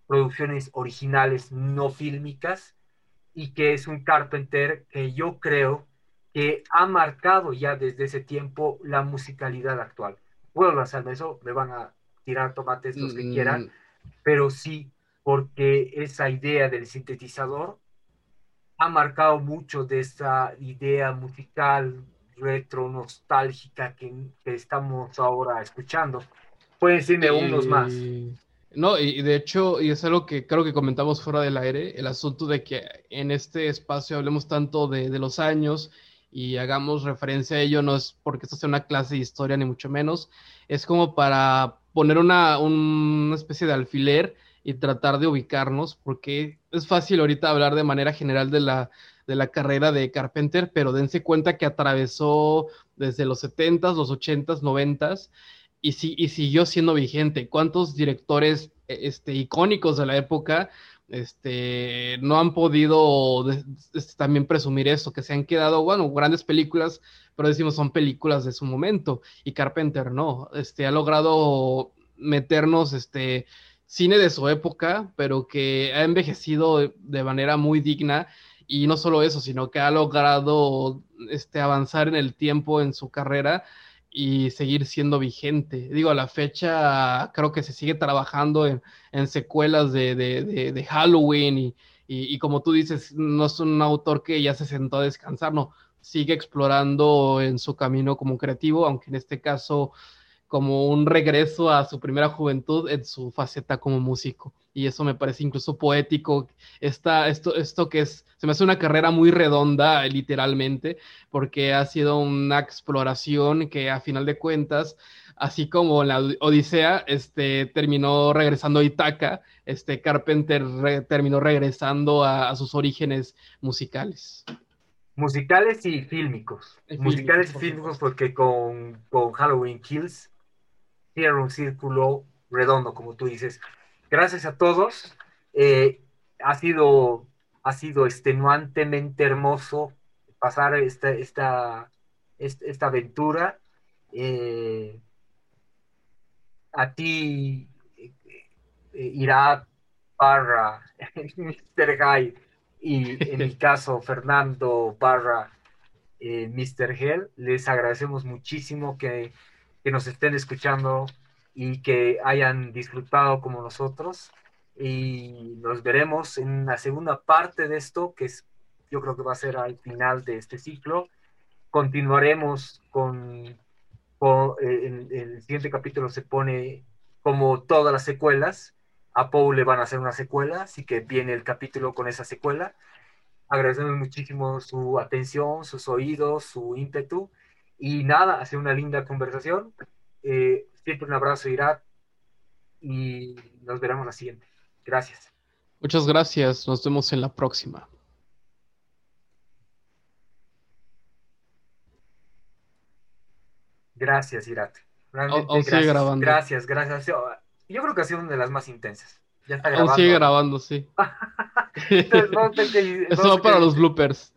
producciones originales no fílmicas y que es un Carpenter que yo creo que ha marcado ya desde ese tiempo la musicalidad actual. Puedo lanzarme eso, me van a tirar tomates los que quieran, mm. pero sí, porque esa idea del sintetizador ha marcado mucho de esa idea musical retro, nostálgica que, estamos ahora escuchando. Pueden decirme unos más. No, y, de hecho, y es algo que creo que comentamos fuera del aire, el asunto de que en este espacio hablemos tanto de, de los años y hagamos referencia a ello, no es porque esto sea una clase de historia, ni mucho menos, es como para poner una, una especie de alfiler y tratar de ubicarnos, porque es fácil ahorita hablar de manera general de la, de la carrera de Carpenter, pero dense cuenta que atravesó desde los 70s, los 80s, 90s y, si, y siguió siendo vigente. ¿Cuántos directores e, este, icónicos de la época este, no han podido este, también presumir eso, que se han quedado, bueno, grandes películas, pero decimos son películas de su momento, y Carpenter no, este, ha logrado meternos este, cine de su época, pero que ha envejecido de, manera muy digna y no solo eso, sino que ha logrado este, avanzar en el tiempo en su carrera y seguir siendo vigente. Digo, a la fecha creo que se sigue trabajando en, secuelas de, Halloween y, y, como tú dices, no es un autor que ya se sentó a descansar, no, sigue explorando en su camino como creativo, aunque en este caso como un regreso a su primera juventud en su faceta como músico. Y eso me parece incluso poético. Esta, esto, esto que es, se me hace una carrera muy redonda, literalmente, porque ha sido una exploración que a final de cuentas, así como la Odisea, este, terminó regresando a Itaca, este, Carpenter terminó regresando a, sus orígenes musicales. Musicales y fílmicos. musicales y fílmicos porque con, con Halloween Kills cierra un círculo redondo, como tú dices. Gracias a todos. Eh, ha, sido, ha sido extenuantemente hermoso pasar esta, esta, esta, aventura. Eh, a ti, eh, irá barra Mr. Guy y en mi caso Fernando barra Mr. Hell, les agradecemos muchísimo que que nos estén escuchando y que hayan disfrutado como nosotros. Y nos veremos en la segunda parte de esto, que es, yo creo que va a ser al final de este ciclo. Continuaremos con, eh, el siguiente capítulo se pone como todas las secuelas. A Paul le van a hacer una secuela, así que viene el capítulo con esa secuela. Agradecemos muchísimo su atención, sus oídos, su ímpetu y nada, ha sido una linda conversación. Eh, siempre un abrazo, Irat, y nos veremos la siguiente. Gracias. Muchas gracias, nos vemos en la próxima. Gracias, Irat. Aún sigue grabando. Gracias, gracias. Yo creo que ha sido una de las más intensas. Ya está grabando. Aún sigue grabando, sí. Eso va para los bloopers.